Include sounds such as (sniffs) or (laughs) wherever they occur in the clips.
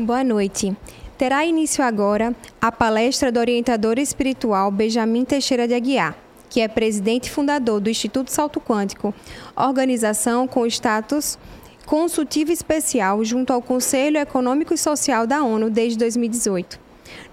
Boa noite. Terá início agora a palestra do orientador espiritual Benjamin Teixeira de Aguiar, que é presidente e fundador do Instituto Salto Quântico, organização com status consultivo especial junto ao Conselho Econômico e Social da ONU desde 2018.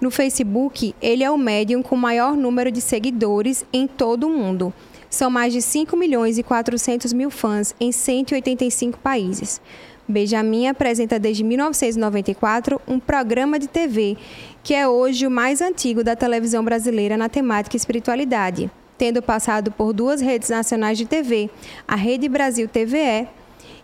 No Facebook, ele é o médium com maior número de seguidores em todo o mundo. São mais de 5 milhões e 400 mil fãs em 185 países. Benjamin apresenta desde 1994 um programa de TV, que é hoje o mais antigo da televisão brasileira na temática espiritualidade, tendo passado por duas redes nacionais de TV, a Rede Brasil TVE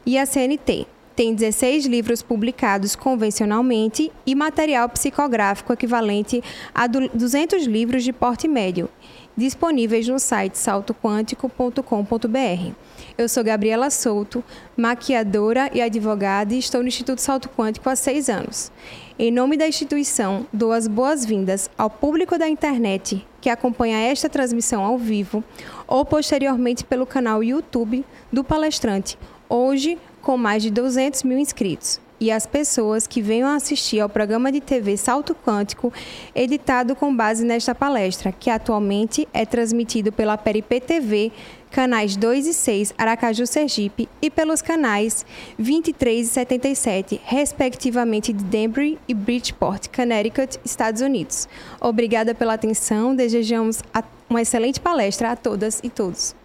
e a CNT. Tem 16 livros publicados convencionalmente e material psicográfico equivalente a 200 livros de porte médio, disponíveis no site saltoquântico.com.br. Eu sou Gabriela Souto, maquiadora e advogada e estou no Instituto Salto Quântico há seis anos. Em nome da instituição, dou as boas-vindas ao público da internet que acompanha esta transmissão ao vivo ou posteriormente pelo canal YouTube do palestrante, hoje com mais de 200 mil inscritos e as pessoas que venham assistir ao programa de TV Salto Quântico, editado com base nesta palestra, que atualmente é transmitido pela Peripê TV, canais 2 e 6 Aracaju Sergipe e pelos canais 23 e 77, respectivamente de Denver e Bridgeport, Connecticut, Estados Unidos. Obrigada pela atenção, desejamos uma excelente palestra a todas e todos.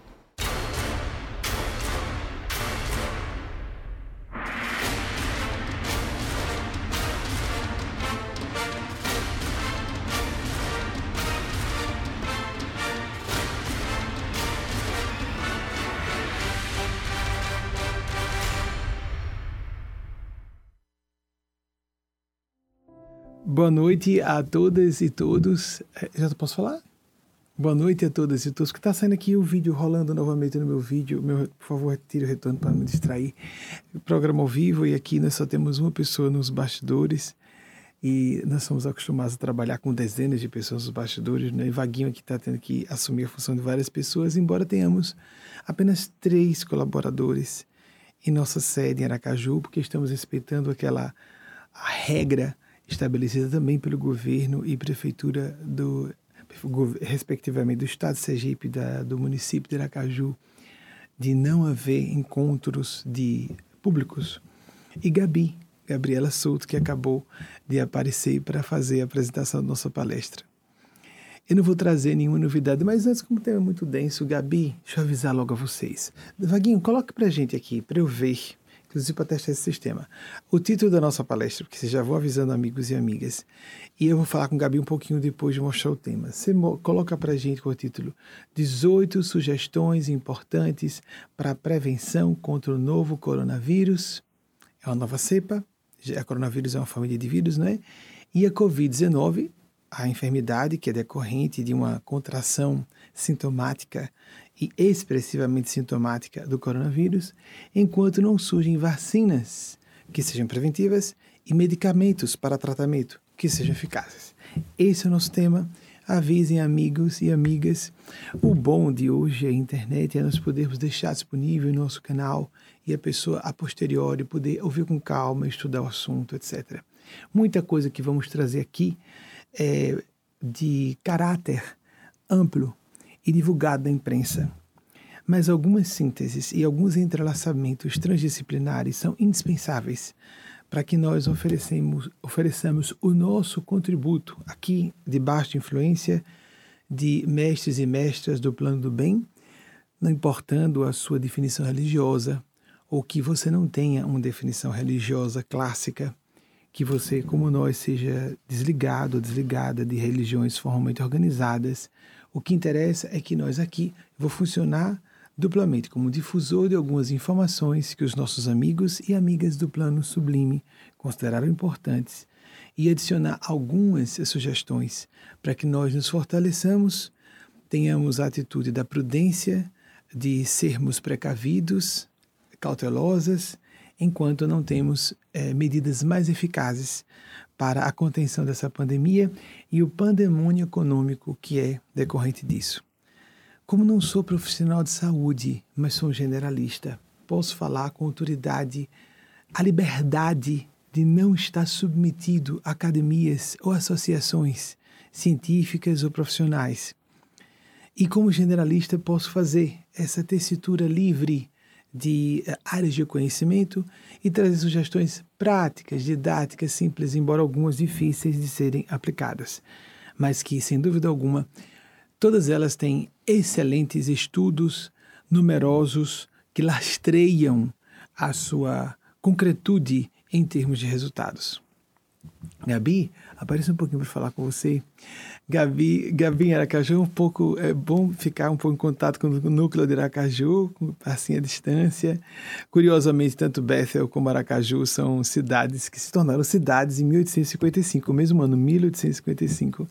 Boa noite a todas e todos. É, já posso falar? Boa noite a todas e todos. Que está saindo aqui o vídeo rolando novamente no meu vídeo. Meu, por favor, retire o retorno para não distrair. programa ao vivo e aqui nós só temos uma pessoa nos bastidores e nós somos acostumados a trabalhar com dezenas de pessoas nos bastidores, né? E Vaguinho aqui está tendo que assumir a função de várias pessoas, embora tenhamos apenas três colaboradores em nossa sede em Aracaju, porque estamos respeitando aquela regra estabelecida também pelo governo e prefeitura do respectivamente do estado de Sergipe da, do município de Aracaju de não haver encontros de públicos e Gabi Gabriela Souto que acabou de aparecer para fazer a apresentação da nossa palestra eu não vou trazer nenhuma novidade, mas antes, como o tema é muito denso, Gabi, deixa eu avisar logo a vocês. Vaguinho, coloque para gente aqui, para eu ver inclusive para testar esse sistema. O título da nossa palestra, porque vocês já vão avisando amigos e amigas, e eu vou falar com o Gabi um pouquinho depois de mostrar o tema. Você coloca para a gente com o título 18 sugestões importantes para a prevenção contra o novo coronavírus. É uma nova cepa, a coronavírus é uma família de vírus, não é? E a Covid-19, a enfermidade que é decorrente de uma contração sintomática e expressivamente sintomática do coronavírus, enquanto não surgem vacinas que sejam preventivas e medicamentos para tratamento que sejam eficazes. Esse é o nosso tema. Avisem amigos e amigas. O bom de hoje é a internet é nós podermos deixar disponível no nosso canal e a pessoa a posteriori poder ouvir com calma, estudar o assunto, etc. Muita coisa que vamos trazer aqui é de caráter amplo e divulgado na imprensa. Mas algumas sínteses e alguns entrelaçamentos transdisciplinares são indispensáveis para que nós ofereçamos o nosso contributo aqui, debaixo de influência de mestres e mestras do plano do bem, não importando a sua definição religiosa ou que você não tenha uma definição religiosa clássica, que você, como nós, seja desligado ou desligada de religiões formalmente organizadas o que interessa é que nós aqui vou funcionar duplamente como difusor de algumas informações que os nossos amigos e amigas do plano sublime consideraram importantes e adicionar algumas sugestões para que nós nos fortaleçamos, tenhamos a atitude da prudência, de sermos precavidos, cautelosas, enquanto não temos é, medidas mais eficazes para a contenção dessa pandemia e o pandemônio econômico que é decorrente disso. Como não sou profissional de saúde, mas sou generalista, posso falar com autoridade a liberdade de não estar submetido a academias ou associações científicas ou profissionais. E como generalista posso fazer essa tessitura livre de eh, áreas de conhecimento e trazer sugestões práticas, didáticas, simples, embora algumas difíceis de serem aplicadas, mas que, sem dúvida alguma, todas elas têm excelentes estudos numerosos que (laughs) lastreiam a sua concretude em termos de resultados. Gabi, apareça um pouquinho para falar com você. Gabi, Gabi em Aracaju, um pouco, é bom ficar um pouco em contato com o núcleo de Aracaju, assim a distância. Curiosamente, tanto Bethel como Aracaju são cidades que se tornaram cidades em 1855, o mesmo ano, 1855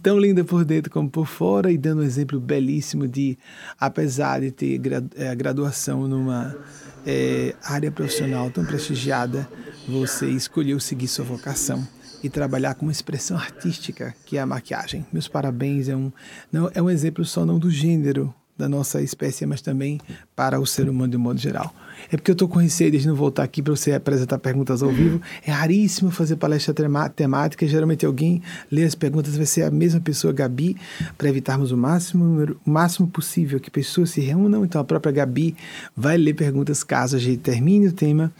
tão linda por dentro como por fora e dando um exemplo belíssimo de, apesar de ter é, graduação numa é, área profissional tão prestigiada, você escolheu seguir sua vocação e trabalhar com uma expressão artística que é a maquiagem. Meus parabéns, é um, não, é um exemplo só não do gênero da nossa espécie, mas também para o ser humano de um modo geral. É porque eu estou com receio de não voltar aqui para você apresentar perguntas ao vivo. É raríssimo fazer palestra temática. Geralmente alguém lê as perguntas, vai ser a mesma pessoa, Gabi, para evitarmos o máximo, o máximo possível que pessoas se reúnam. Então a própria Gabi vai ler perguntas caso a gente termine o tema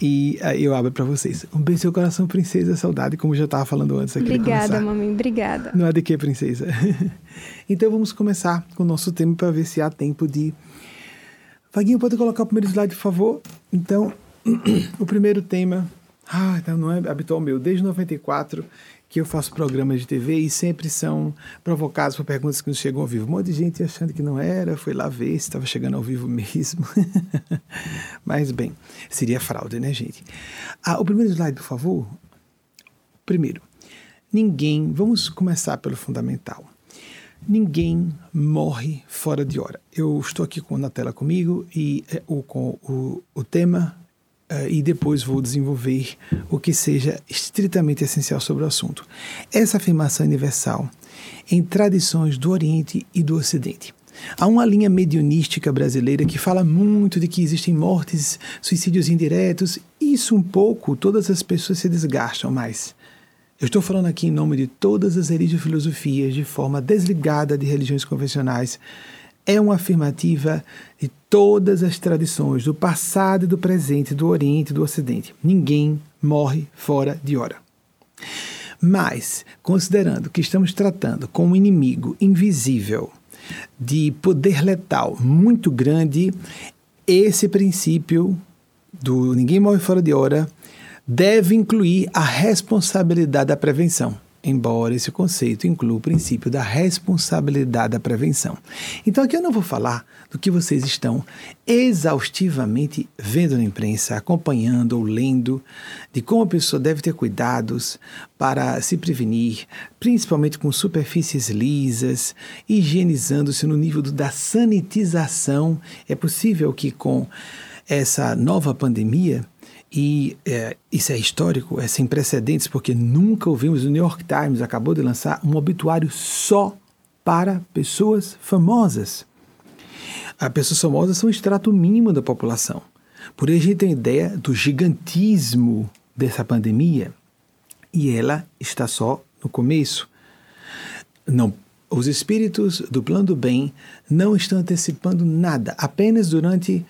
e uh, eu abro para vocês. Um beijo no seu coração, princesa, saudade, como eu já estava falando antes aqui. Obrigada, mamãe, obrigada. Não é de que, princesa. (laughs) então vamos começar com o nosso tema para ver se há tempo de Vaguinho, pode colocar o primeiro slide, por favor? Então, (clears throat) o primeiro tema. Ah, então não é habitual meu. Desde 94 que eu faço programas de TV e sempre são provocados por perguntas que nos chegam ao vivo. Um monte de gente achando que não era, foi lá ver se estava chegando ao vivo mesmo. (laughs) Mas, bem, seria fraude, né, gente? Ah, o primeiro slide, por favor. Primeiro, ninguém. Vamos começar pelo fundamental. Ninguém morre fora de hora. Eu estou aqui com na tela comigo e é, o, com o, o tema uh, e depois vou desenvolver o que seja estritamente essencial sobre o assunto. Essa afirmação universal em tradições do Oriente e do Ocidente. Há uma linha medionística brasileira que fala muito de que existem mortes, suicídios indiretos. Isso um pouco, todas as pessoas se desgastam, mas eu estou falando aqui em nome de todas as religiofilosofias, de forma desligada de religiões convencionais. É uma afirmativa de todas as tradições, do passado e do presente, do Oriente e do Ocidente. Ninguém morre fora de hora. Mas, considerando que estamos tratando com um inimigo invisível, de poder letal muito grande, esse princípio do ninguém morre fora de hora deve incluir a responsabilidade da prevenção, embora esse conceito inclua o princípio da responsabilidade da prevenção. Então aqui eu não vou falar do que vocês estão exaustivamente vendo na imprensa, acompanhando ou lendo, de como a pessoa deve ter cuidados para se prevenir, principalmente com superfícies lisas, higienizando-se no nível da sanitização. É possível que com essa nova pandemia e é, isso é histórico, é sem precedentes, porque nunca ouvimos. O New York Times acabou de lançar um obituário só para pessoas famosas. As pessoas famosas são o extrato mínimo da população. Por aí a gente tem ideia do gigantismo dessa pandemia e ela está só no começo. Não, os espíritos do plano do bem não estão antecipando nada, apenas durante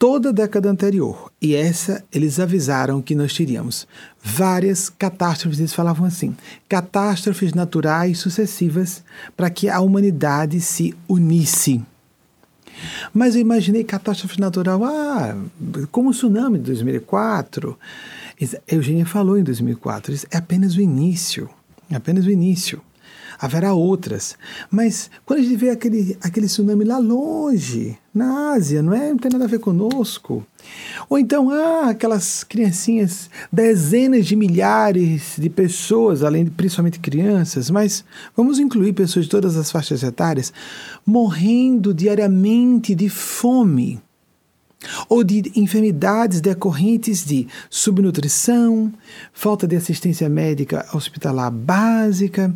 toda a década anterior. E essa eles avisaram que nós teríamos várias catástrofes, eles falavam assim, catástrofes naturais sucessivas para que a humanidade se unisse. Mas eu imaginei catástrofe natural, ah, como o tsunami de 2004. Eugênia falou em 2004, isso é apenas o início, é apenas o início haverá outras. Mas quando a gente vê aquele, aquele tsunami lá longe, na Ásia, não, é, não tem nada a ver conosco. Ou então, ah, aquelas criancinhas, dezenas de milhares de pessoas, além de principalmente crianças, mas vamos incluir pessoas de todas as faixas etárias, morrendo diariamente de fome ou de enfermidades decorrentes de subnutrição, falta de assistência médica hospitalar básica,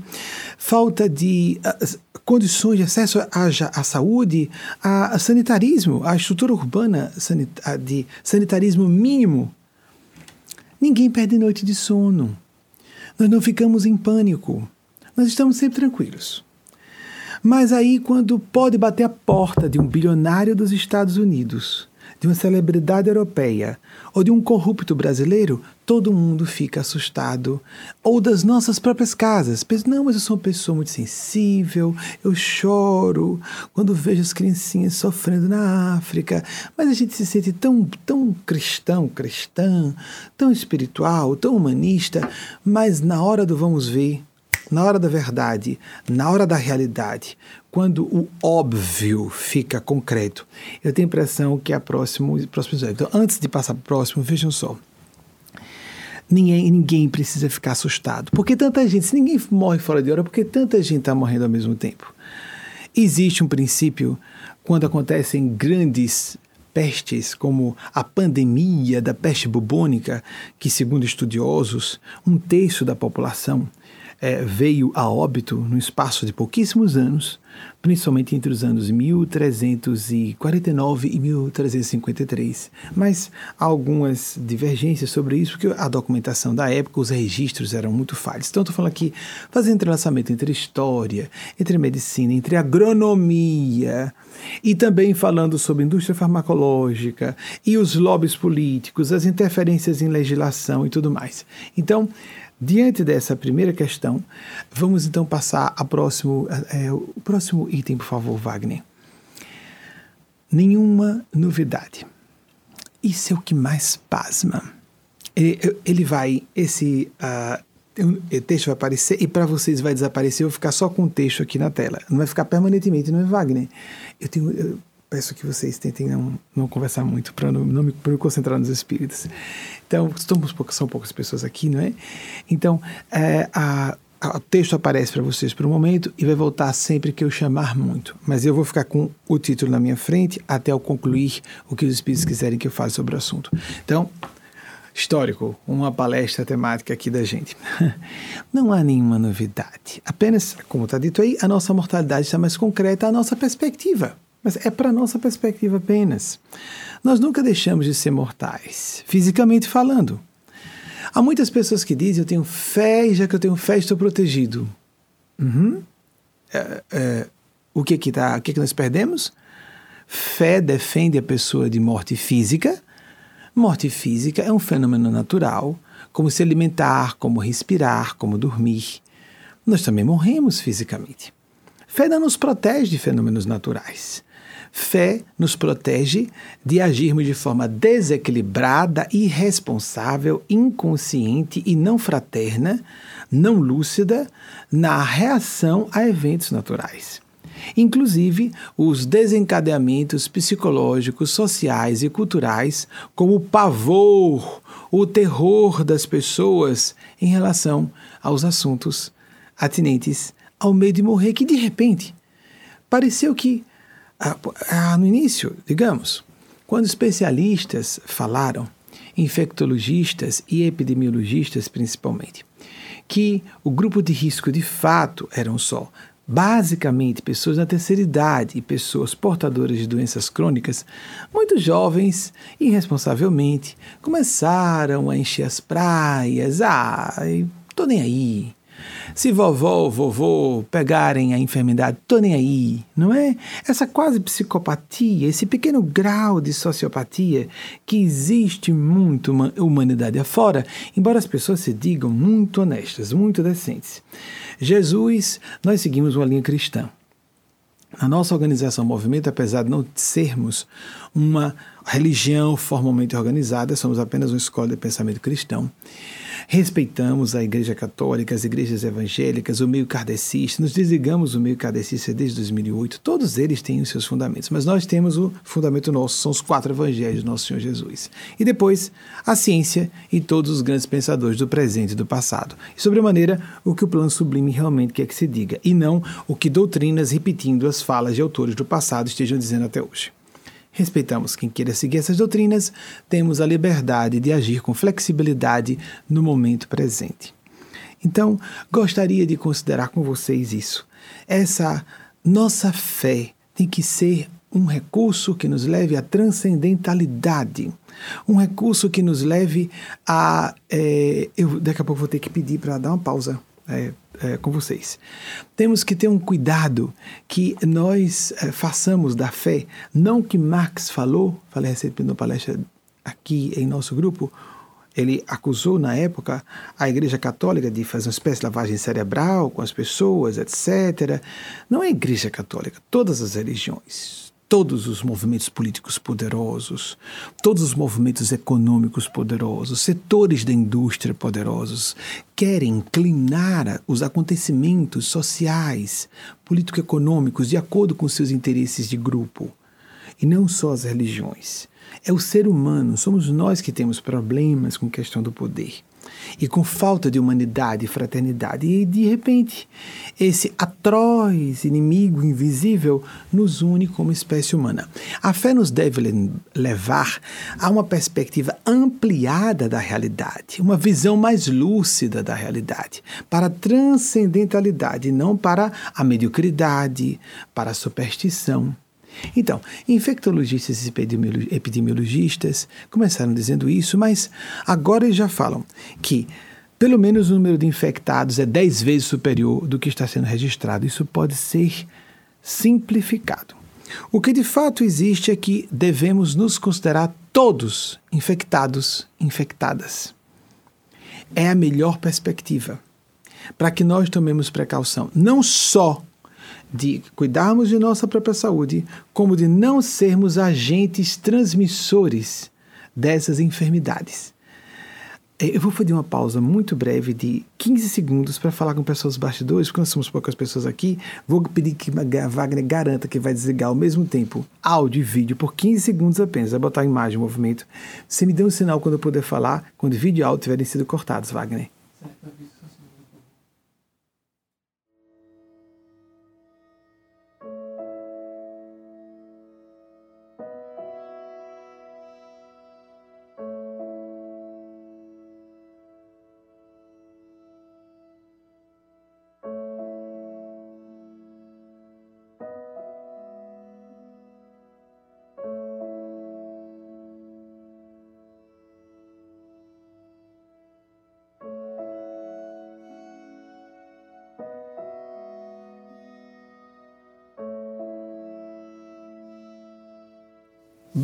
falta de uh, condições de acesso à, à saúde, a, a, sanitarismo, a estrutura urbana sanita, de sanitarismo mínimo. Ninguém perde noite de sono. Nós não ficamos em pânico. Nós estamos sempre tranquilos. Mas aí, quando pode bater a porta de um bilionário dos Estados Unidos, de uma celebridade europeia ou de um corrupto brasileiro, todo mundo fica assustado. Ou das nossas próprias casas. Pensa, não, mas eu sou uma pessoa muito sensível, eu choro quando vejo as criancinhas sofrendo na África. Mas a gente se sente tão, tão cristão, cristã, tão espiritual, tão humanista, mas na hora do vamos ver, na hora da verdade, na hora da realidade, quando o óbvio fica concreto, eu tenho a impressão que é a próximo, próximo Então, antes de passar para o próximo, vejam só. Ninguém, ninguém precisa ficar assustado. Porque tanta gente, se ninguém morre fora de hora, porque tanta gente está morrendo ao mesmo tempo. Existe um princípio quando acontecem grandes pestes, como a pandemia da peste bubônica, que, segundo estudiosos, um terço da população é, veio a óbito no espaço de pouquíssimos anos, principalmente entre os anos 1349 e 1353. Mas há algumas divergências sobre isso, porque a documentação da época, os registros eram muito falhos. Então, estou falando aqui, fazendo entrelaçamento entre história, entre medicina, entre agronomia, e também falando sobre indústria farmacológica e os lobbies políticos, as interferências em legislação e tudo mais. Então, Diante dessa primeira questão, vamos então passar a próximo, é, o próximo item, por favor, Wagner. Nenhuma novidade. Isso é o que mais pasma. Ele, ele vai, esse uh, texto vai aparecer e para vocês vai desaparecer. Eu vou ficar só com o texto aqui na tela. Não vai ficar permanentemente, não é, Wagner? Eu tenho. Eu, peço que vocês tentem não, não conversar muito para não, não me, me, concentrar nos espíritos. Então, estamos, são poucas pessoas aqui, não é? Então, é, a, a, o texto aparece para vocês por um momento e vai voltar sempre que eu chamar muito. Mas eu vou ficar com o título na minha frente até eu concluir o que os espíritos quiserem que eu fale sobre o assunto. Então, histórico, uma palestra temática aqui da gente. (laughs) Não há nenhuma novidade. Apenas, como está dito aí, a nossa mortalidade está mais concreta, a nossa perspectiva. Mas é para nossa perspectiva apenas. Nós nunca deixamos de ser mortais, fisicamente falando. Há muitas pessoas que dizem: Eu tenho fé e já que eu tenho fé, estou protegido. Uhum. É, é, o que que, tá, o que que nós perdemos? Fé defende a pessoa de morte física. Morte física é um fenômeno natural, como se alimentar, como respirar, como dormir. Nós também morremos fisicamente. Fé não nos protege de fenômenos naturais. Fé nos protege de agirmos de forma desequilibrada, irresponsável, inconsciente e não fraterna, não lúcida, na reação a eventos naturais. Inclusive os desencadeamentos psicológicos, sociais e culturais, como o pavor, o terror das pessoas em relação aos assuntos atinentes ao medo de morrer, que de repente pareceu que ah, ah, no início, digamos, quando especialistas falaram, infectologistas e epidemiologistas principalmente, que o grupo de risco de fato eram só basicamente pessoas na terceira idade e pessoas portadoras de doenças crônicas, muito jovens, irresponsavelmente, começaram a encher as praias. Ah, tô nem aí. Se vovó ou vovô pegarem a enfermidade, tô nem aí, não é? Essa quase psicopatia, esse pequeno grau de sociopatia que existe muito humanidade afora, embora as pessoas se digam muito honestas, muito decentes. Jesus, nós seguimos uma linha cristã. A nossa organização Movimento, apesar de não sermos uma religião formalmente organizada, somos apenas uma escola de pensamento cristão. Respeitamos a Igreja Católica, as igrejas evangélicas, o meio kardecista, nos desligamos do meio kardecista desde 2008. Todos eles têm os seus fundamentos, mas nós temos o fundamento nosso, são os quatro evangelhos do nosso Senhor Jesus. E depois, a ciência e todos os grandes pensadores do presente e do passado. E sobremaneira, o que o plano sublime realmente quer que se diga, e não o que doutrinas repetindo as falas de autores do passado estejam dizendo até hoje. Respeitamos quem queira seguir essas doutrinas, temos a liberdade de agir com flexibilidade no momento presente. Então, gostaria de considerar com vocês isso. Essa nossa fé tem que ser um recurso que nos leve à transcendentalidade, um recurso que nos leve a. É, eu daqui a pouco vou ter que pedir para dar uma pausa. É, é, com vocês. Temos que ter um cuidado que nós é, façamos da fé, não que Marx falou, falei recentemente na palestra aqui em nosso grupo, ele acusou na época a Igreja Católica de fazer uma espécie de lavagem cerebral com as pessoas, etc. Não é a Igreja Católica, todas as religiões, todos os movimentos políticos poderosos, todos os movimentos econômicos poderosos, setores da indústria poderosos, querem inclinar os acontecimentos sociais, político-econômicos de acordo com seus interesses de grupo. E não só as religiões. É o ser humano, somos nós que temos problemas com questão do poder e com falta de humanidade e fraternidade. E de repente, esse atroz inimigo invisível nos une como espécie humana. A fé nos deve levar a uma perspectiva ampliada da realidade, uma visão mais lúcida da realidade, para a transcendentalidade, não para a mediocridade, para a superstição. Então, infectologistas e epidemiologistas começaram dizendo isso, mas agora eles já falam que pelo menos o número de infectados é 10 vezes superior do que está sendo registrado. Isso pode ser simplificado. O que de fato existe é que devemos nos considerar todos infectados, infectadas. É a melhor perspectiva para que nós tomemos precaução, não só de cuidarmos de nossa própria saúde, como de não sermos agentes transmissores dessas enfermidades. É, eu vou fazer uma pausa muito breve de 15 segundos para falar com pessoas bastidores, porque nós somos poucas pessoas aqui. Vou pedir que Wagner garanta que vai desligar ao mesmo tempo áudio e vídeo por 15 segundos apenas. Vai botar a imagem, o movimento. Você me dê um sinal quando eu puder falar, quando vídeo e áudio tiverem sido cortados, Wagner. Certo.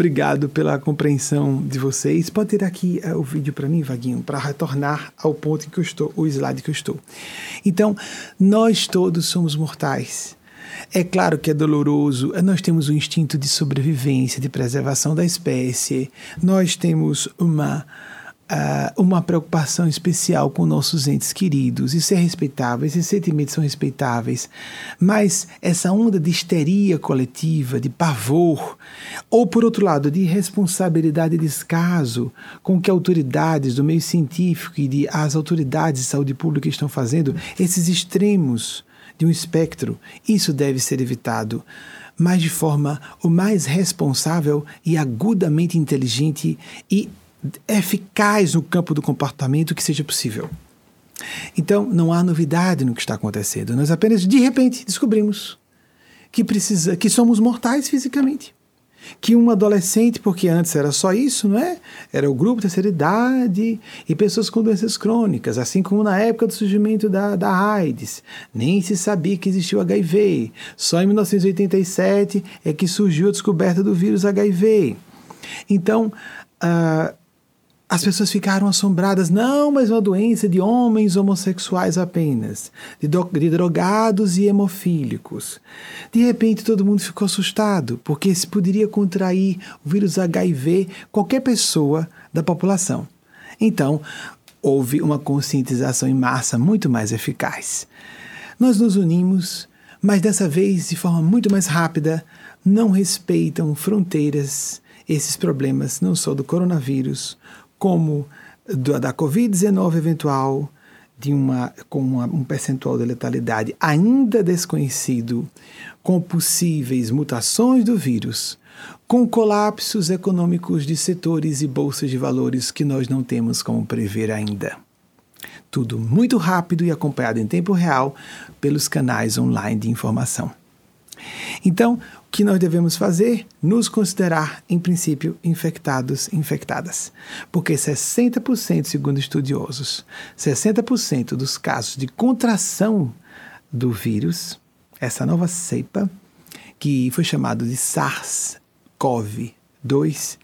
Obrigado pela compreensão de vocês. Pode tirar aqui uh, o vídeo para mim, Vaguinho, para retornar ao ponto em que eu estou, o slide que eu estou. Então, nós todos somos mortais. É claro que é doloroso, nós temos um instinto de sobrevivência, de preservação da espécie, nós temos uma uh, uma preocupação especial com nossos entes queridos. Isso é respeitável, esses sentimentos são respeitáveis. Mas essa onda de histeria coletiva, de pavor, ou por outro lado, de responsabilidade e descaso com que autoridades do meio científico e de, as autoridades de saúde pública estão fazendo, esses extremos de um espectro, isso deve ser evitado mas de forma o mais responsável e agudamente inteligente e eficaz no campo do comportamento que seja possível. Então, não há novidade no que está acontecendo. Nós apenas, de repente, descobrimos que precisa, que somos mortais fisicamente. Que um adolescente, porque antes era só isso, não é? Era o grupo terceira idade e pessoas com doenças crônicas, assim como na época do surgimento da, da AIDS. Nem se sabia que existia o HIV. Só em 1987 é que surgiu a descoberta do vírus HIV. Então, uh, as pessoas ficaram assombradas. Não, mas uma doença de homens homossexuais apenas, de, de, drogados e hemofílicos. De repente todo mundo ficou assustado, porque se poderia contrair o vírus HIV qualquer pessoa da população. Então, houve uma conscientização em massa muito mais eficaz. Nós nos unimos, mas dessa vez de forma muito mais rápida, não respeitam fronteiras esses problemas, não só do coronavírus, como da Covid-19 eventual, de uma, com uma, um percentual de letalidade ainda desconhecido, com possíveis mutações do vírus, com colapsos econômicos de setores e bolsas de valores que nós não temos como prever ainda. Tudo muito rápido e acompanhado em tempo real pelos canais online de informação. Então, que nós devemos fazer? Nos considerar, em princípio, infectados, infectadas. Porque 60%, segundo estudiosos, 60% dos casos de contração do vírus, essa nova cepa, que foi chamado de SARS-CoV-2,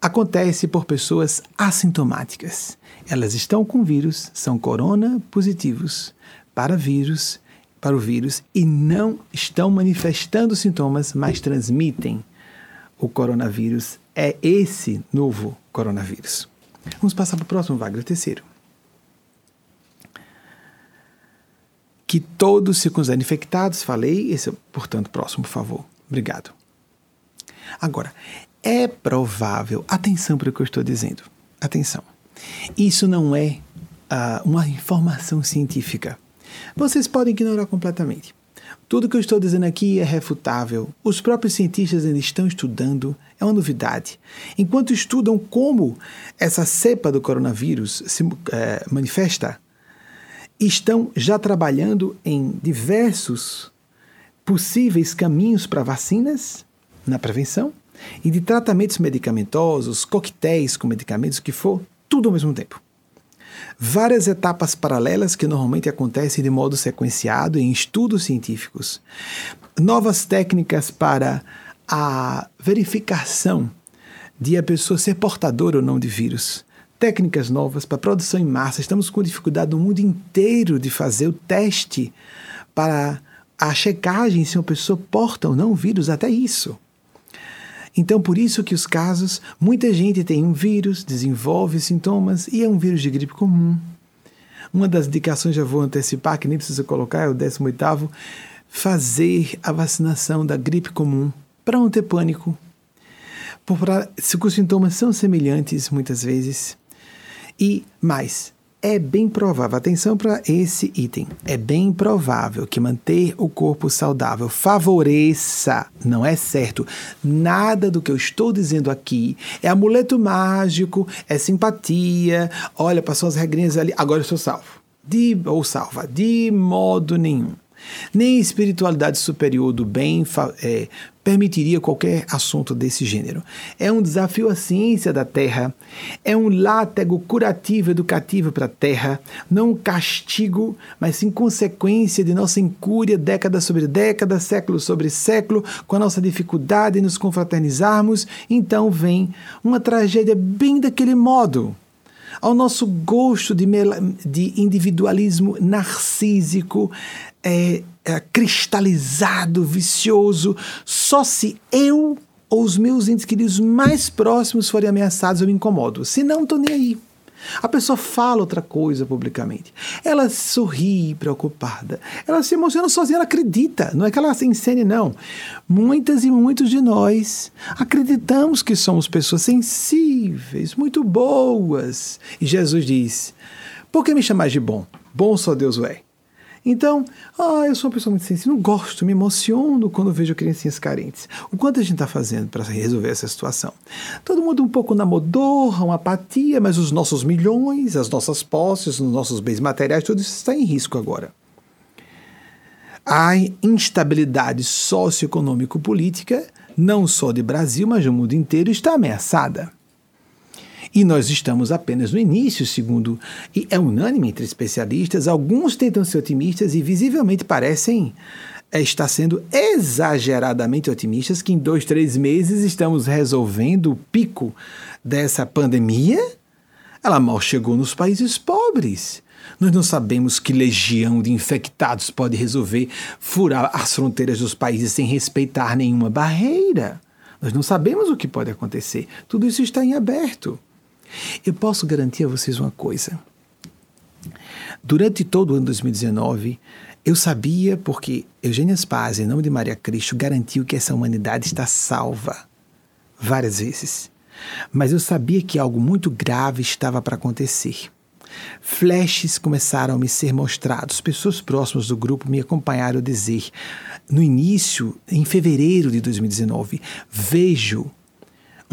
acontece por pessoas assintomáticas. Elas estão com vírus, são corona positivos para vírus para o vírus e não estão manifestando sintomas, mas transmitem o coronavírus. É esse novo coronavírus. Vamos passar para o próximo, Wagner, terceiro. Que todos se considerem infectados, falei, esse é, portanto, próximo, por favor. Obrigado. Agora, é provável, atenção para o que eu estou dizendo, atenção, isso não é uh, uma informação científica. Vocês podem ignorar completamente. Tudo que eu estou dizendo aqui é refutável. Os próprios cientistas ainda estão estudando, é uma novidade. Enquanto estudam como essa cepa do coronavírus se é, manifesta, estão já trabalhando em diversos possíveis caminhos para vacinas na prevenção e de tratamentos medicamentosos, coquetéis com medicamentos, que for, tudo ao mesmo tempo várias etapas paralelas que normalmente acontecem de modo sequenciado em estudos científicos, novas técnicas para a verificação de a pessoa ser portadora ou não de vírus, técnicas novas para produção em massa. Estamos com dificuldade no mundo inteiro de fazer o teste para a checagem se uma pessoa porta ou não vírus, até isso. Então, por isso que os casos, muita gente tem um vírus, desenvolve sintomas e é um vírus de gripe comum. Uma das indicações, já vou antecipar, que nem precisa colocar, é o 18º, fazer a vacinação da gripe comum para não ter pânico. Porque os sintomas são semelhantes muitas vezes. E mais, é bem provável, atenção para esse item, é bem provável que manter o corpo saudável favoreça, não é certo, nada do que eu estou dizendo aqui é amuleto mágico, é simpatia, olha, passou as regrinhas ali, agora eu sou salvo. De, ou salva, de modo nenhum nem espiritualidade superior do bem é, permitiria qualquer assunto desse gênero. É um desafio à ciência da Terra, é um látego curativo educativo para a Terra, não um castigo, mas sim consequência de nossa incúria década sobre década, século sobre século, com a nossa dificuldade em nos confraternizarmos. Então vem uma tragédia bem daquele modo ao nosso gosto de, de individualismo narcísico, é, é, cristalizado, vicioso, só se eu ou os meus entes queridos mais próximos forem ameaçados eu me incomodo. Se não, estou nem aí. A pessoa fala outra coisa publicamente. Ela sorri preocupada. Ela se emociona sozinha, ela acredita. Não é que ela se encene, não. Muitas e muitos de nós acreditamos que somos pessoas sensíveis, muito boas. E Jesus diz: Por que me chamais de bom? Bom só Deus o é. Então, ah, eu sou uma pessoa muito sensível, não gosto, me emociono quando vejo criancinhas carentes. O quanto a gente está fazendo para resolver essa situação? Todo mundo um pouco na modorra, uma apatia, mas os nossos milhões, as nossas posses, os nossos bens materiais, tudo isso está em risco agora. A instabilidade socioeconômico-política, não só de Brasil, mas do mundo inteiro, está ameaçada. E nós estamos apenas no início, segundo. E é unânime entre especialistas, alguns tentam ser otimistas e visivelmente parecem é, estar sendo exageradamente otimistas que em dois, três meses estamos resolvendo o pico dessa pandemia. Ela mal chegou nos países pobres. Nós não sabemos que legião de infectados pode resolver furar as fronteiras dos países sem respeitar nenhuma barreira. Nós não sabemos o que pode acontecer. Tudo isso está em aberto. Eu posso garantir a vocês uma coisa. Durante todo o ano 2019, eu sabia porque Eugênia Spaz, em nome de Maria Cristo, garantiu que essa humanidade está salva várias vezes. Mas eu sabia que algo muito grave estava para acontecer. Flashes começaram a me ser mostrados. Pessoas próximas do grupo me acompanharam a dizer, no início, em fevereiro de 2019, vejo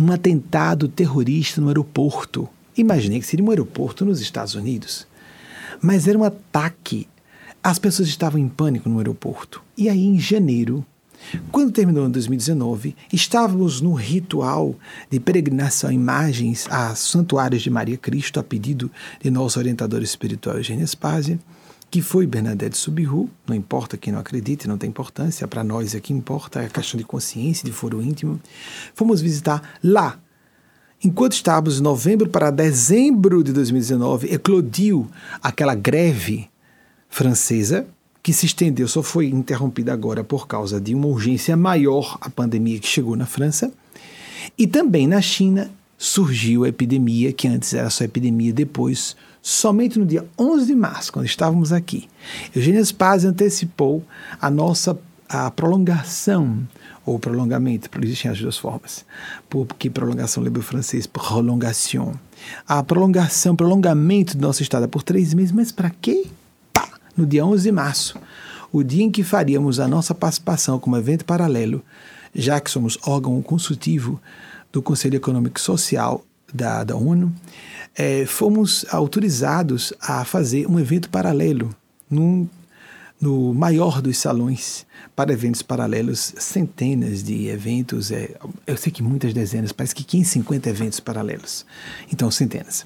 um atentado terrorista no aeroporto. Imaginei que seria um aeroporto nos Estados Unidos. Mas era um ataque. As pessoas estavam em pânico no aeroporto. E aí, em janeiro, Quando terminou em 2019, estávamos no ritual de peregrinação imagens a santuários de Maria Cristo a pedido de nosso orientador espiritual Eugênio Spazia, que foi Bernadette Subiru, não importa quem não acredite, não tem importância, para nós é que importa, é a questão de consciência, de foro íntimo. Fomos visitar lá. Enquanto estávamos em novembro para dezembro de 2019, eclodiu aquela greve francesa, que se estendeu, só foi interrompida agora por causa de uma urgência maior, a pandemia que chegou na França. E também na China surgiu a epidemia, que antes era só epidemia, depois, somente no dia 11 de março, quando estávamos aqui. Eugênia Spaz antecipou a nossa a prolongação ou prolongamento, existem as duas formas, porque prolongação lembra o francês prolongation. A prolongação, prolongamento do nosso estado é por três meses, mas para quê? no dia 11 de março, o dia em que faríamos a nossa participação como evento paralelo, já que somos órgão consultivo do Conselho Econômico e Social da, da ONU, é, fomos autorizados a fazer um evento paralelo num, no maior dos salões para eventos paralelos, centenas de eventos, é, eu sei que muitas dezenas, parece que 15, 50 eventos paralelos, então centenas.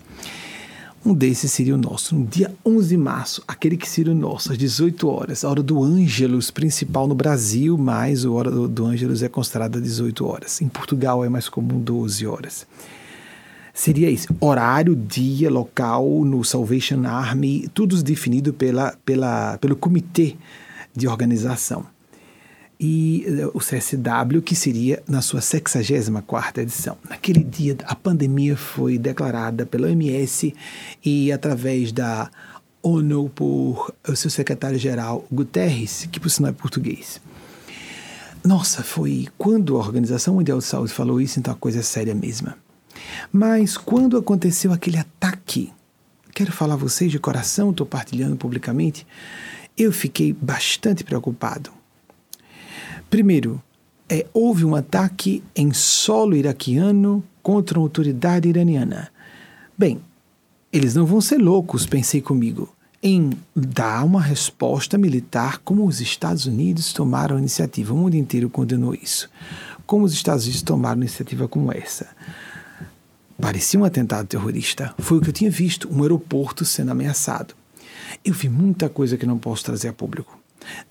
Um desses seria o nosso, no dia 11 de março, aquele que seria o nosso, às 18 horas, a hora do Ângelus principal no Brasil, mas a hora do, Ângelus é considerada 18 horas. Em Portugal é mais comum 12 horas. Seria isso, horário, dia, local, no Salvation Army, tudo definido pela, pela, pelo comitê de organização e eh, o CSW, que seria na sua 64ª edição. Naquele dia, a pandemia foi declarada pela OMS e através da ONU por o seu secretário-geral Guterres, que por sinal é português. Nossa, foi quando a Organização Mundial de Saúde falou isso, então a coisa é séria mesmo. Mas quando aconteceu aquele ataque, quero falar a vocês de coração, estou partilhando publicamente, eu fiquei bastante preocupado Primeiro, é, houve um ataque em solo iraquiano contra uma autoridade iraniana. Bem, eles não vão ser loucos, pensei comigo, em dar uma resposta militar como os Estados Unidos tomaram a iniciativa. O mundo inteiro condenou isso. Como os Estados Unidos tomaram iniciativa como essa? Parecia um atentado terrorista. Foi o que eu tinha visto, um aeroporto sendo ameaçado. Eu vi muita coisa que não posso trazer a público.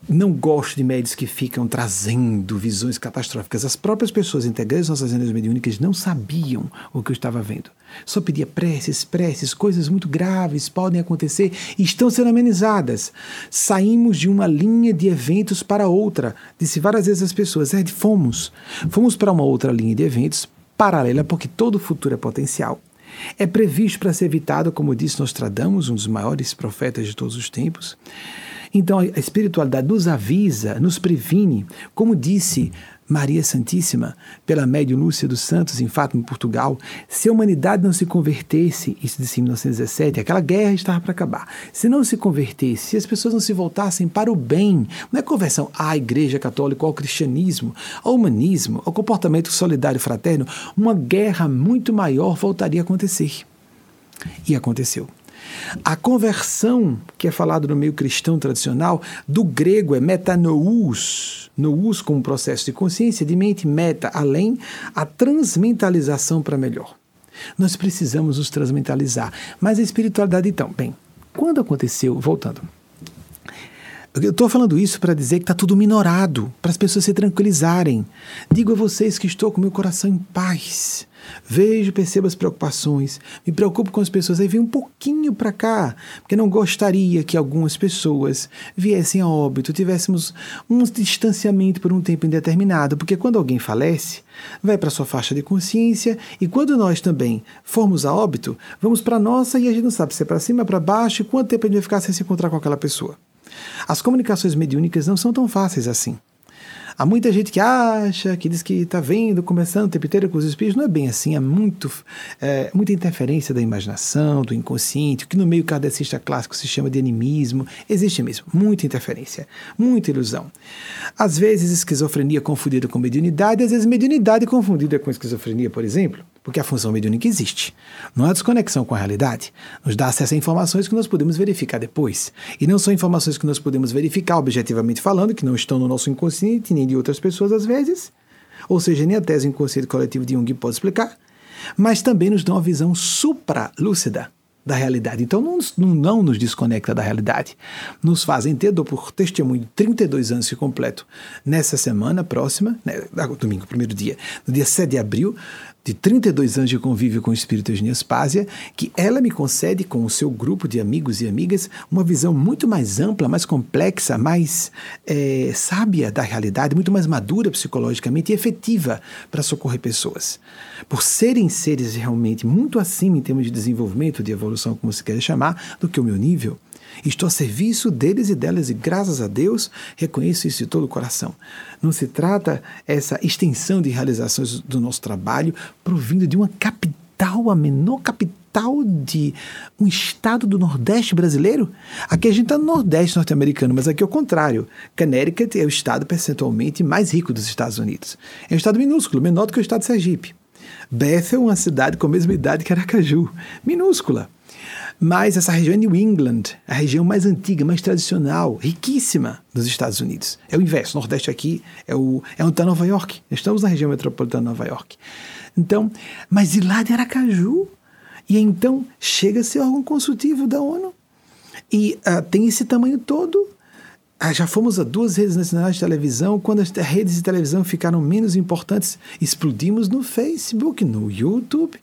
Não gosto de médios que ficam trazendo visões catastróficas. As próprias pessoas integrantes das nossas reuniões mediúnicas não sabiam o que eu estava vendo. Só pedia preces, preces, coisas muito graves podem acontecer e estão sendo amenizadas. Saímos de uma linha de eventos para outra. Disse várias vezes às pessoas: é, fomos. Fomos para uma outra linha de eventos paralela, porque todo futuro é potencial. É previsto para ser evitado, como disse Nostradamus, um dos maiores profetas de todos os tempos. Então a espiritualidade nos avisa, nos previne, como disse Maria Santíssima, pela médium Lúcia dos Santos, em Fátima, Portugal, se a humanidade não se convertesse, isso disse em 1917, aquela guerra estava para acabar. Se não se convertesse, se as pessoas não se voltassem para o bem, não é conversão à Igreja Católica, ao cristianismo, ao humanismo, ao comportamento solidário fraterno, uma guerra muito maior voltaria a acontecer. E aconteceu. A conversão, que é falado no meio cristão tradicional, do grego é metanous, nous como processo de consciência, de mente meta, além, a transmentalização para melhor. Nós precisamos nos transmentalizar. Mas a espiritualidade, então, bem, quando aconteceu, voltando, eu estou falando isso para dizer que está tudo minorado, para as pessoas se tranquilizarem. Digo a vocês que estou com meu coração em paz. Vejo, percebo as preocupações, me preocupo com as pessoas, aí vem um pouquinho para cá, porque não gostaria que algumas pessoas viessem a óbito, tivéssemos um distanciamento por um tempo indeterminado, porque quando alguém falece, vai para sua faixa de consciência, e quando nós também formos a óbito, vamos para nossa e a gente não sabe se é para cima, para baixo, e quanto tempo a gente vai ficar sem se encontrar com aquela pessoa. As comunicações mediúnicas não são tão fáceis assim. Há muita gente que acha, que diz que está vendo, começando o tempo inteiro com os espíritos. Não é bem assim, é, muito, é, muita interferência da imaginação, do inconsciente, o que no meio kardecista clássico se chama de animismo. Existe mesmo, muita interferência, muita ilusão. Às vezes, esquizofrenia confundida com mediunidade, às vezes, mediunidade confundida com esquizofrenia, por exemplo. Porque a função mediúnica existe. Não há desconexão com a realidade. Nos dá acesso a informações que nós podemos verificar depois. E não são informações que nós podemos verificar objetivamente falando, que não estão no nosso inconsciente, nem de outras pessoas às vezes, ou seja, nem a tese inconsciente coletivo de Jung pode explicar, mas também nos dão uma visão supralúcida da realidade. Então não, não, nos desconecta da realidade. Nos fazem ter, dou por testemunho, 32 anos completo nessa semana próxima, né, domingo, primeiro dia, no dia 7 de abril, de 32 anos de convívio com o espírito Eugênia Spásia, que ela me concede, com o seu grupo de amigos e amigas, uma visão muito mais ampla, mais complexa, mais é, sábia da realidade, muito mais madura psicologicamente e efetiva para socorrer pessoas. Por serem seres realmente muito acima em termos de desenvolvimento, de evolução, como se quer chamar, do que o meu nível, Estou a serviço deles e delas e graças a Deus reconheço isso de todo o coração. Não se trata essa extensão de realizações do nosso trabalho provindo de uma capital, a menor capital de um estado do Nordeste brasileiro? Aqui a gente está no Nordeste norte-americano, mas aqui é o contrário. Connecticut é o estado percentualmente mais rico dos Estados Unidos. É um estado minúsculo, menor do que o estado de Sergipe. Bethel é uma cidade com a mesma idade que Aracaju, minúscula. Mas essa região é New England, a região mais antiga, mais tradicional, riquíssima dos Estados Unidos. É o inverso. O Nordeste aqui é, o, é onde está Nova York. Estamos na região metropolitana de Nova York. Então, mas de lá de Aracaju. E então chega a ser órgão consultivo da ONU. E uh, tem esse tamanho todo. Ah, já fomos a duas redes nacionais de televisão. Quando as redes de televisão ficaram menos importantes, explodimos no Facebook, no YouTube.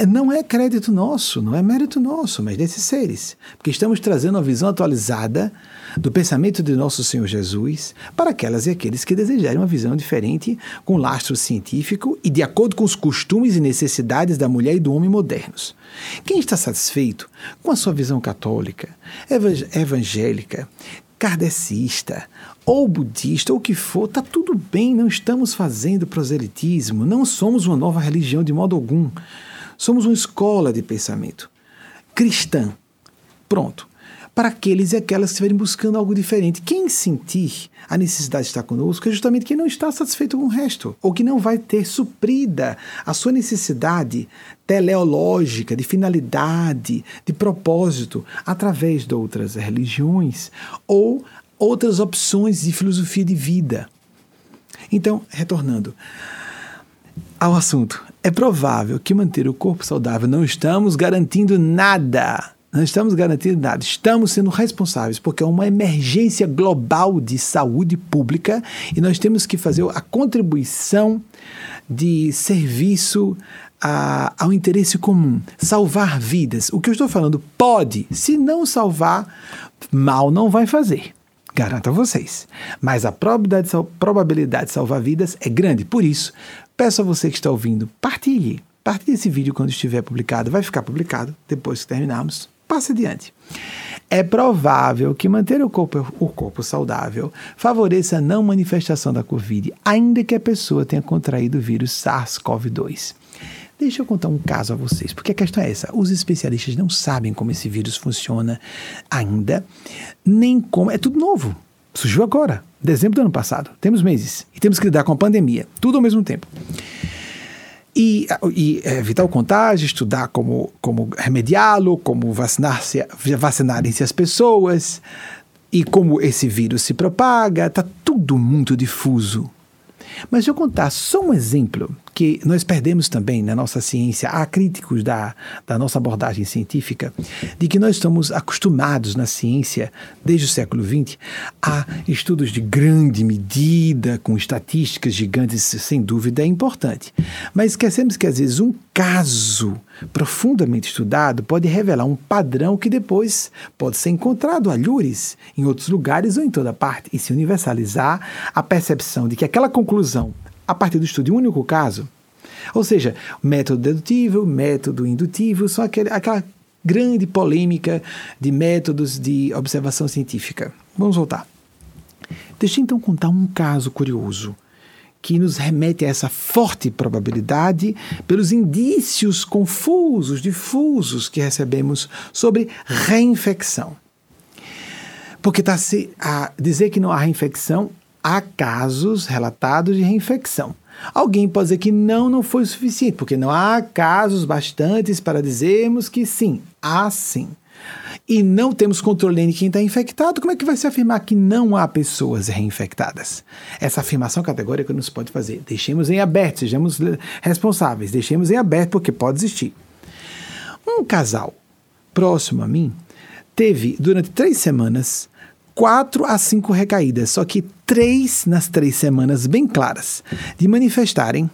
É, não é crédito nosso, não é mérito nosso, mas desses seres. Porque estamos trazendo uma visão atualizada do pensamento de nosso Senhor Jesus para aquelas e aqueles que desejarem uma visão diferente, com lastro científico e de acordo com os costumes e necessidades da mulher e do homem modernos. Quem está satisfeito com a sua visão católica, evangélica, kardecista ou budista, ou o que for, está tudo bem, não estamos fazendo proselitismo, não somos uma nova religião de modo algum. Somos uma escola de pensamento cristã. Pronto. Para aqueles e aquelas que estiverem buscando algo diferente. Quem sentir a necessidade de estar conosco é justamente quem não está satisfeito com o resto, ou que não vai ter suprida a sua necessidade teleológica, de finalidade, de propósito, através de outras religiões ou outras opções de filosofia de vida. Então, retornando ao assunto, é provável que manter o corpo saudável não estamos garantindo nada. Não estamos garantindo nada. Estamos sendo responsáveis porque é uma emergência global de saúde pública e nós temos que fazer a contribuição de serviço a, ao interesse comum, salvar vidas. O que eu estou falando pode, se não salvar, mal não vai fazer. Garanto a vocês. Mas a probabilidade, probabilidade de salvar vidas é grande. Por isso, Peço a você que está ouvindo, partilhe. Partilhe esse vídeo quando estiver publicado. Vai ficar publicado depois que terminarmos. Passe adiante. É provável que manter o corpo, o corpo saudável favoreça a não manifestação da Covid, ainda que a pessoa tenha contraído o vírus SARS-CoV-2. Deixa eu contar um caso a vocês, porque a questão é essa: os especialistas não sabem como esse vírus funciona ainda, nem como. É tudo novo. Surgiu agora, dezembro do ano passado. Temos meses. E temos que lidar com a pandemia. Tudo ao mesmo tempo. E, e evitar o contágio, estudar como, como remediá-lo, como vacinar-se, vacinarem-se as pessoas, e como esse vírus se propaga. Está tudo muito difuso. Mas eu contar só um exemplo que nós perdemos também na nossa ciência, há críticos da, da nossa abordagem científica, de que nós estamos acostumados na ciência, desde o século XX, a estudos de grande medida, com estatísticas gigantes, sem dúvida é importante. Mas esquecemos que às vezes um caso profundamente estudado pode revelar um padrão que depois pode ser encontrado a lures em outros lugares ou em toda parte e se universalizar a percepção de que aquela conclusão a partir do estudo de um único caso. Ou seja, método dedutivo, método indutivo, são aquele, aquela grande polêmica de métodos de observação científica. Vamos voltar. Deixa eu então contar um caso curioso que nos remete a essa forte probabilidade pelos indícios confusos, difusos que recebemos sobre reinfecção. Porque está-se a dizer que não há reinfecção há casos relatados de reinfecção. Alguém pode dizer que não, não foi o suficiente, porque não há casos bastantes para dizermos que sim, há sim. E não temos controle de quem está infectado, como é que vai se afirmar que não há pessoas reinfectadas? Essa afirmação categórica não se pode fazer. Deixemos em aberto, sejamos responsáveis, deixemos em aberto, porque pode existir. Um casal próximo a mim teve, durante três semanas, quatro a cinco recaídas, só que três nas três semanas bem claras, de manifestarem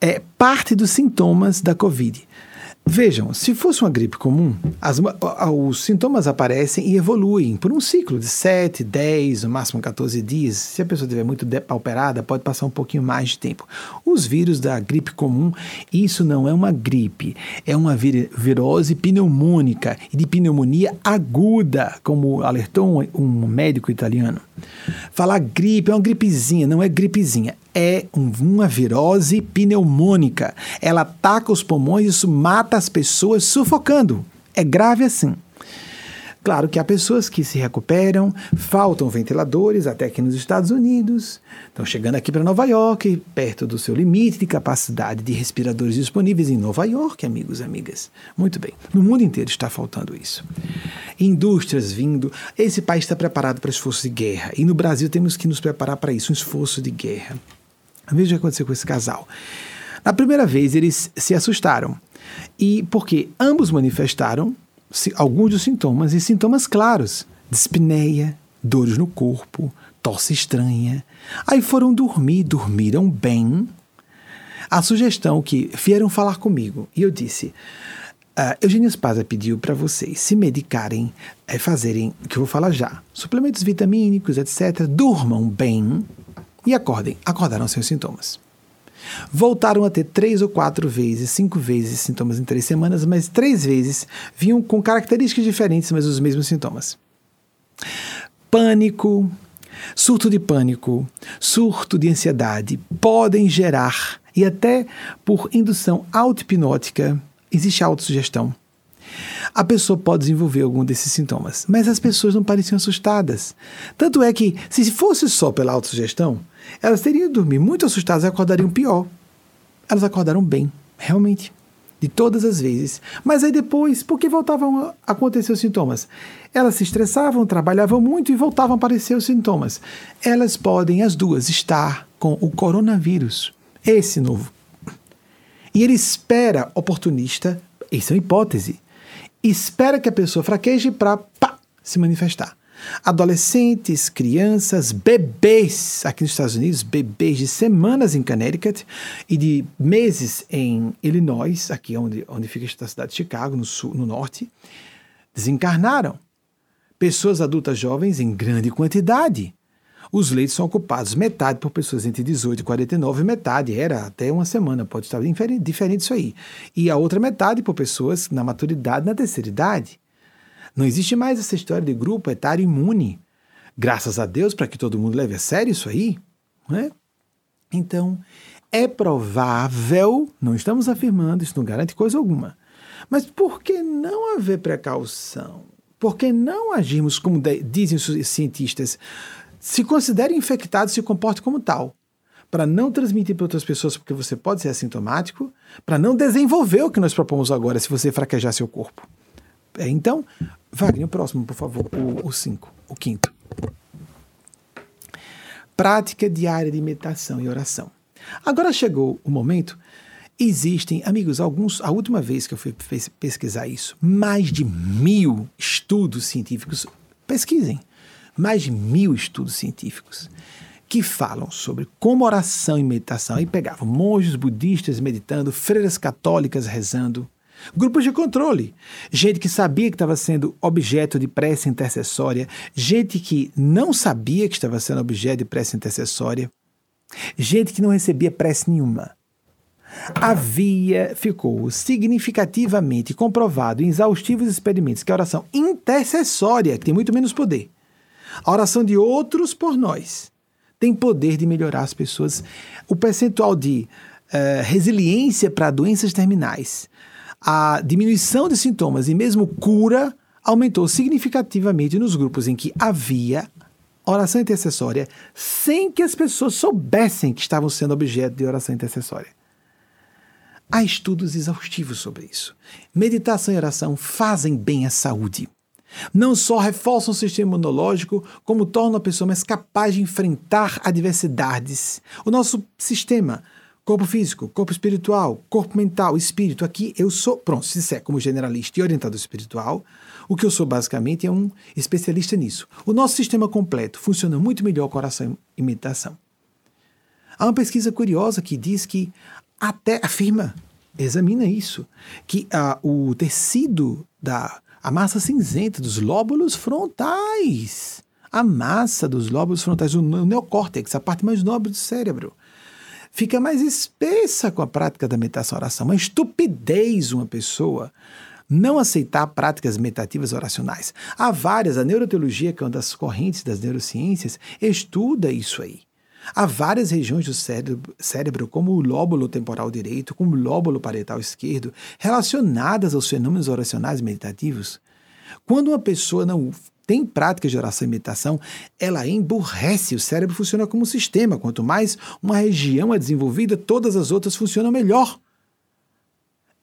é, parte dos sintomas da Covid. Vejam, se fosse uma gripe comum, as, os sintomas aparecem e evoluem por um ciclo de 7, 10, no máximo 14 dias. Se a pessoa estiver muito depauperada, pode passar um pouquinho mais de tempo. Os vírus da gripe comum, isso não é uma gripe, é uma vir virose pneumônica e de pneumonia aguda, como alertou um, um médico italiano. Falar gripe é uma gripezinha, não é gripezinha, é uma virose pneumônica. Ela ataca os pulmões isso mata as pessoas sufocando. É grave assim. Claro que há pessoas que se recuperam, faltam ventiladores até aqui nos Estados Unidos, estão chegando aqui para Nova York, perto do seu limite de capacidade de respiradores disponíveis em Nova York, amigos e amigas. Muito bem, no mundo inteiro está faltando isso. Indústrias vindo, esse país está preparado para esforço de guerra e no Brasil temos que nos preparar para isso, um esforço de guerra. Veja o que aconteceu com esse casal. Na primeira vez, eles se assustaram. E porque ambos manifestaram alguns dos sintomas, e sintomas claros: dispneia, dores no corpo, tosse estranha. Aí foram dormir, dormiram bem. A sugestão que vieram falar comigo, e eu disse: Uh, Eugênio Spaza pediu para vocês se medicarem, é, fazerem, que eu vou falar já, suplementos vitamínicos, etc. Durmam bem, e acordem, acordaram sem os sintomas. Voltaram a ter três ou quatro vezes, cinco vezes sintomas em três semanas, mas três vezes vinham com características diferentes, mas os mesmos sintomas. Pânico, surto de pânico, surto de ansiedade podem gerar, e até por indução auto-hipnótica, existe autossugestão, a pessoa pode desenvolver algum desses sintomas. Mas as pessoas não pareciam assustadas. Tanto é que, se fosse só pela autossugestão, elas teriam de dormir muito assustadas e acordariam pior. Elas acordaram bem, realmente. De todas as vezes. Mas aí depois, por que voltavam a acontecer os sintomas? Elas se estressavam, trabalhavam muito e voltavam a aparecer os sintomas. Elas podem, as duas, estar com o coronavírus, esse novo. E ele espera oportunista, isso é uma hipótese, espera que a pessoa fraqueje para se manifestar. Adolescentes, crianças, bebês aqui nos Estados Unidos, bebês de semanas em Connecticut e de meses em Illinois, aqui onde, onde fica a cidade de Chicago, no, sul, no norte, desencarnaram. Pessoas adultas jovens em grande quantidade. Os leitos são ocupados metade por pessoas entre 18 e 49, metade era até uma semana, pode estar diferente, diferente isso aí. E a outra metade por pessoas na maturidade, na terceira idade. Não existe mais essa história de grupo etário imune. Graças a Deus para que todo mundo leve a sério isso aí. Não é? Então, é provável, não estamos afirmando, isso não garante coisa alguma. Mas por que não haver precaução? Por que não agirmos como dizem os cientistas? Se considere infectado, se comporte como tal. Para não transmitir para outras pessoas, porque você pode ser assintomático, para não desenvolver o que nós propomos agora, se você fraquejar seu corpo. É, então, Wagner, o próximo, por favor, o 5, o, o quinto. Prática diária de meditação e oração. Agora chegou o momento. Existem, amigos, alguns. A última vez que eu fui pesquisar isso, mais de mil estudos científicos. Pesquisem mais de mil estudos científicos que falam sobre como oração e meditação. Aí pegavam monges budistas meditando, freiras católicas rezando, grupos de controle, gente que sabia que estava sendo objeto de prece intercessória, gente que não sabia que estava sendo objeto de prece intercessória, gente que não recebia prece nenhuma. Havia, ficou significativamente comprovado em exaustivos experimentos que a oração intercessória, tem muito menos poder, a oração de outros por nós tem poder de melhorar as pessoas. O percentual de uh, resiliência para doenças terminais, a diminuição de sintomas e mesmo cura aumentou significativamente nos grupos em que havia oração intercessória sem que as pessoas soubessem que estavam sendo objeto de oração intercessória. Há estudos exaustivos sobre isso. Meditação e oração fazem bem à saúde. Não só reforçam o sistema imunológico, como tornam a pessoa mais capaz de enfrentar adversidades. O nosso sistema, corpo físico, corpo espiritual, corpo mental, espírito, aqui eu sou, pronto, se disser como generalista e orientador espiritual, o que eu sou basicamente é um especialista nisso. O nosso sistema completo funciona muito melhor com oração e meditação. Há uma pesquisa curiosa que diz que até afirma, examina isso, que uh, o tecido da a massa cinzenta dos lóbulos frontais, a massa dos lóbulos frontais, o neocórtex, a parte mais nobre do cérebro, fica mais espessa com a prática da meditação oração. Uma estupidez uma pessoa não aceitar práticas meditativas oracionais. Há várias, a neuroteologia, que é uma das correntes das neurociências, estuda isso aí. Há várias regiões do cérebro, cérebro, como o lóbulo temporal direito, como o lóbulo parietal esquerdo, relacionadas aos fenômenos oracionais meditativos. Quando uma pessoa não tem práticas de oração e meditação, ela emburrece, o cérebro funciona como um sistema. Quanto mais uma região é desenvolvida, todas as outras funcionam melhor.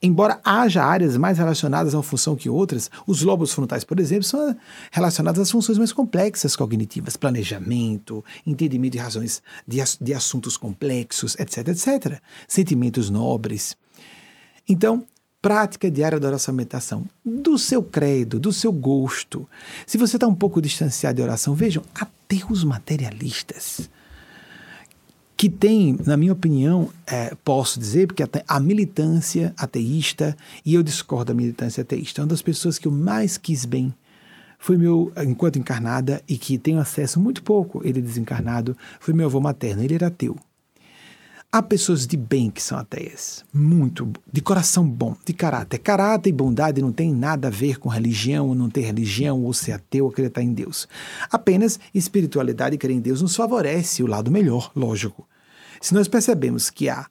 Embora haja áreas mais relacionadas a uma função que outras, os lobos frontais, por exemplo, são relacionados às funções mais complexas cognitivas, planejamento, entendimento de razões de, de assuntos complexos, etc, etc. Sentimentos nobres. Então, prática diária da oração e meditação, do seu credo, do seu gosto. Se você está um pouco distanciado de oração, vejam, até os materialistas que tem, na minha opinião, é, posso dizer, porque a militância ateísta, e eu discordo da militância ateísta, uma das pessoas que eu mais quis bem foi meu, enquanto encarnada, e que tenho acesso muito pouco, ele desencarnado, foi meu avô materno, ele era ateu. Há pessoas de bem que são ateias, muito, de coração bom, de caráter. Caráter e bondade não tem nada a ver com religião ou não ter religião, ou ser ateu ou acreditar em Deus. Apenas espiritualidade e crer em Deus nos favorece o lado melhor, lógico. Se nós percebemos que há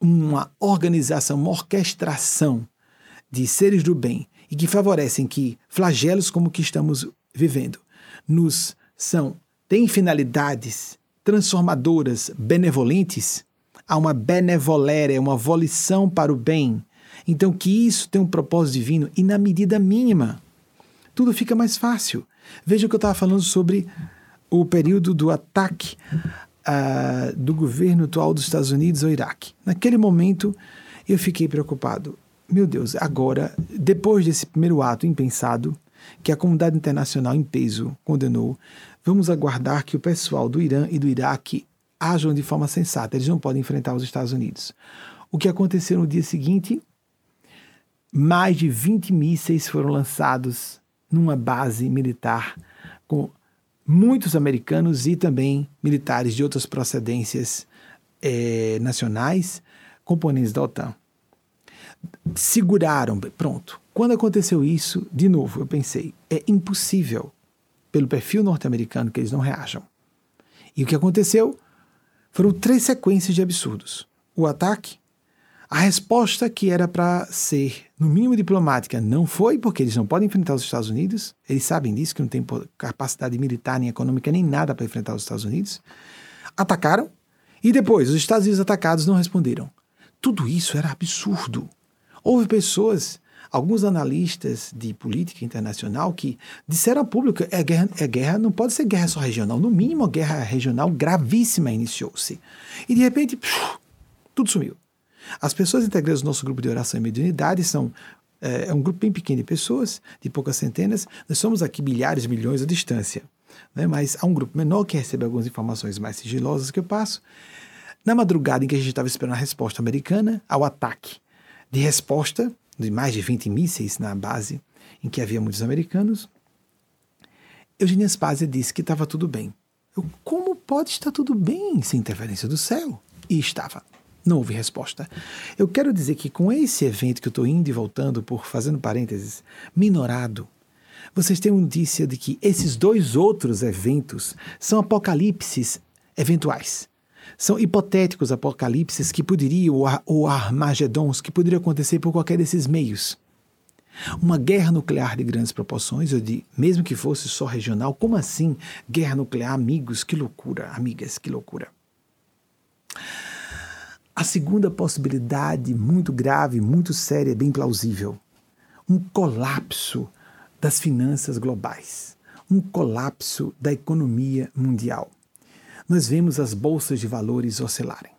uma organização, uma orquestração de seres do bem e que favorecem que flagelos como o que estamos vivendo nos são têm finalidades transformadoras, benevolentes, há uma benevoléria, uma volição para o bem. Então que isso tem um propósito divino e na medida mínima, tudo fica mais fácil. Veja o que eu estava falando sobre o período do ataque uh, do governo atual dos Estados Unidos ao Iraque. Naquele momento, eu fiquei preocupado. Meu Deus, agora, depois desse primeiro ato impensado, que a comunidade internacional em peso condenou, vamos aguardar que o pessoal do Irã e do Iraque ajam de forma sensata. Eles não podem enfrentar os Estados Unidos. O que aconteceu no dia seguinte? Mais de 20 mísseis foram lançados numa base militar com muitos americanos e também militares de outras procedências é, nacionais, componentes da OTAN. Seguraram, pronto. Quando aconteceu isso, de novo, eu pensei, é impossível, pelo perfil norte-americano, que eles não reajam. E o que aconteceu? Foram três sequências de absurdos. O ataque, a resposta que era para ser, no mínimo, diplomática não foi, porque eles não podem enfrentar os Estados Unidos. Eles sabem disso, que não tem capacidade militar, nem econômica, nem nada para enfrentar os Estados Unidos. Atacaram e depois os Estados Unidos atacados não responderam. Tudo isso era absurdo. Houve pessoas, alguns analistas de política internacional, que disseram ao público: é guerra, é guerra, não pode ser guerra só regional. No mínimo, a guerra regional gravíssima iniciou-se. E de repente, puf, tudo sumiu. As pessoas integradas no nosso grupo de oração e mediunidade são é, é, um grupo bem pequeno de pessoas, de poucas centenas. Nós somos aqui milhares, milhões à distância. Né? Mas há um grupo menor que recebe algumas informações mais sigilosas que eu passo. Na madrugada em que a gente estava esperando a resposta americana ao ataque de resposta de mais de 20 mísseis na base em que havia muitos americanos, Eugênia Spazia disse que estava tudo bem. Eu, como pode estar tudo bem sem interferência do céu? E estava. Não houve resposta. Eu quero dizer que com esse evento que eu estou indo e voltando, por fazendo parênteses, minorado, vocês têm notícia de que esses dois outros eventos são apocalipses eventuais. São hipotéticos apocalipses que poderiam, ou armagedons, que poderiam acontecer por qualquer desses meios. Uma guerra nuclear de grandes proporções, ou de, mesmo que fosse só regional, como assim? Guerra nuclear, amigos, que loucura, amigas, que loucura. A segunda possibilidade, muito grave, muito séria, bem plausível, um colapso das finanças globais, um colapso da economia mundial. Nós vemos as bolsas de valores oscilarem.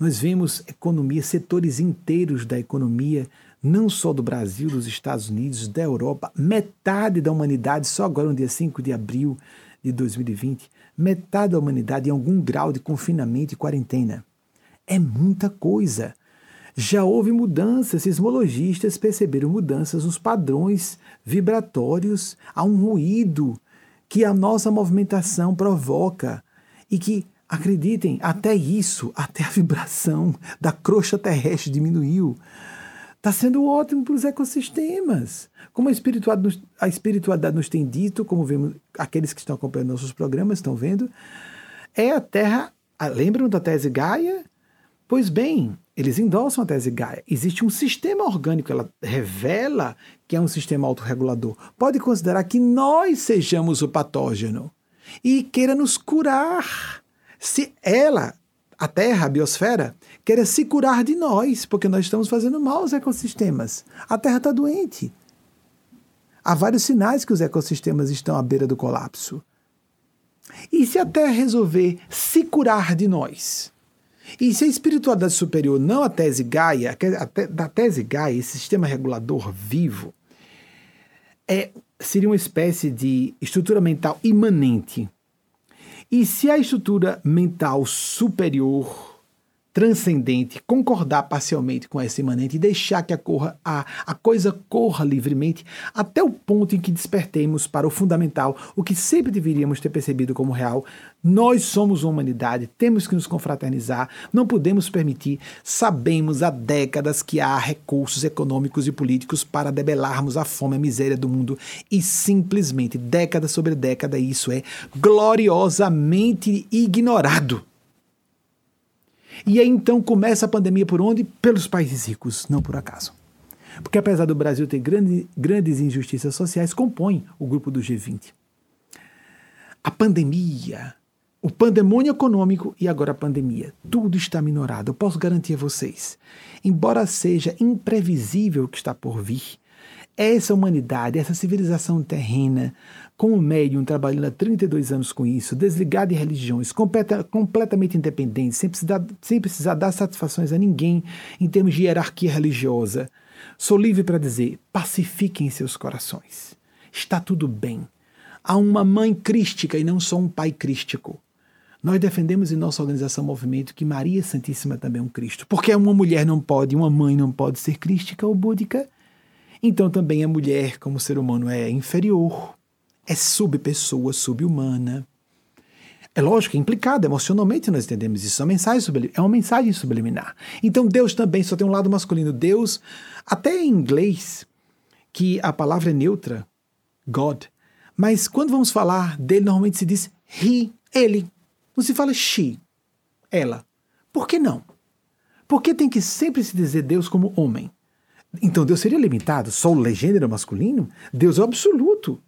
Nós vemos economia, setores inteiros da economia, não só do Brasil, dos Estados Unidos, da Europa, metade da humanidade, só agora no dia 5 de abril de 2020, metade da humanidade em algum grau de confinamento e quarentena. É muita coisa. Já houve mudanças, sismologistas perceberam mudanças nos padrões vibratórios, há um ruído que a nossa movimentação provoca e que Acreditem, até isso, até a vibração da crosta terrestre diminuiu. Está sendo ótimo para os ecossistemas. Como a espiritualidade, nos, a espiritualidade nos tem dito, como vemos aqueles que estão acompanhando nossos programas estão vendo, é a Terra. Lembram da tese Gaia? Pois bem, eles endossam a tese Gaia. Existe um sistema orgânico, ela revela que é um sistema autorregulador. Pode considerar que nós sejamos o patógeno e queira nos curar se ela, a Terra, a biosfera, quer se curar de nós, porque nós estamos fazendo mal aos ecossistemas. A Terra está doente. Há vários sinais que os ecossistemas estão à beira do colapso. E se a Terra resolver se curar de nós? E se a espiritualidade superior, não a tese Gaia, a te, da tese Gaia, esse sistema regulador vivo, é, seria uma espécie de estrutura mental imanente. E se a estrutura mental superior transcendente, concordar parcialmente com essa imanente e deixar que a, corra, a, a coisa corra livremente até o ponto em que despertemos para o fundamental, o que sempre deveríamos ter percebido como real. Nós somos uma humanidade, temos que nos confraternizar, não podemos permitir. Sabemos há décadas que há recursos econômicos e políticos para debelarmos a fome e a miséria do mundo e simplesmente, década sobre década, isso é gloriosamente ignorado. E aí então começa a pandemia por onde? Pelos países ricos, não por acaso. Porque apesar do Brasil ter grande, grandes injustiças sociais, compõe o grupo do G20. A pandemia, o pandemônio econômico e agora a pandemia, tudo está minorado. Eu posso garantir a vocês. Embora seja imprevisível o que está por vir, essa humanidade, essa civilização terrena, com o médium trabalhando há 32 anos com isso, desligado de religiões, completa, completamente independente, sem precisar, sem precisar dar satisfações a ninguém em termos de hierarquia religiosa, sou livre para dizer: pacifiquem seus corações. Está tudo bem. Há uma mãe crística e não só um pai crístico. Nós defendemos em nossa organização Movimento que Maria Santíssima também é um Cristo. Porque uma mulher não pode, uma mãe não pode ser crística ou búdica, então também a mulher, como ser humano, é inferior é subpessoa, subhumana. É lógico, é implicado, emocionalmente nós entendemos isso. É uma mensagem, é uma mensagem subliminar. Então Deus também só tem um lado masculino. Deus, até em inglês, que a palavra é neutra, God, mas quando vamos falar dele, normalmente se diz he, ele. Não se fala she, ela. Por que não? Por que tem que sempre se dizer Deus como homem? Então Deus seria limitado só o gênero masculino? Deus é o absoluto.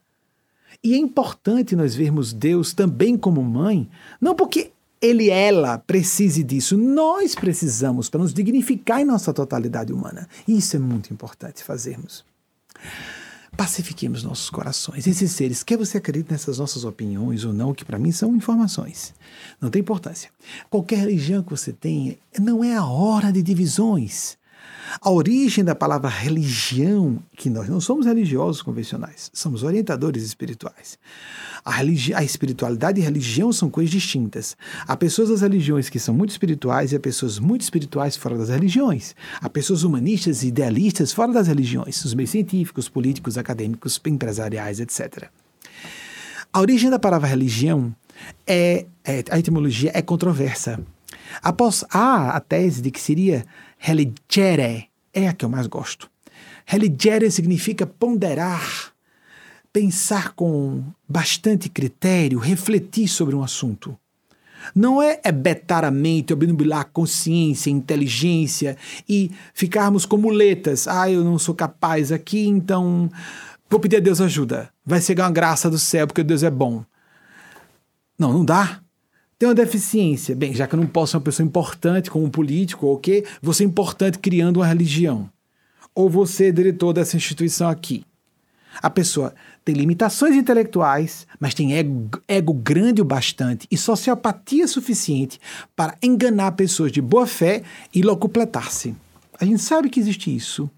E é importante nós vermos Deus também como mãe, não porque ele, ela precise disso, nós precisamos para nos dignificar em nossa totalidade humana. Isso é muito importante fazermos. Pacifiquemos nossos corações. Esses seres, quer você acredite nessas nossas opiniões ou não, que para mim são informações, não tem importância. Qualquer religião que você tenha, não é a hora de divisões. A origem da palavra religião, que nós não somos religiosos convencionais, somos orientadores espirituais. A, religi a espiritualidade e a religião são coisas distintas. Há pessoas das religiões que são muito espirituais e há pessoas muito espirituais fora das religiões. Há pessoas humanistas e idealistas fora das religiões, os meios científicos, políticos, acadêmicos, empresariais, etc. A origem da palavra religião é, é a etimologia é controversa. Após há a tese de que seria religere, é a que eu mais gosto. Religere significa ponderar, pensar com bastante critério, refletir sobre um assunto. não é betar a mente, obnubilar a consciência, inteligência e ficarmos como muletas. Ah, eu não sou capaz aqui, então vou pedir a Deus ajuda. Vai chegar uma graça do céu porque Deus é bom. Não, não dá. Tem uma deficiência. Bem, já que eu não posso ser uma pessoa importante como um político ou o quê, vou ser importante criando uma religião. Ou você, diretor dessa instituição aqui. A pessoa tem limitações intelectuais, mas tem ego, ego grande o bastante e sociopatia suficiente para enganar pessoas de boa fé e locupletar-se. A gente sabe que existe isso.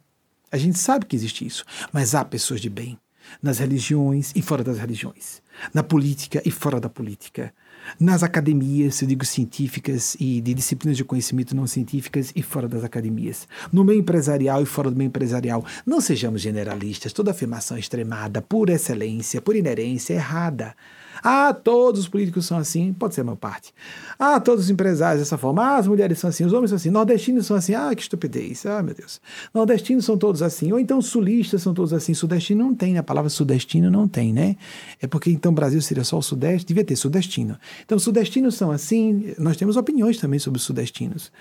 A gente sabe que existe isso. Mas há pessoas de bem nas religiões e fora das religiões, na política e fora da política, nas academias, eu digo científicas e de disciplinas de conhecimento não científicas e fora das academias, no meio empresarial e fora do meio empresarial. Não sejamos generalistas, toda afirmação extremada, por excelência, por inerência, é errada. Ah, todos os políticos são assim, pode ser a maior parte. Ah, todos os empresários dessa forma. Ah, as mulheres são assim, os homens são assim, nordestinos são assim. Ah, que estupidez. Ah, meu Deus. Nordestinos são todos assim. Ou então sulistas são todos assim. Sudestino não tem, né? A palavra sudestino não tem, né? É porque então Brasil seria só o sudeste, devia ter sudestino. Então, sudestinos são assim. Nós temos opiniões também sobre os sudestinos.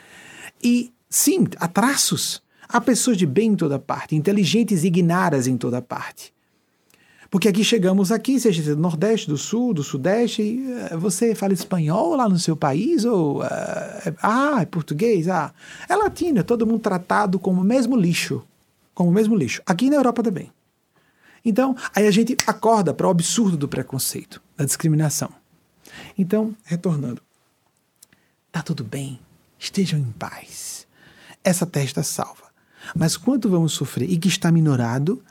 E sim, há traços. Há pessoas de bem em toda parte, inteligentes e ignaras em toda parte. Porque aqui chegamos aqui, seja do Nordeste, do Sul, do Sudeste, eh, você fala espanhol lá no seu país? Ou, uh, ah, é português? Ah, é latino, é todo mundo tratado como o mesmo lixo. Como o mesmo lixo. Aqui na Europa também. Então, aí a gente acorda para o absurdo do preconceito, da discriminação. Então, retornando. Tá tudo bem, estejam em paz. Essa testa salva. Mas quanto vamos sofrer e que está minorado,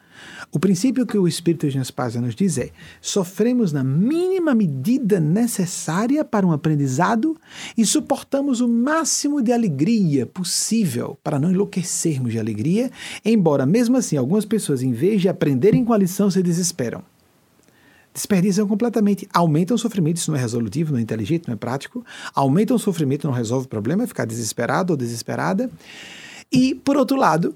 o princípio que o Espírito de Spazia nos diz é: sofremos na mínima medida necessária para um aprendizado e suportamos o máximo de alegria possível para não enlouquecermos de alegria, embora mesmo assim algumas pessoas, em vez de aprenderem com a lição, se desesperam. Desperdiçam completamente, aumentam o sofrimento, isso não é resolutivo, não é inteligente, não é prático, aumentam o sofrimento, não resolve o problema, é ficar desesperado ou desesperada. E, por outro lado,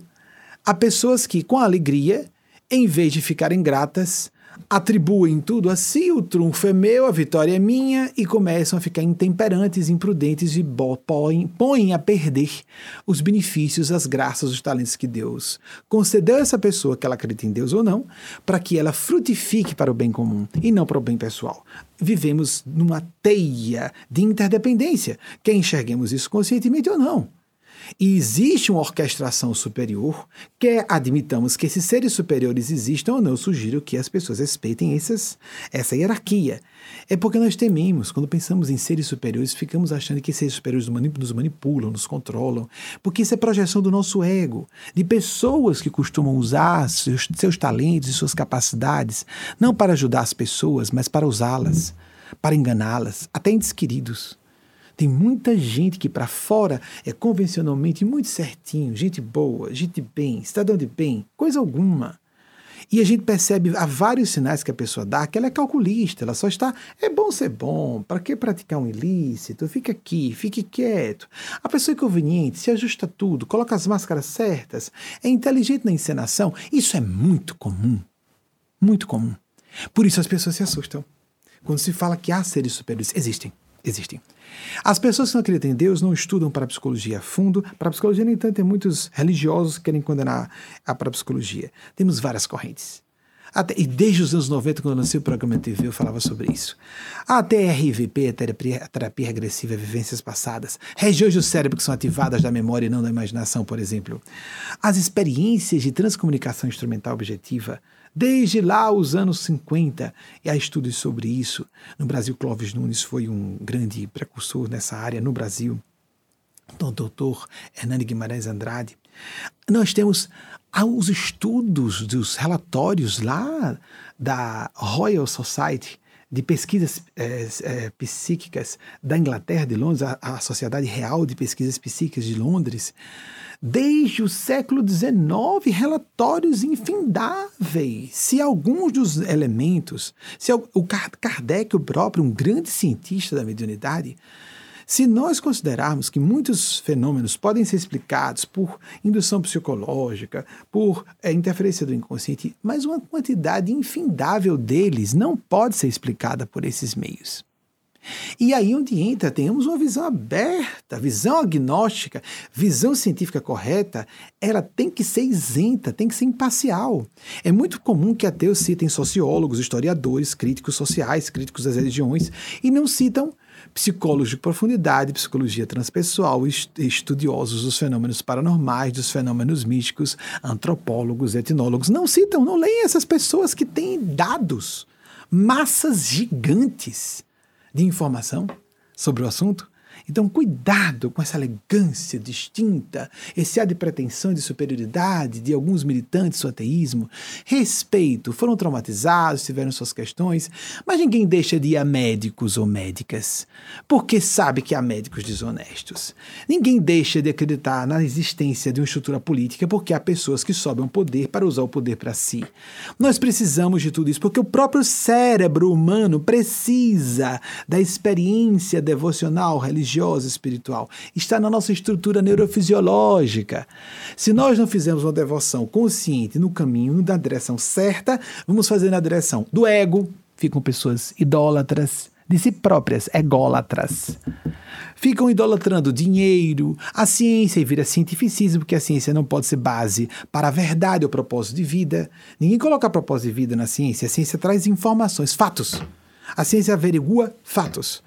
há pessoas que, com alegria, em vez de ficarem gratas, atribuem tudo a si, o trunfo é meu, a vitória é minha, e começam a ficar intemperantes, imprudentes e põem, põem a perder os benefícios, as graças, os talentos que Deus concedeu a essa pessoa, que ela acredita em Deus ou não, para que ela frutifique para o bem comum e não para o bem pessoal. Vivemos numa teia de interdependência, quer enxerguemos isso conscientemente ou não. E existe uma orquestração superior, quer admitamos que esses seres superiores existam ou não, eu sugiro que as pessoas respeitem essas, essa hierarquia. É porque nós tememos, quando pensamos em seres superiores, ficamos achando que seres superiores nos manipulam, nos controlam, porque isso é projeção do nosso ego, de pessoas que costumam usar seus, seus talentos e suas capacidades, não para ajudar as pessoas, mas para usá-las, para enganá-las, até entes queridos. Tem muita gente que para fora é convencionalmente muito certinho, gente boa, gente bem, cidadão de bem, coisa alguma. E a gente percebe há vários sinais que a pessoa dá que ela é calculista, ela só está, é bom ser bom, para que praticar um ilícito? Fica aqui, fique quieto. A pessoa é conveniente, se ajusta tudo, coloca as máscaras certas, é inteligente na encenação. Isso é muito comum. Muito comum. Por isso as pessoas se assustam. Quando se fala que há seres superiores, existem, existem. As pessoas que não acreditam em Deus não estudam para a psicologia a fundo. Para a psicologia, no entanto, tem muitos religiosos que querem condenar a parapsicologia. Temos várias correntes. Até, e desde os anos 90, quando eu lancei o programa TV, eu falava sobre isso. A TRVP, a terapia, a terapia regressiva, vivências passadas, regiões do cérebro que são ativadas da memória e não da imaginação, por exemplo. As experiências de transcomunicação instrumental objetiva, Desde lá, os anos 50, e há estudos sobre isso. No Brasil, Clóvis Nunes foi um grande precursor nessa área no Brasil. O doutor Hernani Guimarães Andrade. Nós temos os estudos dos relatórios lá da Royal Society de Pesquisas é, é, Psíquicas da Inglaterra, de Londres, a, a Sociedade Real de Pesquisas Psíquicas de Londres, desde o século XIX, relatórios infindáveis. Se alguns dos elementos, se o Kardec, o próprio, um grande cientista da mediunidade, se nós considerarmos que muitos fenômenos podem ser explicados por indução psicológica, por é, interferência do inconsciente, mas uma quantidade infindável deles não pode ser explicada por esses meios. E aí onde entra, temos uma visão aberta, visão agnóstica, visão científica correta, ela tem que ser isenta, tem que ser imparcial. É muito comum que ateus citem sociólogos, historiadores, críticos sociais, críticos das religiões, e não citam psicólogos de profundidade, psicologia transpessoal, estudiosos dos fenômenos paranormais, dos fenômenos místicos, antropólogos, etnólogos. Não citam, não leem essas pessoas que têm dados, massas gigantes de informação sobre o assunto então, cuidado com essa elegância distinta, esse ar de pretensão de superioridade de alguns militantes do ateísmo. Respeito, foram traumatizados, tiveram suas questões, mas ninguém deixa de ir a médicos ou médicas, porque sabe que há médicos desonestos. Ninguém deixa de acreditar na existência de uma estrutura política porque há pessoas que sobem o poder para usar o poder para si. Nós precisamos de tudo isso porque o próprio cérebro humano precisa da experiência devocional religiosa religiosa, espiritual. Está na nossa estrutura neurofisiológica. Se nós não fizermos uma devoção consciente no caminho, na direção certa, vamos fazer na direção do ego. Ficam pessoas idólatras, de si próprias, ególatras. Ficam idolatrando dinheiro, a ciência e vira cientificismo, porque a ciência não pode ser base para a verdade ou propósito de vida. Ninguém coloca propósito de vida na ciência. A ciência traz informações, fatos. A ciência averigua fatos.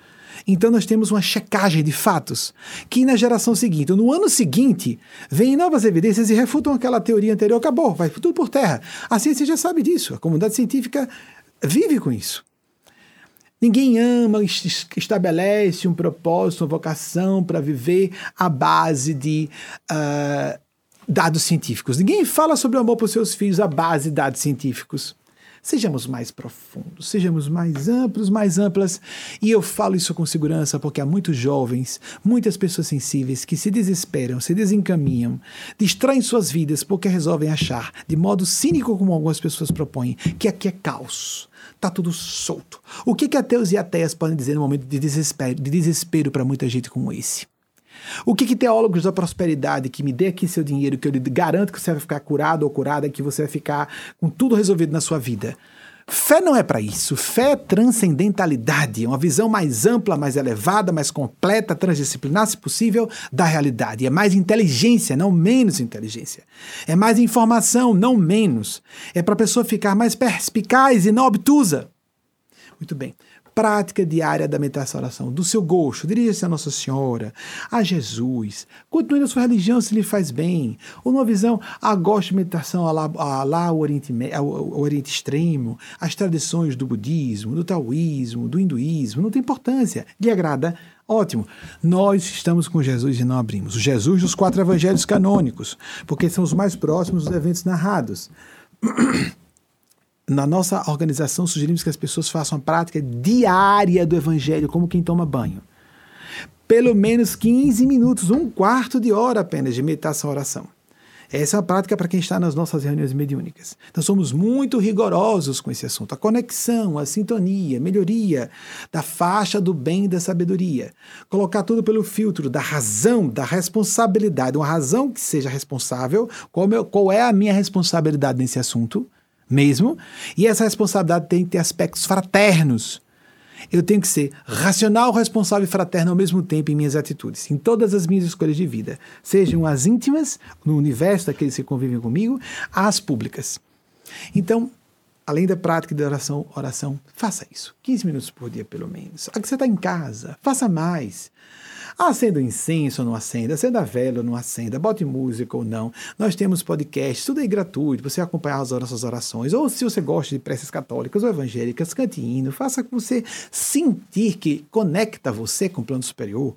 Então nós temos uma checagem de fatos, que na geração seguinte, no ano seguinte, vêm novas evidências e refutam aquela teoria anterior, acabou, vai tudo por terra. A ciência já sabe disso, a comunidade científica vive com isso. Ninguém ama, estabelece um propósito, uma vocação para viver à base de uh, dados científicos. Ninguém fala sobre o amor para os seus filhos à base de dados científicos. Sejamos mais profundos, sejamos mais amplos, mais amplas. E eu falo isso com segurança porque há muitos jovens, muitas pessoas sensíveis que se desesperam, se desencaminham, distraem suas vidas porque resolvem achar, de modo cínico como algumas pessoas propõem, que aqui é caos. Está tudo solto. O que, que ateus e ateias podem dizer no momento de desespero, de desespero para muita gente como esse? O que, que teólogos da prosperidade que me dê aqui seu dinheiro, que eu lhe garanto que você vai ficar curado ou curada, que você vai ficar com tudo resolvido na sua vida? Fé não é para isso. Fé é transcendentalidade, uma visão mais ampla, mais elevada, mais completa, transdisciplinar, se possível, da realidade. É mais inteligência, não menos inteligência. É mais informação, não menos. É para a pessoa ficar mais perspicaz e não obtusa. Muito bem prática diária da meditação oração, do seu gosto, dirija-se a Nossa Senhora, a Jesus, continue na sua religião se lhe faz bem, ou numa visão, ah, gosto de meditação lá, a lá o, Oriente, o Oriente Extremo, as tradições do budismo, do taoísmo, do hinduísmo, não tem importância, lhe agrada, Ótimo. Nós estamos com Jesus e não abrimos. O Jesus dos quatro evangelhos canônicos, porque são os mais próximos dos eventos narrados. (clears throat) na nossa organização, sugerimos que as pessoas façam a prática diária do evangelho, como quem toma banho. Pelo menos 15 minutos, um quarto de hora apenas de meditação oração. Essa é a prática para quem está nas nossas reuniões mediúnicas. Então somos muito rigorosos com esse assunto. A conexão, a sintonia, melhoria da faixa do bem e da sabedoria. Colocar tudo pelo filtro da razão, da responsabilidade. Uma razão que seja responsável. Qual é a minha responsabilidade nesse assunto? Mesmo, e essa responsabilidade tem que ter aspectos fraternos. Eu tenho que ser racional, responsável e fraterno ao mesmo tempo em minhas atitudes, em todas as minhas escolhas de vida, sejam as íntimas, no universo daqueles que convivem comigo, as públicas. Então, além da prática de oração, oração, faça isso. 15 minutos por dia, pelo menos. Aqui você está em casa, faça mais. Acenda incenso ou não acenda, acenda vela ou não acenda, bote música ou não. Nós temos podcasts, tudo é gratuito, você acompanhar as nossas orações. Ou se você gosta de preces católicas ou evangélicas, cante hino, faça com você sentir que conecta você com o plano superior.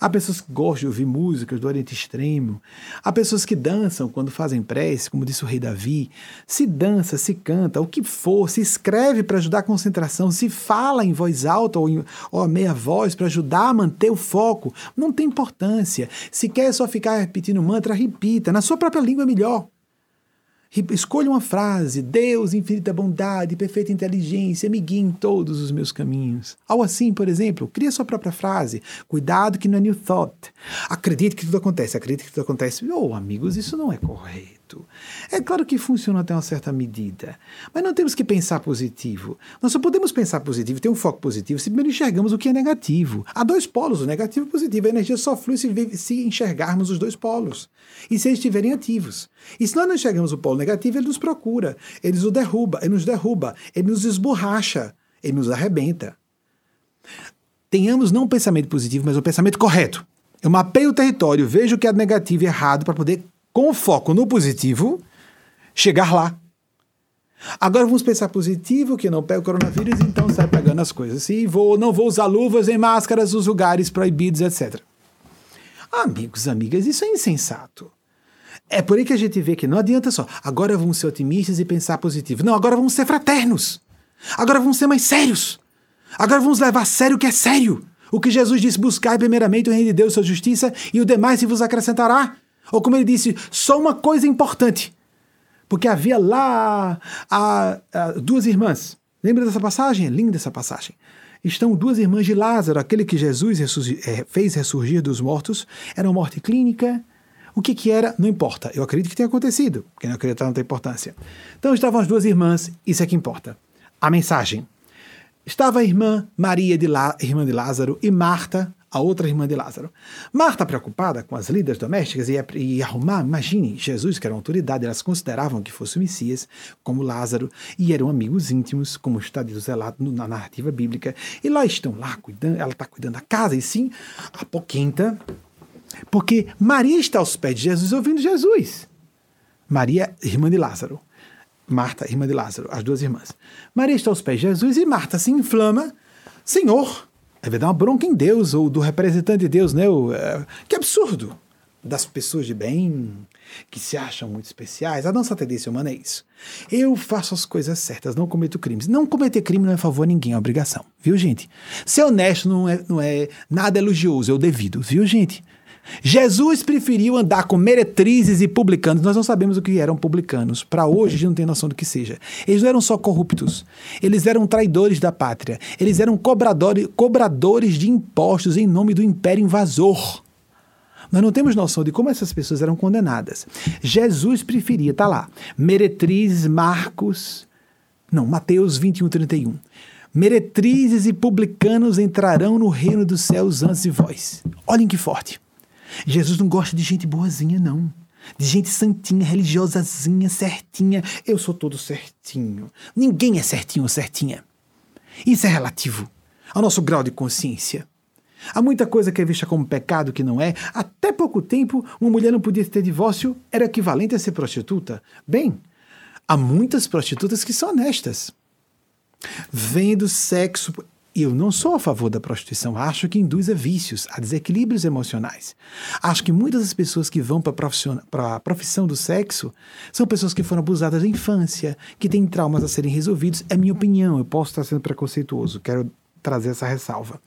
Há pessoas que gostam de ouvir músicas do Oriente Extremo. Há pessoas que dançam quando fazem prece, como disse o rei Davi. Se dança, se canta, o que for, se escreve para ajudar a concentração, se fala em voz alta ou, em, ou a meia voz para ajudar a manter o foco. Não tem importância. Se quer só ficar repetindo mantra, repita. Na sua própria língua é melhor. Escolha uma frase: Deus, infinita bondade, perfeita inteligência, me guie em todos os meus caminhos. Algo assim, por exemplo, cria sua própria frase. Cuidado que não é new thought. Acredite que tudo acontece, acredite que tudo acontece. Oh, amigos, isso não é correto. Certo. É claro que funciona até uma certa medida, mas não temos que pensar positivo. Nós só podemos pensar positivo, ter um foco positivo, se primeiro enxergamos o que é negativo. Há dois polos, o negativo e o positivo. A energia só flui se, se enxergarmos os dois polos e se eles estiverem ativos. E se nós não enxergamos o polo negativo, ele nos procura, ele nos derruba, ele nos derruba, ele nos esborracha, ele nos arrebenta. Tenhamos não um pensamento positivo, mas um pensamento correto. Eu mapeio o território, vejo o que é negativo e errado para poder, com foco no positivo, chegar lá. Agora vamos pensar positivo, que não pega o coronavírus, então sai pegando as coisas. E vou, não vou usar luvas em máscaras nos lugares proibidos, etc. Amigos, amigas, isso é insensato. É por aí que a gente vê que não adianta só. Agora vamos ser otimistas e pensar positivo. Não, agora vamos ser fraternos. Agora vamos ser mais sérios. Agora vamos levar a sério o que é sério. O que Jesus disse: buscar primeiramente o reino de Deus sua justiça, e o demais se vos acrescentará. Ou como ele disse, só uma coisa importante. Porque havia lá a, a, duas irmãs. Lembra dessa passagem? É linda essa passagem. Estão duas irmãs de Lázaro, aquele que Jesus ressurgi, é, fez ressurgir dos mortos. Era uma morte clínica. O que, que era? Não importa. Eu acredito que tenha acontecido. Quem não acredita não tem importância. Então estavam as duas irmãs, isso é que importa. A mensagem estava a irmã Maria, de Lá, irmã de Lázaro, e Marta, a outra irmã de Lázaro. Marta, preocupada com as lidas domésticas e, e arrumar, imagine, Jesus, que era uma autoridade, elas consideravam que fosse o Messias, como Lázaro, e eram amigos íntimos, como está zelado na narrativa bíblica. E lá estão, lá cuidando, ela está cuidando da casa, e sim, a poquenta, porque Maria está aos pés de Jesus ouvindo Jesus. Maria, irmã de Lázaro. Marta, irmã de Lázaro, as duas irmãs. Maria está aos pés de Jesus e Marta se inflama. Senhor, vai dar uma bronca em Deus, ou do representante de Deus, né? O, é, que absurdo! Das pessoas de bem, que se acham muito especiais. A nossa tendência humana é isso. Eu faço as coisas certas, não cometo crimes. Não cometer crime não é favor a ninguém, é obrigação. Viu, gente? Ser honesto não é, não é nada elogioso, é o devido. Viu, gente? Jesus preferiu andar com meretrizes e publicanos. Nós não sabemos o que eram publicanos. Para hoje, a gente não tem noção do que seja. Eles não eram só corruptos. Eles eram traidores da pátria. Eles eram cobradores, cobradores de impostos em nome do império invasor. Nós não temos noção de como essas pessoas eram condenadas. Jesus preferia, tá lá, meretrizes, Marcos, não, Mateus 21, 31. Meretrizes e publicanos entrarão no reino dos céus antes de vós. Olhem que forte. Jesus não gosta de gente boazinha, não. De gente santinha, religiosazinha, certinha. Eu sou todo certinho. Ninguém é certinho ou certinha. Isso é relativo ao nosso grau de consciência. Há muita coisa que é vista como pecado que não é. Até pouco tempo, uma mulher não podia ter divórcio, era equivalente a ser prostituta. Bem, há muitas prostitutas que são honestas. Vendo sexo. Eu não sou a favor da prostituição, acho que induz a vícios, a desequilíbrios emocionais. Acho que muitas das pessoas que vão para a profissão do sexo são pessoas que foram abusadas na infância, que têm traumas a serem resolvidos. É minha opinião, eu posso estar sendo preconceituoso, quero trazer essa ressalva.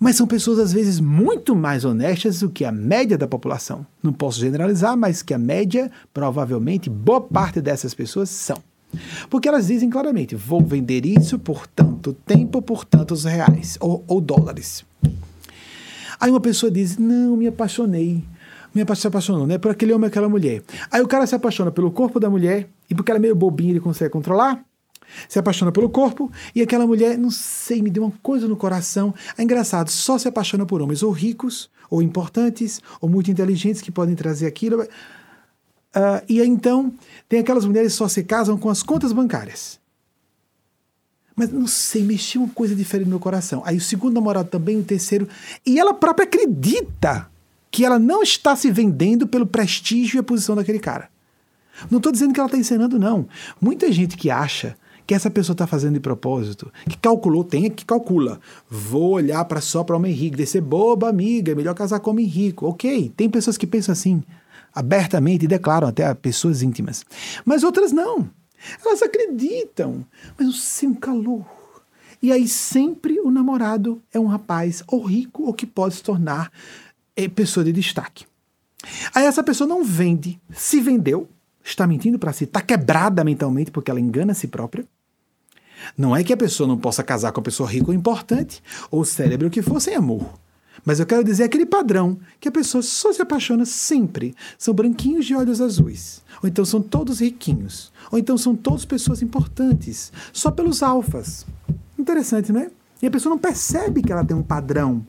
Mas são pessoas, às vezes, muito mais honestas do que a média da população. Não posso generalizar, mas que a média, provavelmente, boa parte dessas pessoas são. Porque elas dizem claramente: vou vender isso por tanto tempo, por tantos reais ou, ou dólares. Aí uma pessoa diz: não, me apaixonei. Me apaixonou, né? Por aquele homem aquela mulher. Aí o cara se apaixona pelo corpo da mulher, e porque ela é meio bobinha, ele consegue controlar. Se apaixona pelo corpo, e aquela mulher, não sei, me deu uma coisa no coração. É engraçado, só se apaixona por homens ou ricos, ou importantes, ou muito inteligentes que podem trazer aquilo. Uh, e então, tem aquelas mulheres que só se casam com as contas bancárias. Mas não sei, mexeu uma coisa diferente no meu coração. Aí o segundo namorado também, o terceiro. E ela própria acredita que ela não está se vendendo pelo prestígio e a posição daquele cara. Não estou dizendo que ela está encenando, não. Muita gente que acha que essa pessoa está fazendo de propósito, que calculou, tem que calcula. Vou olhar para só para homem rico, descer boba, amiga, é melhor casar com homem rico. Ok, tem pessoas que pensam assim abertamente e declaram até a pessoas íntimas. Mas outras não. Elas acreditam, mas sem calor. E aí sempre o namorado é um rapaz ou rico ou que pode se tornar é, pessoa de destaque. Aí essa pessoa não vende, se vendeu, está mentindo para si, está quebrada mentalmente porque ela engana a si própria. Não é que a pessoa não possa casar com uma pessoa rica ou importante, ou célebre o que for, sem amor. Mas eu quero dizer aquele padrão que a pessoa só se apaixona sempre. São branquinhos de olhos azuis. Ou então são todos riquinhos. Ou então são todos pessoas importantes. Só pelos alfas. Interessante, não é? E a pessoa não percebe que ela tem um padrão.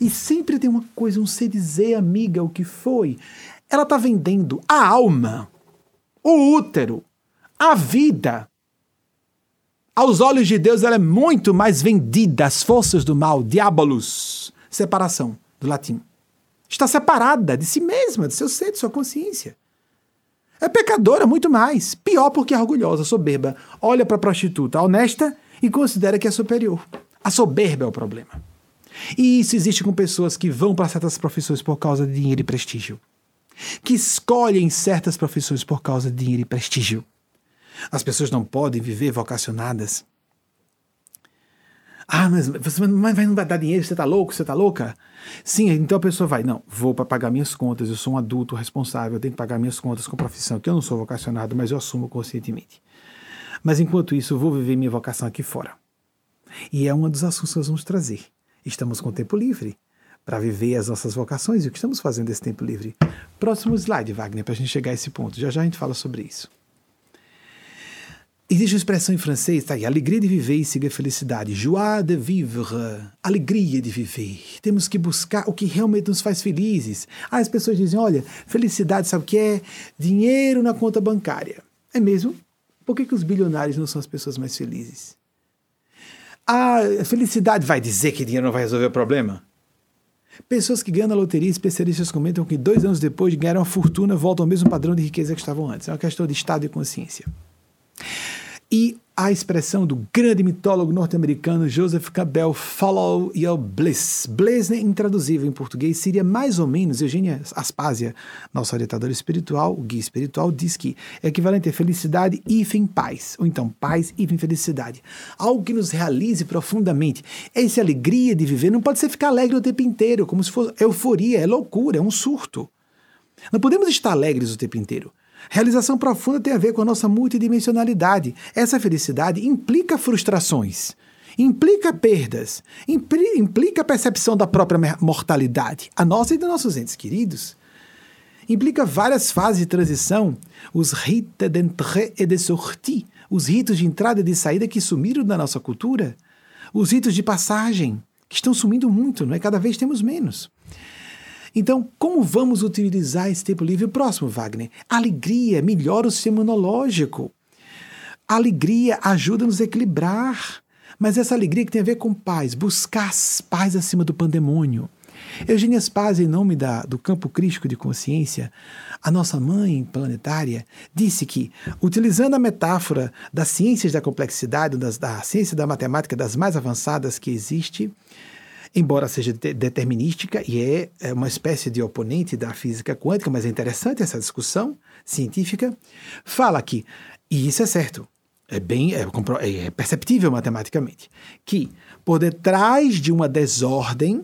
E sempre tem uma coisa, um se dizer, amiga, o que foi. Ela está vendendo a alma, o útero, a vida. Aos olhos de Deus, ela é muito mais vendida às forças do mal, diabolos, separação, do latim. Está separada de si mesma, de seu ser, de sua consciência. É pecadora muito mais. Pior porque é orgulhosa, soberba. Olha para a prostituta honesta e considera que é superior. A soberba é o problema. E isso existe com pessoas que vão para certas profissões por causa de dinheiro e prestígio. Que escolhem certas profissões por causa de dinheiro e prestígio. As pessoas não podem viver vocacionadas. Ah, mas você não vai dar dinheiro, você está louco, você está louca? Sim, então a pessoa vai, não, vou para pagar minhas contas, eu sou um adulto responsável, eu tenho que pagar minhas contas com profissão, que eu não sou vocacionado, mas eu assumo conscientemente. Mas enquanto isso, eu vou viver minha vocação aqui fora. E é uma dos assuntos que nós vamos trazer. Estamos com tempo livre para viver as nossas vocações e o que estamos fazendo esse tempo livre. Próximo slide, Wagner, para a gente chegar a esse ponto. Já já a gente fala sobre isso. Existe uma expressão em francês, tá aí, alegria de viver e siga a felicidade. Joie de vivre, alegria de viver. Temos que buscar o que realmente nos faz felizes. Ah, as pessoas dizem, olha, felicidade sabe o que é? Dinheiro na conta bancária. É mesmo? Por que, que os bilionários não são as pessoas mais felizes? Ah, felicidade vai dizer que dinheiro não vai resolver o problema? Pessoas que ganham na loteria, especialistas comentam que dois anos depois de ganhar uma fortuna voltam ao mesmo padrão de riqueza que estavam antes. É uma questão de estado e consciência. E a expressão do grande mitólogo norte-americano Joseph Campbell, follow your bliss. Bliss, né, intraduzível em português, seria mais ou menos, Eugênia Aspásia, nossa orientadora espiritual, o guia espiritual, diz que é equivalente a felicidade e em paz, ou então paz e em felicidade. Algo que nos realize profundamente. Essa alegria de viver não pode ser ficar alegre o tempo inteiro, como se fosse euforia, é loucura, é um surto. Não podemos estar alegres o tempo inteiro. Realização profunda tem a ver com a nossa multidimensionalidade. Essa felicidade implica frustrações, implica perdas, implica a percepção da própria mortalidade, a nossa e dos nossos entes queridos. Implica várias fases de transição, os rites d'entrée et de sortie, os ritos de entrada e de saída que sumiram da nossa cultura, os ritos de passagem, que estão sumindo muito, não é? Cada vez temos menos. Então, como vamos utilizar esse tempo livre? Próximo, Wagner. Alegria melhora o sistema imunológico. Alegria ajuda-nos a equilibrar. Mas essa alegria que tem a ver com paz, buscar paz acima do pandemônio. Eugênia Spaz, em nome da, do campo crítico de consciência, a nossa mãe planetária, disse que, utilizando a metáfora das ciências da complexidade, das, da ciência da matemática das mais avançadas que existe, embora seja de determinística e é, é uma espécie de oponente da física quântica, mas é interessante essa discussão científica, fala que, e isso é certo, é bem é, é perceptível matematicamente, que por detrás de uma desordem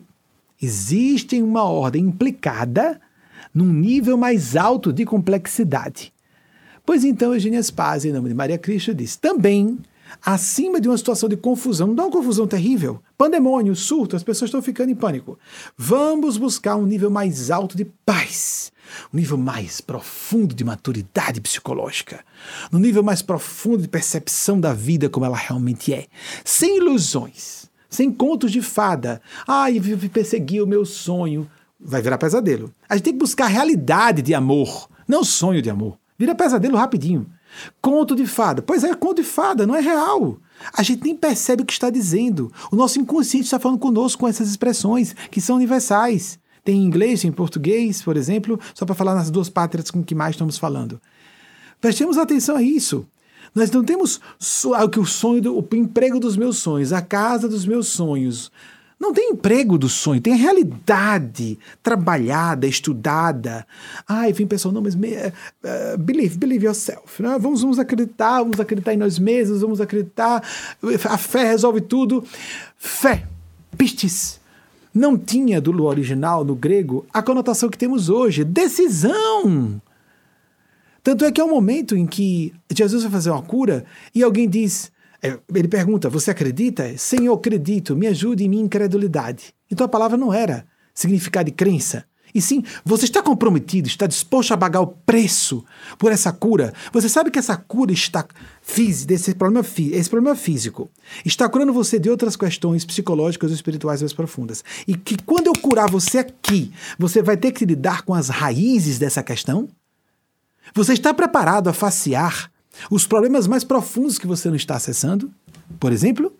existe uma ordem implicada num nível mais alto de complexidade. Pois então, Eugênia Spaz, em nome de Maria Cristo, diz: também acima de uma situação de confusão, não dá uma confusão terrível, pandemônio, surto, as pessoas estão ficando em pânico. Vamos buscar um nível mais alto de paz, um nível mais profundo de maturidade psicológica, um nível mais profundo de percepção da vida como ela realmente é, sem ilusões, sem contos de fada. Ai, ah, persegui o meu sonho. Vai virar pesadelo. A gente tem que buscar a realidade de amor, não sonho de amor. Vira pesadelo rapidinho. Conto de fada. Pois é, conto de fada, não é real. A gente nem percebe o que está dizendo. O nosso inconsciente está falando conosco com essas expressões que são universais. Tem em inglês, tem em português, por exemplo, só para falar nas duas pátrias com que mais estamos falando. Prestemos atenção a isso. Nós não temos o sonho, do, o emprego dos meus sonhos, a casa dos meus sonhos, não tem emprego do sonho, tem a realidade trabalhada, estudada. Ai, vem pessoal, não, mas me, uh, believe, believe yourself. Né? Vamos, vamos acreditar, vamos acreditar em nós mesmos, vamos acreditar. A fé resolve tudo. Fé, pistis, não tinha do original, no grego, a conotação que temos hoje, decisão. Tanto é que é um momento em que Jesus vai fazer uma cura e alguém diz: ele pergunta: Você acredita? Senhor, acredito, me ajude em minha incredulidade. Então a palavra não era significar de crença, e sim, você está comprometido, está disposto a pagar o preço por essa cura. Você sabe que essa cura está física, desse problema, esse problema físico, está curando você de outras questões psicológicas ou espirituais mais profundas. E que quando eu curar você aqui, você vai ter que lidar com as raízes dessa questão? Você está preparado a facear os problemas mais profundos que você não está acessando? Por exemplo,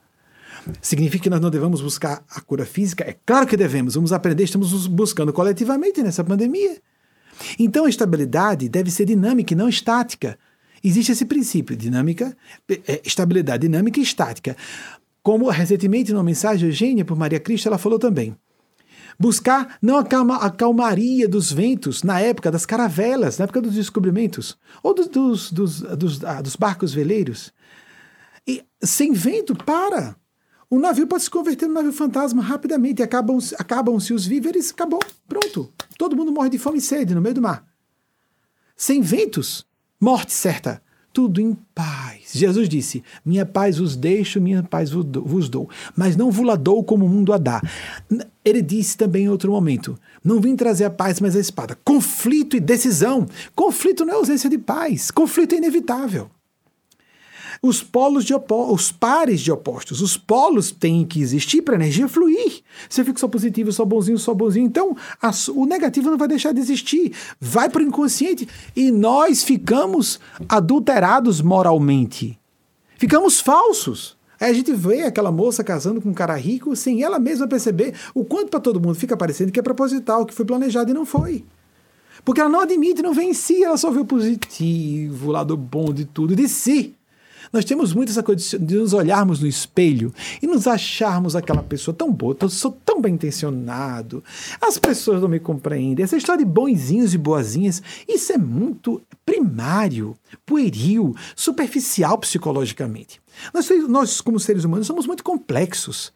Significa que nós não devemos buscar a cura física? É claro que devemos, vamos aprender, estamos buscando coletivamente nessa pandemia. Então a estabilidade deve ser dinâmica e não estática. Existe esse princípio, dinâmica, é, estabilidade dinâmica e estática. Como recentemente numa mensagem Eugênia por Maria Cristo, ela falou também. Buscar não a, calma, a calmaria dos ventos na época das caravelas, na época dos descobrimentos, ou dos, dos, dos, dos, ah, dos barcos veleiros. E sem vento, para. O navio pode se converter num navio fantasma rapidamente, acabam-se acabam os víveres, acabou, pronto. Todo mundo morre de fome e sede no meio do mar. Sem ventos, morte certa, tudo em paz. Jesus disse: Minha paz vos deixo, minha paz vos dou, mas não vos dou como o mundo a dá. Ele disse também em outro momento: Não vim trazer a paz, mas a espada. Conflito e decisão. Conflito não é ausência de paz, conflito é inevitável os polos de os pares de opostos. Os polos têm que existir para a energia fluir. Você fica só positivo, só bonzinho, só bonzinho. Então, a, o negativo não vai deixar de existir. Vai para o inconsciente. E nós ficamos adulterados moralmente. Ficamos falsos. Aí a gente vê aquela moça casando com um cara rico sem ela mesma perceber o quanto para todo mundo fica parecendo que é proposital, que foi planejado e não foi. Porque ela não admite, não vê em si, ela só vê o positivo, o lado bom de tudo, de si. Nós temos muito essa coisa de nos olharmos no espelho e nos acharmos aquela pessoa tão boa, eu sou tão bem intencionado, as pessoas não me compreendem. Essa história de bonzinhos e boazinhas, isso é muito primário, pueril, superficial psicologicamente. Nós, nós, como seres humanos, somos muito complexos.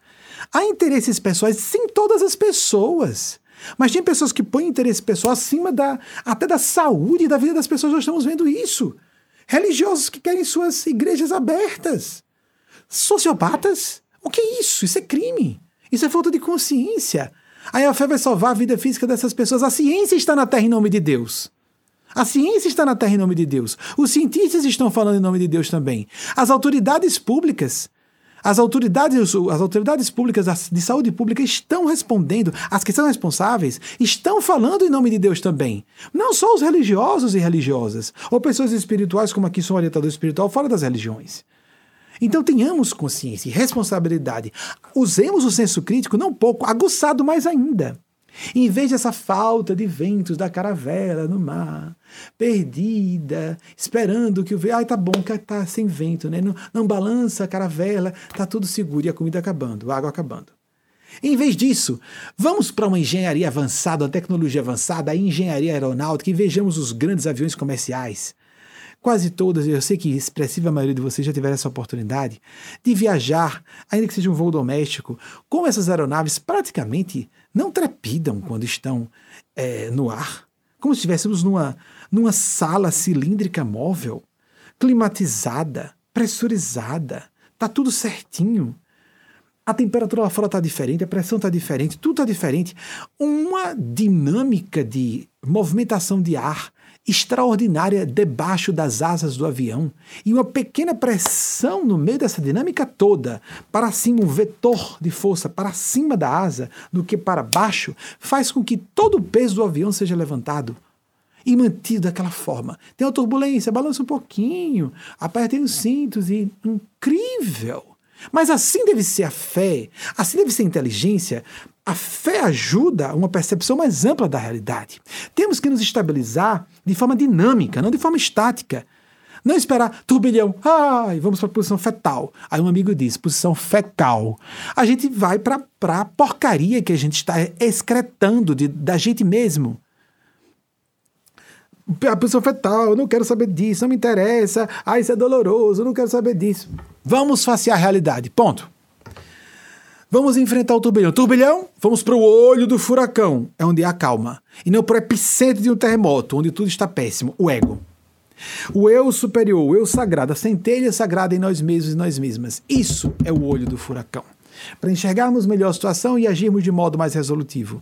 Há interesses pessoais em todas as pessoas. Mas tem pessoas que põem interesse pessoal acima da, até da saúde e da vida das pessoas. Nós estamos vendo isso. Religiosos que querem suas igrejas abertas. Sociopatas? O que é isso? Isso é crime. Isso é falta de consciência. Aí a fé vai salvar a vida física dessas pessoas. A ciência está na terra em nome de Deus. A ciência está na terra em nome de Deus. Os cientistas estão falando em nome de Deus também. As autoridades públicas as autoridades, as autoridades públicas de saúde pública estão respondendo, as que são responsáveis estão falando em nome de Deus também. Não só os religiosos e religiosas, ou pessoas espirituais, como aqui sou orientador espiritual, fora das religiões. Então tenhamos consciência e responsabilidade. Usemos o senso crítico, não pouco, aguçado mais ainda. Em vez dessa falta de ventos da caravela no mar, perdida, esperando que o vento. Ai, tá bom, que tá sem vento, né? Não, não balança a caravela, tá tudo seguro e a comida acabando, a água acabando. Em vez disso, vamos para uma engenharia avançada, uma tecnologia avançada, a engenharia aeronáutica e vejamos os grandes aviões comerciais. Quase todas, eu sei que expressiva maioria de vocês já tiveram essa oportunidade de viajar, ainda que seja um voo doméstico, com essas aeronaves praticamente não trepidam quando estão é, no ar, como se estivéssemos numa, numa sala cilíndrica móvel, climatizada, pressurizada, tá tudo certinho. A temperatura lá fora está diferente, a pressão está diferente, tudo está diferente. Uma dinâmica de movimentação de ar extraordinária debaixo das asas do avião e uma pequena pressão no meio dessa dinâmica toda, para cima, um vetor de força para cima da asa do que para baixo, faz com que todo o peso do avião seja levantado e mantido daquela forma. Tem uma turbulência, balança um pouquinho, apertem os cintos e incrível. Mas assim deve ser a fé, assim deve ser a inteligência a fé ajuda a uma percepção mais ampla da realidade. Temos que nos estabilizar de forma dinâmica, não de forma estática. Não esperar turbilhão, ai, vamos para a posição fetal. Aí um amigo diz, posição fecal. A gente vai para a porcaria que a gente está excretando de, da gente mesmo. A posição fetal, eu não quero saber disso, não me interessa, ai, isso é doloroso, eu não quero saber disso. Vamos facear a realidade, ponto. Vamos enfrentar o turbilhão. Turbilhão, vamos para o olho do furacão, é onde há calma. E não para o epicentro de um terremoto, onde tudo está péssimo, o ego. O eu superior, o eu sagrado, a centelha sagrada em nós mesmos e nós mesmas. Isso é o olho do furacão. Para enxergarmos melhor a situação e agirmos de modo mais resolutivo.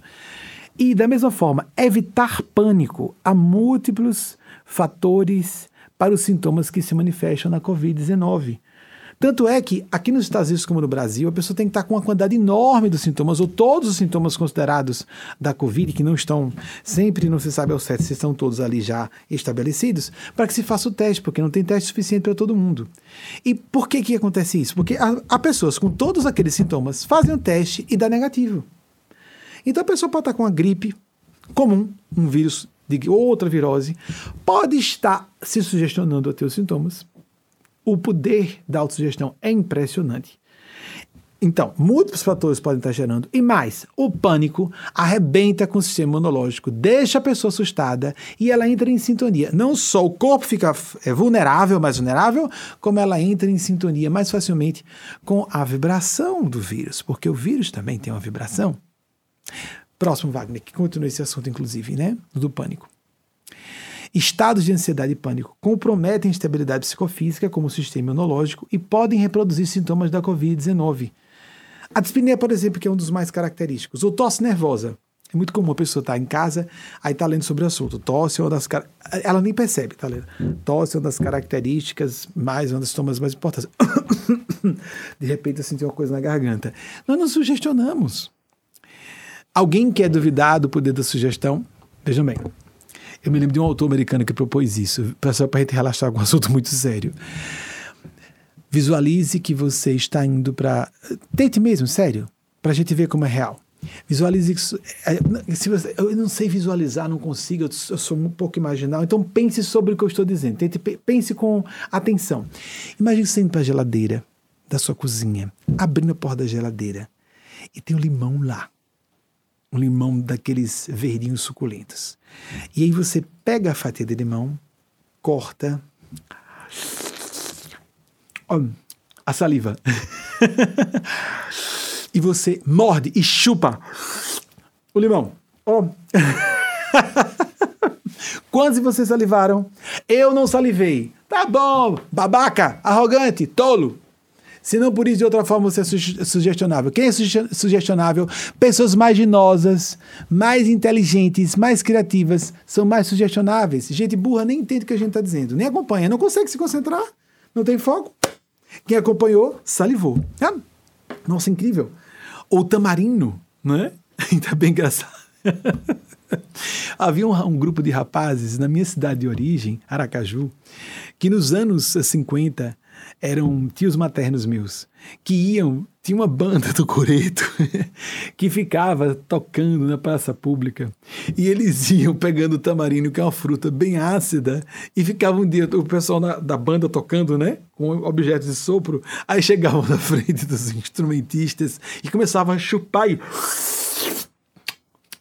E, da mesma forma, evitar pânico. Há múltiplos fatores para os sintomas que se manifestam na Covid-19. Tanto é que, aqui nos Estados Unidos como no Brasil, a pessoa tem que estar com uma quantidade enorme dos sintomas, ou todos os sintomas considerados da Covid, que não estão, sempre não se sabe ao certo se estão todos ali já estabelecidos, para que se faça o teste, porque não tem teste suficiente para todo mundo. E por que, que acontece isso? Porque há, pessoas com todos aqueles sintomas fazem o teste e dá negativo. Então a pessoa pode estar com uma gripe comum, um vírus de outra virose, pode estar se sugestionando a ter os sintomas, o poder da autossugestão é impressionante. Então, múltiplos fatores podem estar gerando. E mais, o pânico arrebenta com o sistema imunológico, deixa a pessoa assustada e ela entra em sintonia. Não só o corpo fica é, vulnerável, mais vulnerável, como ela entra em sintonia mais facilmente com a vibração do vírus, porque o vírus também tem uma vibração. Próximo, Wagner, que continua esse assunto, inclusive, né? Do pânico. Estados de ansiedade e pânico comprometem a estabilidade psicofísica, como o sistema imunológico, e podem reproduzir sintomas da Covid-19. A dispneia, por exemplo, que é um dos mais característicos. Ou tosse nervosa. É muito comum a pessoa estar tá em casa, aí está lendo sobre o assunto. Tosse é uma das. Ela nem percebe, está lendo. Tosse é uma das características mais, uma das sintomas mais importantes. (coughs) De repente eu senti uma coisa na garganta. Nós não sugestionamos. Alguém quer duvidar do poder da sugestão? Vejam bem, eu me lembro de um autor americano que propôs isso, só para a gente relaxar com um assunto muito sério. Visualize que você está indo para. Tente mesmo, sério, para a gente ver como é real. Visualize isso. É, se você, eu não sei visualizar, não consigo, eu sou um pouco imaginal. Então pense sobre o que eu estou dizendo. Tente, pense com atenção. Imagine você indo para a geladeira da sua cozinha, abrindo a porta da geladeira e tem um limão lá um limão daqueles verdinhos suculentos. E aí você pega a fatia de limão, corta. A saliva. (laughs) e você morde e chupa o limão. Oh. (laughs) Quantos de vocês salivaram? Eu não salivei. Tá bom, babaca, arrogante, tolo. Se não por isso, de outra forma, você é sugestionável. Quem é sugestionável? Pessoas mais ginosas, mais inteligentes, mais criativas, são mais sugestionáveis. Gente burra nem entende o que a gente está dizendo, nem acompanha, não consegue se concentrar, não tem foco. Quem acompanhou, salivou. Ah, nossa, incrível. Ou tamarino, né? (laughs) Ainda bem engraçado. (laughs) Havia um, um, grupo de rapazes na minha cidade de origem, Aracaju, que nos anos 50 eram tios maternos meus, que iam, tinha uma banda do Coreto (laughs) que ficava tocando na praça pública. E eles iam pegando tamarindo, que é uma fruta bem ácida, e ficava um dia o pessoal na, da banda tocando, né? Com objetos de sopro. Aí chegavam na (laughs) frente dos instrumentistas e começavam a chupar e. (sniffs)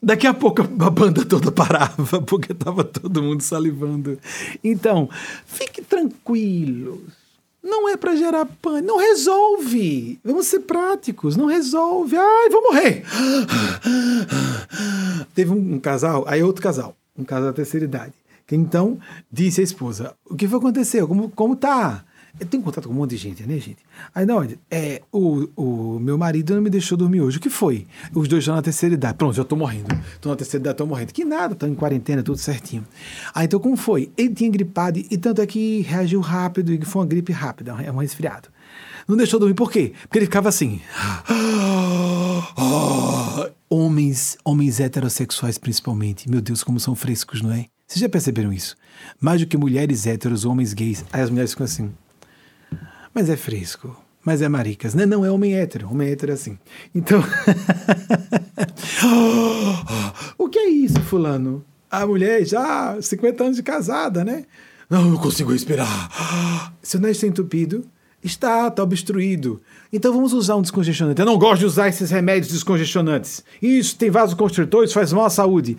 Daqui a pouco a banda toda parava, (laughs) porque estava todo mundo salivando. Então, fique tranquilos não é para gerar pânico. Não resolve. Vamos ser práticos. Não resolve. Ai, vou morrer. Teve um, um casal, aí outro casal, um casal da terceira idade, que então disse à esposa: O que foi acontecer? Como, como tá? Eu tenho contato com um monte de gente, né, gente? Aí, não, é, o, o meu marido não me deixou dormir hoje. O que foi? Os dois estão na terceira idade. Pronto, já tô morrendo. Tô na terceira idade, tô morrendo. Que nada, tô em quarentena, tudo certinho. Aí, então, como foi? Ele tinha gripado e tanto é que reagiu rápido e foi uma gripe rápida, é um resfriado. Não deixou dormir, por quê? Porque ele ficava assim. (gasps) homens, homens heterossexuais principalmente. Meu Deus, como são frescos, não é? Vocês já perceberam isso? Mais do que mulheres héteros, homens gays. Aí as mulheres ficam assim. Mas é fresco. Mas é maricas. Não, não é homem hétero. Homem hétero é assim. Então. (laughs) o que é isso, Fulano? A mulher já 50 anos de casada, né? Não, não consigo respirar. Seu nariz está entupido. Está, está obstruído. Então vamos usar um descongestionante. Eu não gosto de usar esses remédios descongestionantes. Isso tem vasoconstritor, isso faz mal à saúde.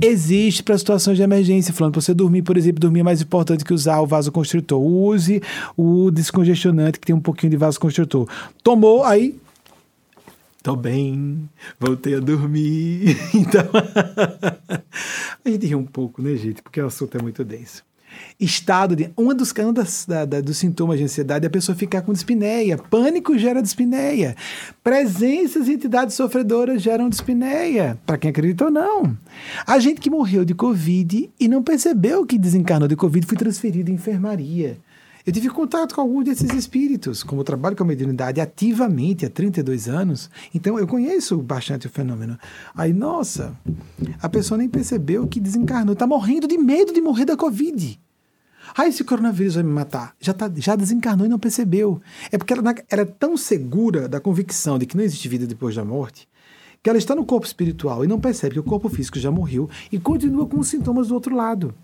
Existe para situações de emergência, falando para você dormir, por exemplo, dormir é mais importante que usar o vasoconstritor. Use o descongestionante que tem um pouquinho de vasoconstritor. Tomou, aí Tô bem, voltei a dormir. (laughs) Então, (laughs) a gente ri um pouco, né, gente? Porque o assunto é muito denso. Estado de. Um dos, um das, da, da, dos sintomas de ansiedade é a pessoa ficar com dispneia. Pânico gera dispneia. Presenças e entidades sofredoras geram dispneia. Para quem acredita ou não. A gente que morreu de Covid e não percebeu que desencarnou de Covid foi transferido em enfermaria. Eu tive contato com alguns desses espíritos, como eu trabalho com a mediunidade ativamente há 32 anos, então eu conheço bastante o fenômeno. Aí, nossa, a pessoa nem percebeu que desencarnou, está morrendo de medo de morrer da Covid. Ah, esse coronavírus vai me matar. Já, tá, já desencarnou e não percebeu. É porque ela, ela é tão segura da convicção de que não existe vida depois da morte, que ela está no corpo espiritual e não percebe que o corpo físico já morreu e continua com os sintomas do outro lado.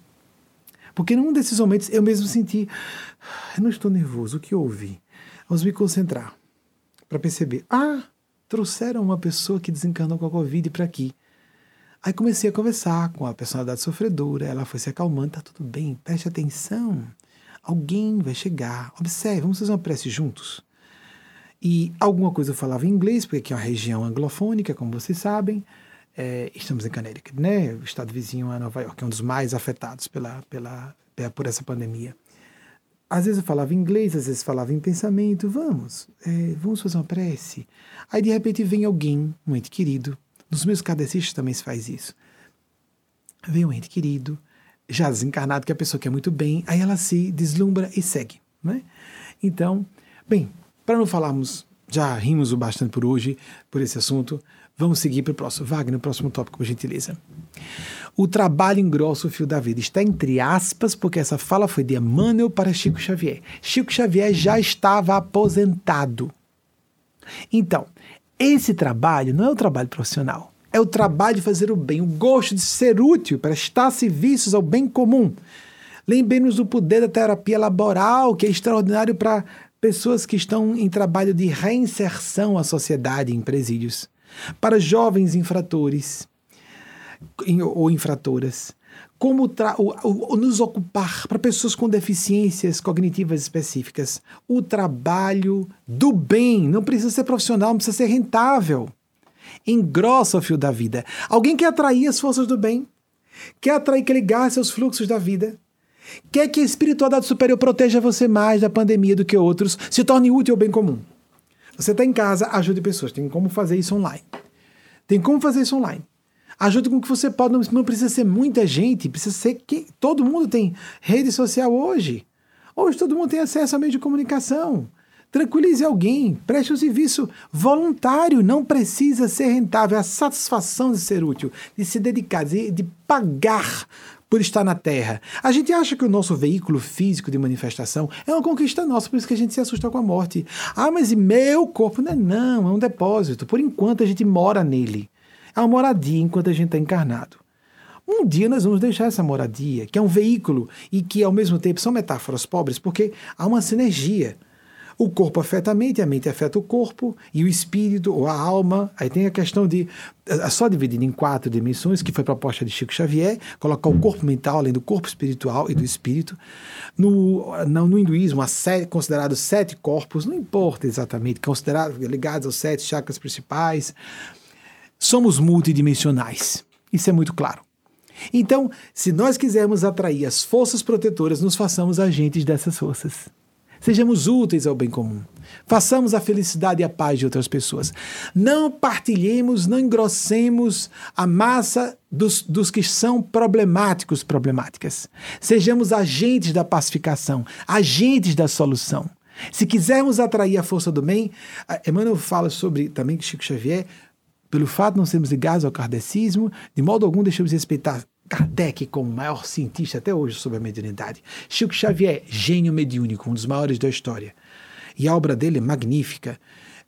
Porque num desses momentos eu mesmo senti, eu não estou nervoso, o que houve? Vamos me concentrar para perceber, ah, trouxeram uma pessoa que desencarnou com a Covid para aqui. Aí comecei a conversar com a personalidade sofredora, ela foi se acalmando, tá tudo bem, preste atenção. Alguém vai chegar, observe, vamos fazer uma prece juntos. E alguma coisa eu falava em inglês, porque aqui é uma região anglofônica, como vocês sabem. É, estamos em Connecticut, né? O estado vizinho a Nova York, é um dos mais afetados pela, pela, por essa pandemia. Às vezes eu falava inglês, às vezes falava em pensamento. Vamos, é, vamos fazer uma prece. Aí de repente vem alguém, um ente querido, nos meus kardecistas também se faz isso. Vem um ente querido, já desencarnado, que a pessoa quer muito bem, aí ela se deslumbra e segue. Né? Então, bem, para não falarmos, já rimos o bastante por hoje, por esse assunto, vamos seguir para o próximo. Wagner, o próximo tópico, por gentileza. O trabalho engrossa o fio da vida. Está entre aspas, porque essa fala foi de Emmanuel para Chico Xavier. Chico Xavier já estava aposentado. Então, esse trabalho não é o trabalho profissional, é o trabalho de fazer o bem, o gosto de ser útil, prestar serviços ao bem comum. Lembremos do poder da terapia laboral, que é extraordinário para pessoas que estão em trabalho de reinserção à sociedade em presídios, para jovens infratores ou infratoras, como o, o, nos ocupar para pessoas com deficiências cognitivas específicas. O trabalho do bem não precisa ser profissional, não precisa ser rentável. Engrossa o fio da vida. Alguém quer atrair as forças do bem, quer atrair que ligar seus fluxos da vida, quer que a espiritualidade superior proteja você mais da pandemia do que outros, se torne útil ao bem comum. Você está em casa, ajude pessoas. Tem como fazer isso online. Tem como fazer isso online. Ajude com o que você pode, não, precisa ser muita gente, precisa ser que todo mundo tem rede social hoje. Hoje todo mundo tem acesso a meio de comunicação. Tranquilize alguém, preste um serviço voluntário, não precisa ser rentável. A satisfação de ser útil, de se dedicar, de, de pagar por estar na Terra. A gente acha que o nosso veículo físico de manifestação é uma conquista nossa, por isso que a gente se assusta com a morte. Ah, mas e meu corpo? Não é, não, é um depósito. Por enquanto a gente mora nele a moradia enquanto a gente está encarnado. Um dia nós vamos deixar essa moradia, que é um veículo e que ao mesmo tempo são metáforas pobres, porque há uma sinergia. O corpo afeta a mente, a mente afeta o corpo, e o espírito ou a alma. Aí tem a questão de. É só dividido em quatro dimensões, que foi proposta de Chico Xavier, colocar o corpo mental além do corpo espiritual e do espírito. No, no, no hinduísmo, sete, considerados sete corpos, não importa exatamente, considerados ligados aos sete chakras principais. Somos multidimensionais. Isso é muito claro. Então, se nós quisermos atrair as forças protetoras, nos façamos agentes dessas forças. Sejamos úteis ao bem comum. Façamos a felicidade e a paz de outras pessoas. Não partilhemos, não engrossemos a massa dos, dos que são problemáticos, problemáticas. Sejamos agentes da pacificação, agentes da solução. Se quisermos atrair a força do bem, Emmanuel fala sobre também Chico Xavier, pelo fato de não sermos ligados ao kardecismo, de modo algum deixamos de respeitar Kardec como o maior cientista até hoje sobre a mediunidade. Chico Xavier, gênio mediúnico, um dos maiores da história. E a obra dele é magnífica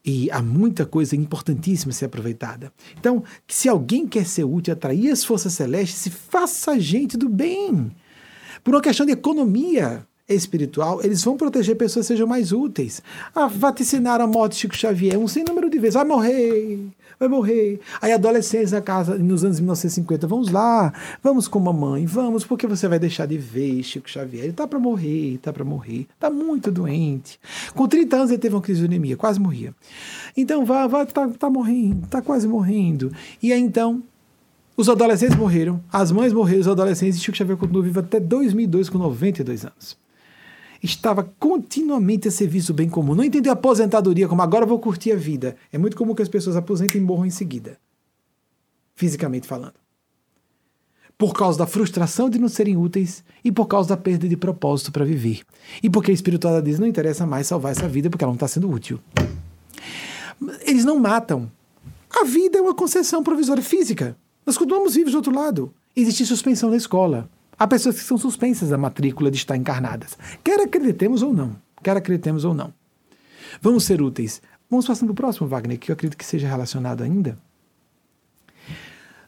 e há muita coisa importantíssima a ser aproveitada. Então, se alguém quer ser útil, atrair as forças celestes, se faça gente do bem. Por uma questão de economia espiritual, eles vão proteger pessoas que sejam mais úteis. Ah, vaticinaram a morte de Chico Xavier um sem número de vezes. Vai morrer, vai morrer. Aí adolescentes na casa, nos anos 1950, vamos lá, vamos com mamãe, vamos, porque você vai deixar de ver Chico Xavier. Ele tá para morrer, tá para morrer, tá muito doente. Com 30 anos ele teve uma crise de anemia, quase morria. Então, vá, vá, tá, tá morrendo, tá quase morrendo. E aí então, Os adolescentes morreram, as mães morreram, os adolescentes, e Chico Xavier continuou vivo até 2002, com 92 anos. Estava continuamente a serviço do bem comum. Não entendeu a aposentadoria como agora vou curtir a vida. É muito comum que as pessoas aposentem e morram em seguida, fisicamente falando. Por causa da frustração de não serem úteis e por causa da perda de propósito para viver. E porque a espiritualidade diz não interessa mais salvar essa vida porque ela não está sendo útil. Eles não matam. A vida é uma concessão provisória física. Nós continuamos vivos do outro lado. Existe suspensão na escola. Há pessoas que são suspensas da matrícula de estar encarnadas. Quer acreditemos ou não. Quer acreditemos ou não. Vamos ser úteis. Vamos passando para o próximo, Wagner, que eu acredito que seja relacionado ainda.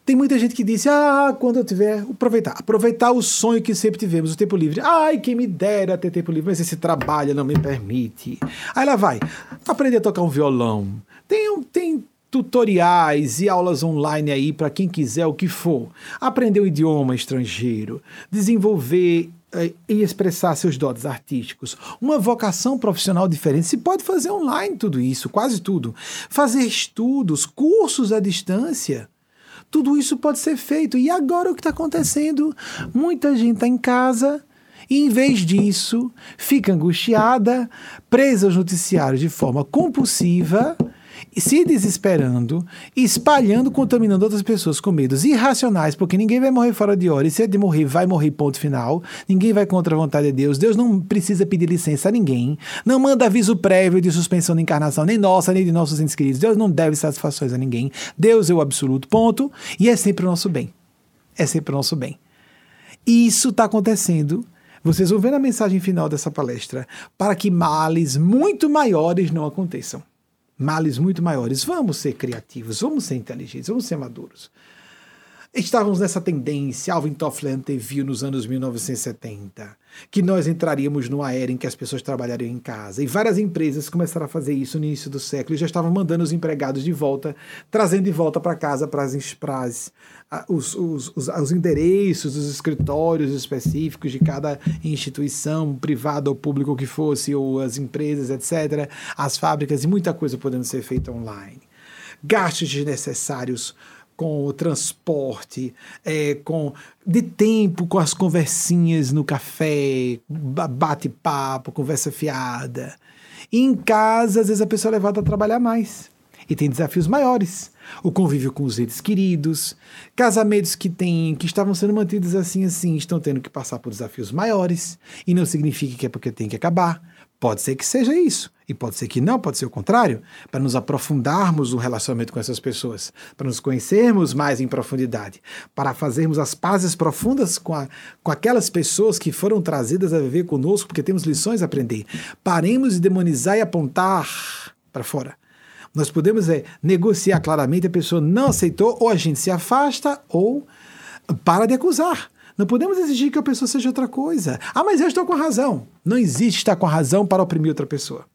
Tem muita gente que disse: Ah, quando eu tiver, aproveitar. Aproveitar o sonho que sempre tivemos, o tempo livre. Ai, quem me dera ter tempo livre, mas esse trabalho não me permite. Aí lá vai. Aprender a tocar um violão. Tem, tem tutoriais e aulas online aí para quem quiser o que for. Aprender um idioma estrangeiro, desenvolver eh, e expressar seus dotes artísticos, uma vocação profissional diferente. Se pode fazer online tudo isso, quase tudo. Fazer estudos, cursos à distância. Tudo isso pode ser feito. E agora o que está acontecendo? Muita gente está em casa e, em vez disso, fica angustiada, presa aos noticiários de forma compulsiva se desesperando, espalhando, contaminando outras pessoas com medos irracionais, porque ninguém vai morrer fora de hora, e se é de morrer, vai morrer, ponto final. Ninguém vai contra a vontade de Deus. Deus não precisa pedir licença a ninguém, não manda aviso prévio de suspensão da encarnação, nem nossa, nem de nossos queridos. Deus não deve satisfações a ninguém. Deus é o absoluto, ponto, e é sempre o nosso bem. É sempre o nosso bem. Isso está acontecendo vocês vão ver na mensagem final dessa palestra, para que males muito maiores não aconteçam males muito maiores. Vamos ser criativos, vamos ser inteligentes, vamos ser maduros. Estávamos nessa tendência, Alvin Toffler anteviu nos anos 1970, que nós entraríamos numa era em que as pessoas trabalhariam em casa. E várias empresas começaram a fazer isso no início do século e já estavam mandando os empregados de volta, trazendo de volta para casa para as, os, os, os, os endereços dos escritórios específicos de cada instituição, privada ou pública que fosse, ou as empresas, etc., as fábricas e muita coisa podendo ser feita online. Gastos desnecessários com o transporte, é, com de tempo com as conversinhas no café, bate-papo, conversa fiada. E em casa, às vezes a pessoa é levada a trabalhar mais e tem desafios maiores. O convívio com os entes queridos, casamentos que têm, que estavam sendo mantidos assim assim, estão tendo que passar por desafios maiores, e não significa que é porque tem que acabar. Pode ser que seja isso, e pode ser que não, pode ser o contrário, para nos aprofundarmos no relacionamento com essas pessoas, para nos conhecermos mais em profundidade, para fazermos as pazes profundas com, a, com aquelas pessoas que foram trazidas a viver conosco, porque temos lições a aprender. Paremos de demonizar e apontar para fora. Nós podemos é, negociar claramente, a pessoa não aceitou, ou a gente se afasta, ou para de acusar. Não podemos exigir que a pessoa seja outra coisa. Ah, mas eu estou com a razão. Não existe estar com a razão para oprimir outra pessoa.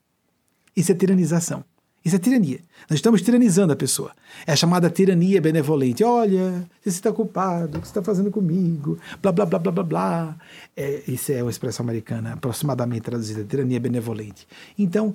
Isso é tiranização. Isso é tirania. Nós estamos tiranizando a pessoa. É a chamada tirania benevolente. Olha, você está culpado, o que você está fazendo comigo? Blá, blá, blá, blá, blá, blá. É, isso é uma expressão americana, aproximadamente traduzida, tirania benevolente. Então,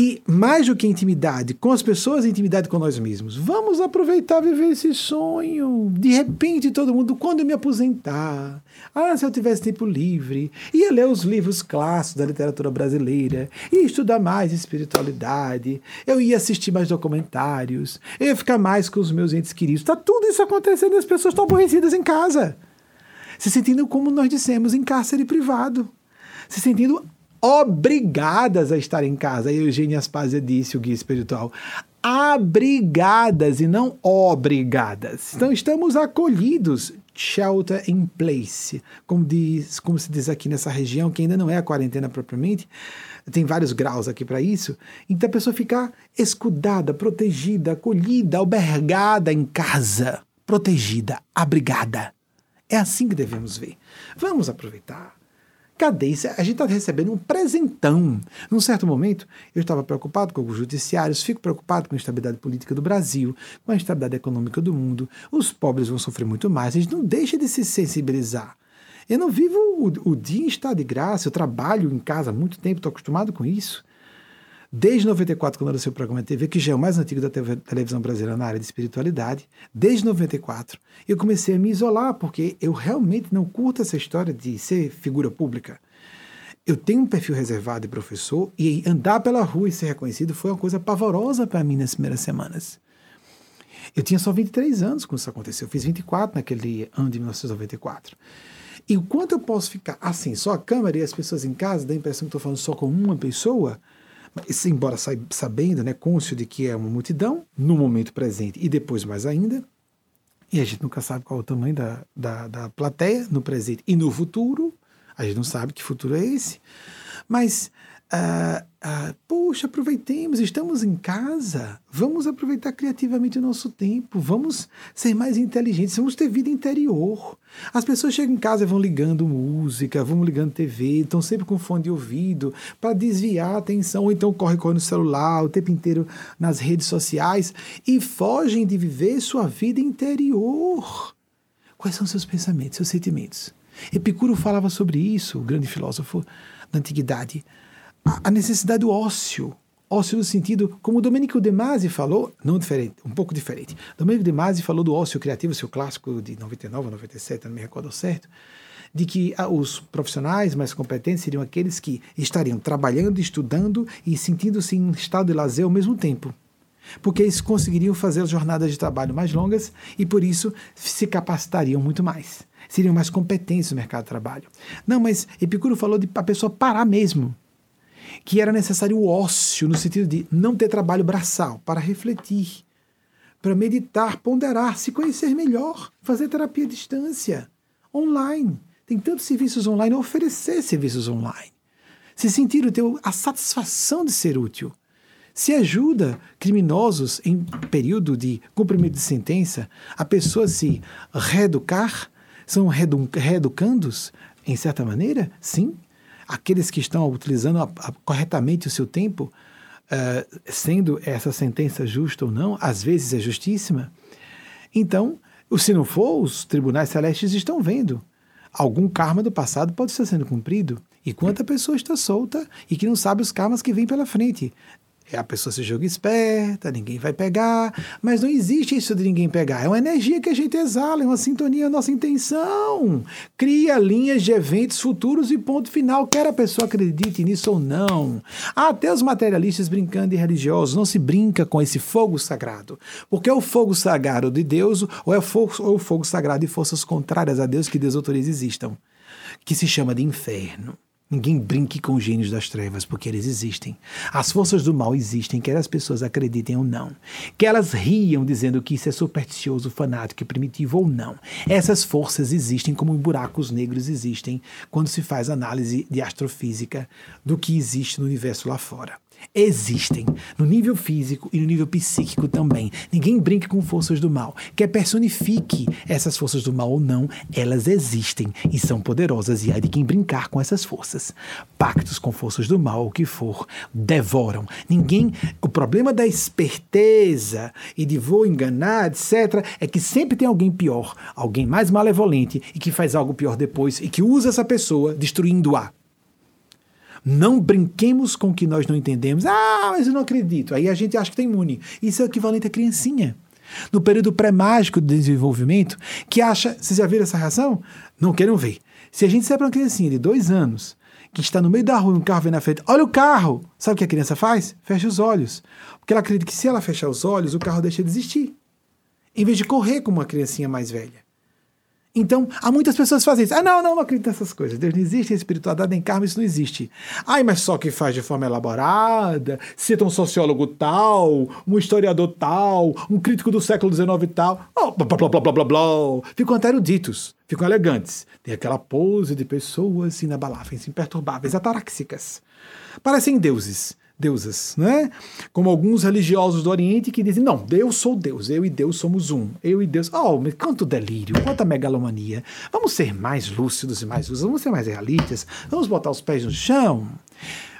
e mais do que intimidade com as pessoas, intimidade com nós mesmos. Vamos aproveitar viver esse sonho. De repente, todo mundo, quando eu me aposentar, ah, se eu tivesse tempo livre, ia ler os livros clássicos da literatura brasileira, ia estudar mais espiritualidade, eu ia assistir mais documentários, eu ia ficar mais com os meus entes queridos. Está tudo isso acontecendo e as pessoas estão aborrecidas em casa. Se sentindo, como nós dissemos, em cárcere privado. Se sentindo obrigadas a estar em casa. A Eugênia Aspásia disse, o guia espiritual. Abrigadas e não obrigadas. Então estamos acolhidos, shelter in place, como, diz, como se diz aqui nessa região, que ainda não é a quarentena propriamente, tem vários graus aqui para isso. Então a pessoa ficar escudada, protegida, acolhida, albergada em casa, protegida, abrigada. É assim que devemos ver. Vamos aproveitar A gente está recebendo um presentão. Num certo momento, eu estava preocupado com os judiciários, fico preocupado com a estabilidade política do Brasil, com a estabilidade econômica do mundo. Os pobres vão sofrer muito mais. A gente não deixa de se sensibilizar. Eu não vivo o, o dia em estado de graça, eu trabalho em casa há muito tempo, estou acostumado com isso. Desde 94, quando nasceu o programa TV, que já é o mais antigo da televisão brasileira na área de espiritualidade, desde 94, eu comecei a me isolar, porque eu realmente não curto essa história de ser figura pública. Eu tenho um perfil reservado de professor e andar pela rua e ser reconhecido foi uma coisa pavorosa para mim nas primeiras semanas. Eu tinha só 23 anos quando isso aconteceu. Eu fiz 24 naquele ano de 1994. E o quanto eu posso ficar assim, só a câmera e as pessoas em casa, dá a impressão que estou falando só com uma pessoa, embora sabendo, né, cônscio de que é uma multidão, no momento presente e depois mais ainda, e a gente nunca sabe qual é o tamanho da, da, da plateia no presente e no futuro, a gente não sabe que futuro é esse, mas ah, ah, poxa, aproveitemos, estamos em casa, vamos aproveitar criativamente o nosso tempo, vamos ser mais inteligentes, vamos ter vida interior. As pessoas chegam em casa e vão ligando música, vão ligando TV, estão sempre com fone de ouvido para desviar a atenção, ou então corre, corre no celular o tempo inteiro nas redes sociais e fogem de viver sua vida interior. Quais são seus pensamentos, seus sentimentos? Epicuro falava sobre isso, o grande filósofo da antiguidade a necessidade do ócio. Ócio no sentido, como o Domenico De Masi falou, não diferente, um pouco diferente. Domenico De Masi falou do ócio criativo, seu clássico de 99 97, não me recordo certo, de que ah, os profissionais mais competentes seriam aqueles que estariam trabalhando, estudando e sentindo-se em estado de lazer ao mesmo tempo. Porque eles conseguiriam fazer as jornadas de trabalho mais longas e, por isso, se capacitariam muito mais. Seriam mais competentes no mercado de trabalho. Não, mas Epicuro falou de a pessoa parar mesmo que era necessário o ócio, no sentido de não ter trabalho braçal, para refletir, para meditar, ponderar, se conhecer melhor, fazer terapia à distância, online. Tem tantos serviços online, oferecer serviços online. Se sentir o teu, a satisfação de ser útil. Se ajuda criminosos em período de cumprimento de sentença a pessoas se reeducar, são reeducandos, em certa maneira? Sim, aqueles que estão utilizando a, a, corretamente o seu tempo, uh, sendo essa sentença justa ou não, às vezes é justíssima. Então, se não for, os tribunais celestes estão vendo. Algum karma do passado pode estar sendo cumprido. E quanta pessoa está solta e que não sabe os karmas que vêm pela frente. É, a pessoa se joga esperta, ninguém vai pegar, mas não existe isso de ninguém pegar. É uma energia que a gente exala, é uma sintonia, a nossa intenção. Cria linhas de eventos futuros e ponto final, quer a pessoa acredite nisso ou não. Até os materialistas brincando de religiosos, não se brinca com esse fogo sagrado, porque é o fogo sagrado de Deus ou é o fogo, é o fogo sagrado de forças contrárias a Deus que desautoriza existam, que se chama de inferno. Ninguém brinque com os gênios das trevas, porque eles existem. As forças do mal existem, quer as pessoas acreditem ou não. Que elas riam dizendo que isso é supersticioso, fanático e primitivo ou não. Essas forças existem como buracos negros existem quando se faz análise de astrofísica do que existe no universo lá fora existem no nível físico e no nível psíquico também. Ninguém brinca com forças do mal. Quer personifique essas forças do mal ou não, elas existem e são poderosas e há de quem brincar com essas forças. Pactos com forças do mal, o que for, devoram. Ninguém. O problema da esperteza e de vou enganar, etc., é que sempre tem alguém pior, alguém mais malevolente e que faz algo pior depois e que usa essa pessoa destruindo-a. Não brinquemos com o que nós não entendemos. Ah, mas eu não acredito. Aí a gente acha que está imune. Isso é o equivalente à criancinha. No período pré-mágico do desenvolvimento, que acha. Vocês já viram essa reação? Não queiram ver. Se a gente disser para uma criancinha de dois anos que está no meio da rua, um carro vem na frente, olha o carro! Sabe o que a criança faz? Fecha os olhos. Porque ela acredita que se ela fechar os olhos, o carro deixa de existir. Em vez de correr como uma criancinha mais velha. Então, há muitas pessoas que fazem isso. Ah, não, não, não acredito nessas coisas. Deus não existe, espiritualidade nem karma, isso não existe. Ai, mas só que faz de forma elaborada, cita um sociólogo tal, um historiador tal, um crítico do século XIX tal. Oh, blá, blá, blá, blá, blá, blá. Ficam até eruditos, ficam elegantes. Tem aquela pose de pessoas inabaláveis, imperturbáveis, ataráxicas. Parecem deuses deusas, né? Como alguns religiosos do Oriente que dizem: não, eu sou Deus, eu e Deus somos um, eu e Deus. Oh, quanto delírio, quanta megalomania. Vamos ser mais lúcidos e mais lúcidos, vamos ser mais realistas, vamos botar os pés no chão,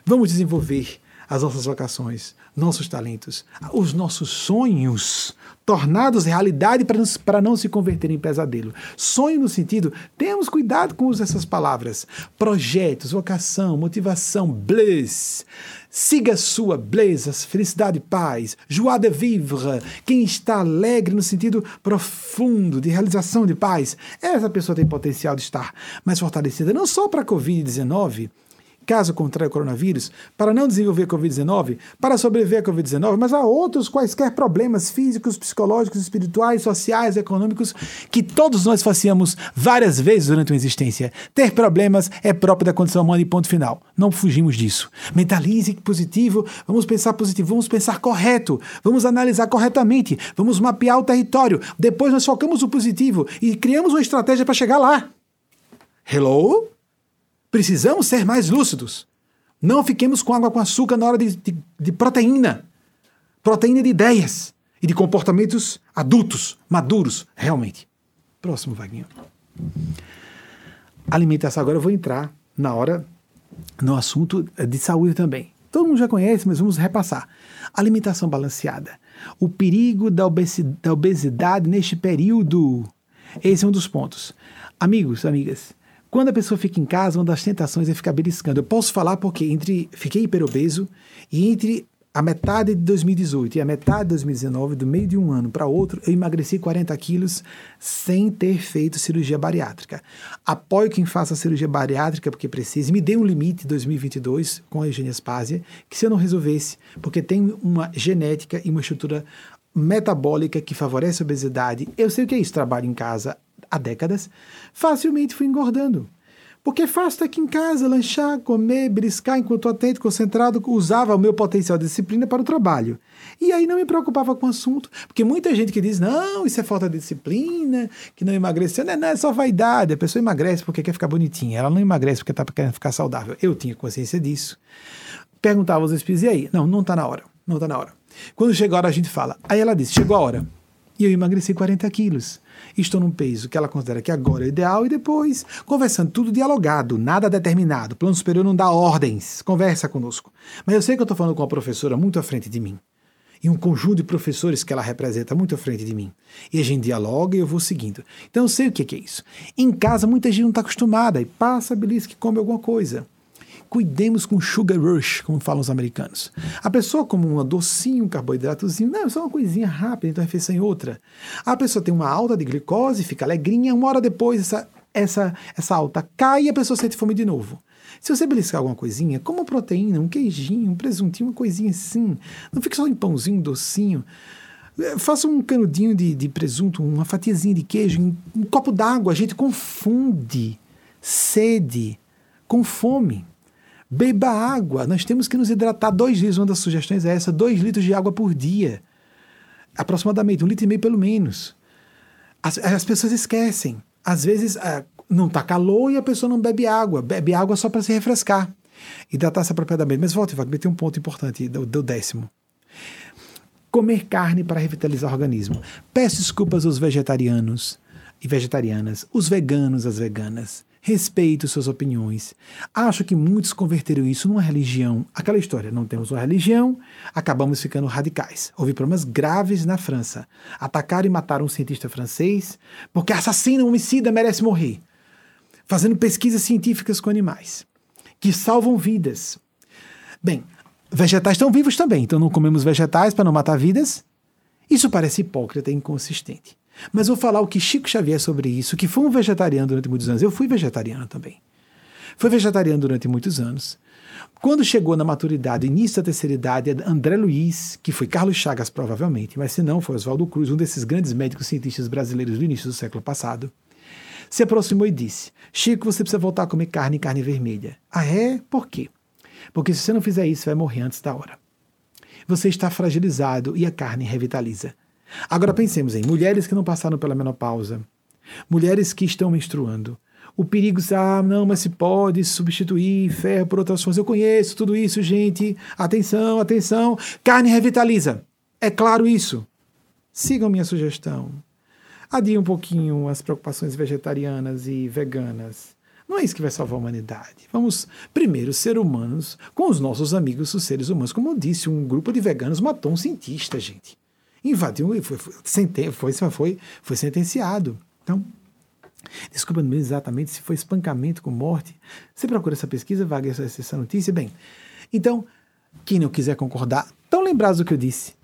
vamos desenvolver as nossas vocações, nossos talentos, os nossos sonhos, tornados realidade para não se converter em pesadelo. Sonho no sentido, temos cuidado com essas palavras. Projetos, vocação, motivação, bliss. Siga sua beleza, felicidade e paz. Joie de vivre. Quem está alegre no sentido profundo de realização de paz, essa pessoa tem potencial de estar mais fortalecida, não só para a Covid-19, caso contraia o coronavírus, para não desenvolver Covid-19, para sobreviver à Covid-19, mas há outros quaisquer problemas físicos, psicológicos, espirituais, sociais, econômicos, que todos nós faciamos várias vezes durante uma existência. Ter problemas é próprio da condição humana e ponto final. Não fugimos disso. Mentalize positivo, vamos pensar positivo, vamos pensar correto, vamos analisar corretamente, vamos mapear o território. Depois nós focamos no positivo e criamos uma estratégia para chegar lá. Hello? Precisamos ser mais lúcidos. Não fiquemos com água com açúcar na hora de, de, de proteína. Proteína de ideias e de comportamentos adultos, maduros, realmente. Próximo, Vaguinho. Alimentação. Agora eu vou entrar na hora no assunto de saúde também. Todo mundo já conhece, mas vamos repassar. Alimentação balanceada. O perigo da obesidade, da obesidade neste período. Esse é um dos pontos. Amigos, amigas, quando a pessoa fica em casa, uma das tentações é ficar beliscando. Eu posso falar porque entre fiquei hiperobeso e entre a metade de 2018 e a metade de 2019, do meio de um ano para outro, eu emagreci 40 quilos sem ter feito cirurgia bariátrica. Apoio quem faça cirurgia bariátrica porque precisa. Me dê um limite 2022 com a espásia, que se eu não resolvesse, porque tem uma genética e uma estrutura metabólica que favorece a obesidade. Eu sei o que é isso, trabalho em casa há décadas, facilmente fui engordando. Porque fácil estar aqui em casa, lanchar, comer, briscar enquanto atento, concentrado, usava o meu potencial de disciplina para o trabalho. E aí não me preocupava com o assunto, porque muita gente que diz, não, isso é falta de disciplina, que não emagreceu, não é, não, é só vaidade, a pessoa emagrece porque quer ficar bonitinha, ela não emagrece porque está querendo ficar saudável. Eu tinha consciência disso. Perguntava aos espíritos, e aí? Não, não está na hora, não está na hora. Quando chega a hora, a gente fala. Aí ela disse, chegou a hora. E eu emagreci 40 quilos estou num peso que ela considera que agora é ideal e depois, conversando, tudo dialogado, nada determinado. O plano superior não dá ordens, conversa conosco. Mas eu sei que eu estou falando com uma professora muito à frente de mim. E um conjunto de professores que ela representa muito à frente de mim. E a gente dialoga e eu vou seguindo. Então eu sei o que é isso. Em casa, muita gente não está acostumada e passa, belisca que come alguma coisa cuidemos com sugar rush, como falam os americanos. A pessoa come um docinho, um carboidratozinho, não, é só uma coisinha rápida, então refeição em outra. A pessoa tem uma alta de glicose, fica alegrinha, uma hora depois essa, essa, essa alta cai e a pessoa sente fome de novo. Se você beliscar alguma coisinha, como proteína, um queijinho, um presuntinho, uma coisinha assim. Não fique só em pãozinho, docinho. É, faça um canudinho de, de presunto, uma fatiazinha de queijo, um, um copo d'água. A gente confunde sede com fome. Beba água. Nós temos que nos hidratar dois litros. Uma das sugestões é essa: dois litros de água por dia. Aproximadamente, um litro e meio pelo menos. As, as pessoas esquecem. Às vezes ah, não está calor e a pessoa não bebe água. Bebe água só para se refrescar. Hidratar-se apropriadamente. Mas volte, Wagner, tem um ponto importante do, do décimo comer carne para revitalizar o organismo. Peço desculpas aos vegetarianos e vegetarianas, os veganos, as veganas. Respeito suas opiniões. Acho que muitos converteram isso numa religião. Aquela história, não temos uma religião, acabamos ficando radicais. Houve problemas graves na França. Atacaram e mataram um cientista francês porque assassino, homicida, merece morrer. Fazendo pesquisas científicas com animais que salvam vidas. Bem, vegetais estão vivos também, então não comemos vegetais para não matar vidas. Isso parece hipócrita e inconsistente. Mas vou falar o que Chico Xavier sobre isso, que foi um vegetariano durante muitos anos. Eu fui vegetariano também. Foi vegetariano durante muitos anos. Quando chegou na maturidade, início da terceira idade, André Luiz, que foi Carlos Chagas provavelmente, mas se não foi Oswaldo Cruz, um desses grandes médicos cientistas brasileiros do início do século passado, se aproximou e disse: Chico, você precisa voltar a comer carne e carne vermelha. Ah, é? Por quê? Porque se você não fizer isso, vai morrer antes da hora. Você está fragilizado e a carne revitaliza. Agora pensemos em mulheres que não passaram pela menopausa, mulheres que estão menstruando. O perigo, ah, não, mas se pode substituir ferro por outras fontes. Eu conheço tudo isso, gente. Atenção, atenção. Carne revitaliza. É claro isso. Sigam minha sugestão. Adie um pouquinho as preocupações vegetarianas e veganas. Não é isso que vai salvar a humanidade. Vamos primeiro ser humanos com os nossos amigos, os seres humanos. Como eu disse, um grupo de veganos matou um cientista, gente. Invadiu e foi, foi, foi, foi, sentenciado. Então, desculpa não exatamente se foi espancamento com morte. Você procura essa pesquisa, Wagner, essa notícia? Bem, então, quem não quiser concordar, tão lembrados do que eu disse.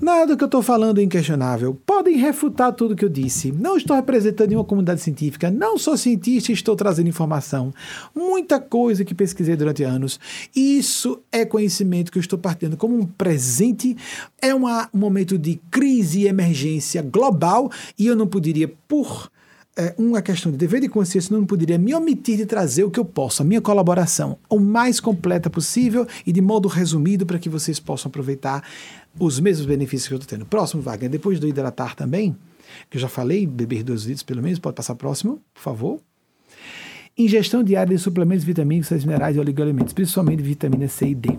Nada que eu estou falando é inquestionável. Podem refutar tudo que eu disse. Não estou representando nenhuma comunidade científica. Não sou cientista e estou trazendo informação. Muita coisa que pesquisei durante anos. Isso é conhecimento que eu estou partindo como um presente. É uma, um momento de crise e emergência global e eu não poderia, por é, uma questão de dever de consciência, não poderia me omitir de trazer o que eu posso, a minha colaboração, o mais completa possível e de modo resumido para que vocês possam aproveitar os mesmos benefícios que eu estou tendo. Próximo, Wagner, depois do hidratar também, que eu já falei, beber dois litros pelo menos, pode passar próximo, por favor. Ingestão diária de suplementos vitamínicos, sais minerais e oligoelementos, principalmente vitamina C e D.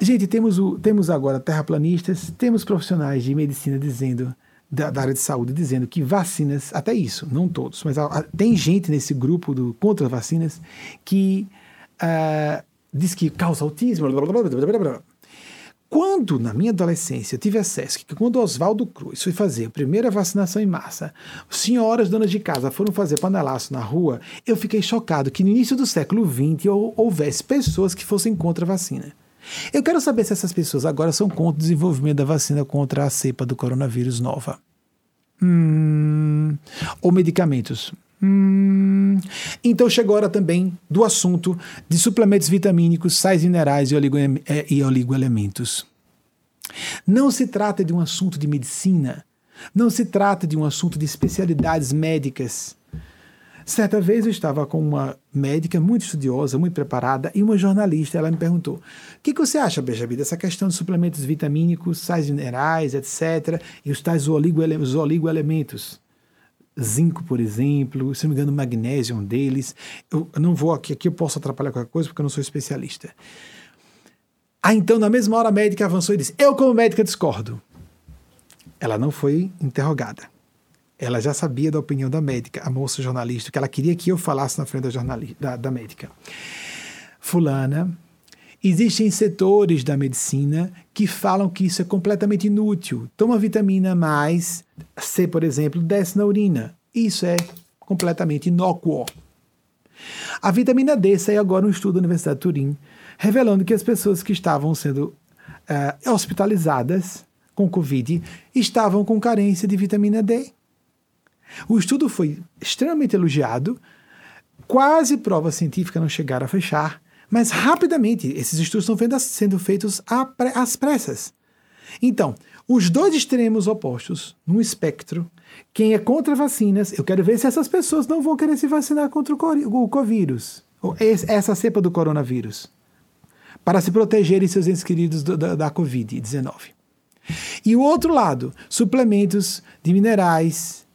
Gente, temos, o, temos agora terraplanistas, temos profissionais de medicina dizendo da, da, área de saúde dizendo que vacinas, até isso, não todos, mas a, a, tem gente nesse grupo do contra vacinas que uh, diz que causa autismo. Blá, blá, blá, quando, na minha adolescência, tive acesso que quando Oswaldo Cruz foi fazer a primeira vacinação em massa, senhoras donas de casa foram fazer panelaço na rua, eu fiquei chocado que no início do século XX houvesse pessoas que fossem contra a vacina. Eu quero saber se essas pessoas agora são contra o desenvolvimento da vacina contra a cepa do coronavírus nova. Hum, ou medicamentos. Hum, então chegou a hora também do assunto de suplementos vitamínicos, sais minerais e, oligo, e oligoelementos. Não se trata de um assunto de medicina, não se trata de um assunto de especialidades médicas. Certa vez eu estava com uma médica muito estudiosa, muito preparada, e uma jornalista. Ela me perguntou: O que, que você acha, Benjamin, dessa questão de suplementos vitamínicos, sais minerais, etc., e os tais oligoelementos? Zinco, por exemplo, se não me engano, magnésio é um deles. Eu, eu não vou aqui, aqui eu posso atrapalhar qualquer coisa porque eu não sou especialista. Ah, então, na mesma hora, a médica avançou e disse: Eu, como médica, discordo. Ela não foi interrogada. Ela já sabia da opinião da médica, a moça jornalista, que ela queria que eu falasse na frente da, jornalista, da, da médica. Fulana, existem setores da medicina que falam que isso é completamente inútil. Toma vitamina mais C, por exemplo, desce na urina. Isso é completamente inócuo. A vitamina D saiu agora um estudo da Universidade de Turim, revelando que as pessoas que estavam sendo uh, hospitalizadas com Covid estavam com carência de vitamina D. O estudo foi extremamente elogiado, quase prova científica não chegaram a fechar, mas rapidamente esses estudos estão sendo feitos às pressas. Então, os dois extremos opostos no espectro, quem é contra vacinas, eu quero ver se essas pessoas não vão querer se vacinar contra o covírus, essa cepa do coronavírus, para se protegerem seus entes queridos da, da Covid-19. E o outro lado, suplementos de minerais,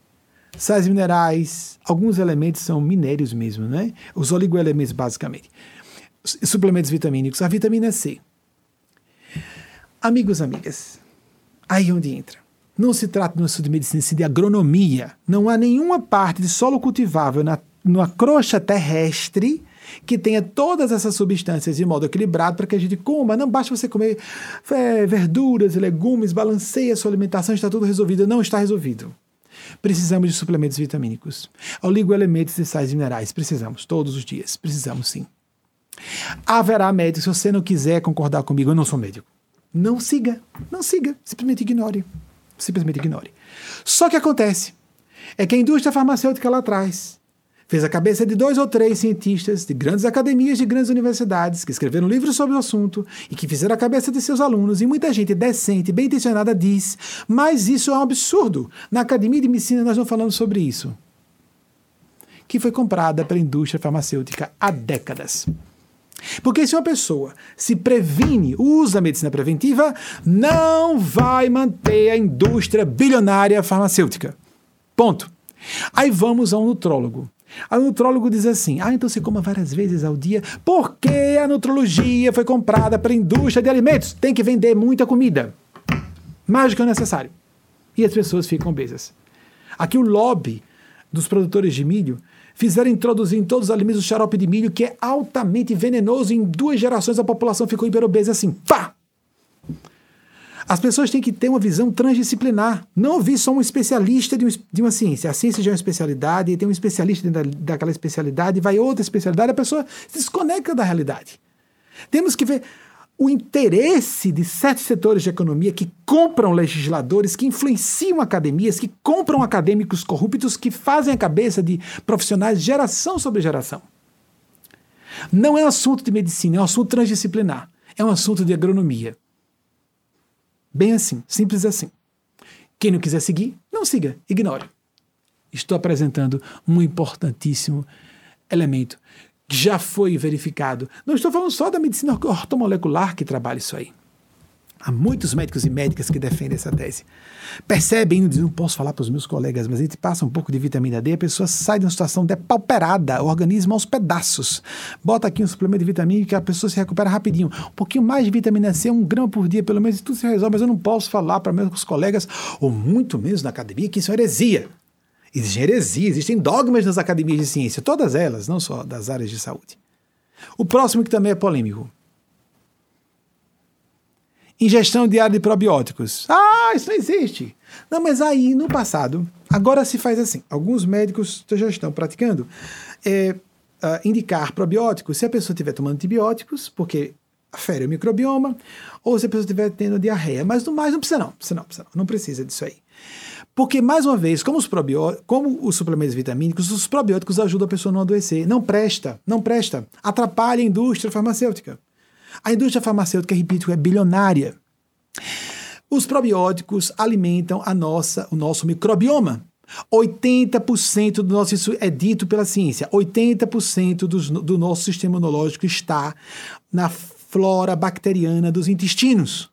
sais minerais, alguns elementos são minérios mesmo, né? Os oligoelementos, basicamente. Suplementos vitamínicos, a vitamina C. Amigos, amigas, aí onde entra. Não se trata de um estudo de medicina, sim de agronomia. Não há nenhuma parte de solo cultivável na, na crosta terrestre que tenha todas essas substâncias de modo equilibrado para que a gente coma. Não basta você comer é, verduras e legumes, balanceie a sua alimentação, está tudo resolvido. Não está resolvido. Precisamos de suplementos vitamínicos. Oligoelementos e sais minerais. Precisamos, todos os dias. Precisamos sim. Haverá médicos, se você não quiser concordar comigo, eu não sou médico. Não siga, não siga, simplesmente ignore. Simplesmente ignore. Só que acontece é que a indústria farmacêutica lá atrás fez a cabeça de dois ou três cientistas de grandes academias de grandes universidades que escreveram livros sobre o assunto e que fizeram a cabeça de seus alunos, e muita gente decente, bem intencionada diz, mas isso é um absurdo. Na academia de medicina nós não falamos sobre isso. Que foi comprada pela indústria farmacêutica há décadas. Porque se uma pessoa se previne, usa a medicina preventiva, não vai manter a indústria bilionária farmacêutica. Ponto. Aí vamos a um nutrólogo. O nutrólogo diz assim: ah, então você coma várias vezes ao dia, porque a nutrologia foi comprada pela indústria de alimentos. Tem que vender muita comida. Mais do que o necessário. E as pessoas ficam obesas. Aqui o lobby dos produtores de milho fizeram introduzir em todos os alimentos o xarope de milho, que é altamente venenoso. Em duas gerações a população ficou hiperobesa assim, pá! As pessoas têm que ter uma visão transdisciplinar. Não ouvir só um especialista de, um, de uma ciência. A ciência já é uma especialidade, e tem um especialista dentro da, daquela especialidade, vai outra especialidade, a pessoa se desconecta da realidade. Temos que ver o interesse de certos setores de economia que compram legisladores, que influenciam academias, que compram acadêmicos corruptos, que fazem a cabeça de profissionais geração sobre geração. Não é um assunto de medicina, é um assunto transdisciplinar. É um assunto de agronomia. Bem assim, simples assim. Quem não quiser seguir, não siga, ignore. Estou apresentando um importantíssimo elemento já foi verificado. Não estou falando só da medicina ortomolecular que trabalha isso aí. Há muitos médicos e médicas que defendem essa tese. Percebem, não posso falar para os meus colegas, mas a gente passa um pouco de vitamina D, a pessoa sai de uma situação depauperada, o organismo aos pedaços. Bota aqui um suplemento de vitamina que a pessoa se recupera rapidinho. Um pouquinho mais de vitamina C, um grama por dia, pelo menos, tudo se resolve, mas eu não posso falar para meus colegas, ou muito menos na academia, que isso é heresia. Existe heresia, existem dogmas nas academias de ciência, todas elas, não só das áreas de saúde. O próximo que também é polêmico. Ingestão diária de probióticos. Ah, isso não existe. Não, mas aí no passado, agora se faz assim. Alguns médicos já estão praticando é, uh, indicar probióticos se a pessoa estiver tomando antibióticos, porque afere o microbioma, ou se a pessoa estiver tendo diarreia. Mas no mais não precisa não, precisa não, precisa não, não precisa disso aí. Porque, mais uma vez, como os, como os suplementos vitamínicos, os probióticos ajudam a pessoa a não adoecer. Não presta, não presta. Atrapalha a indústria farmacêutica. A indústria farmacêutica, repito, é bilionária. Os probióticos alimentam a nossa, o nosso microbioma. 80% do nosso, isso é dito pela ciência, 80% do, do nosso sistema imunológico está na flora bacteriana dos intestinos.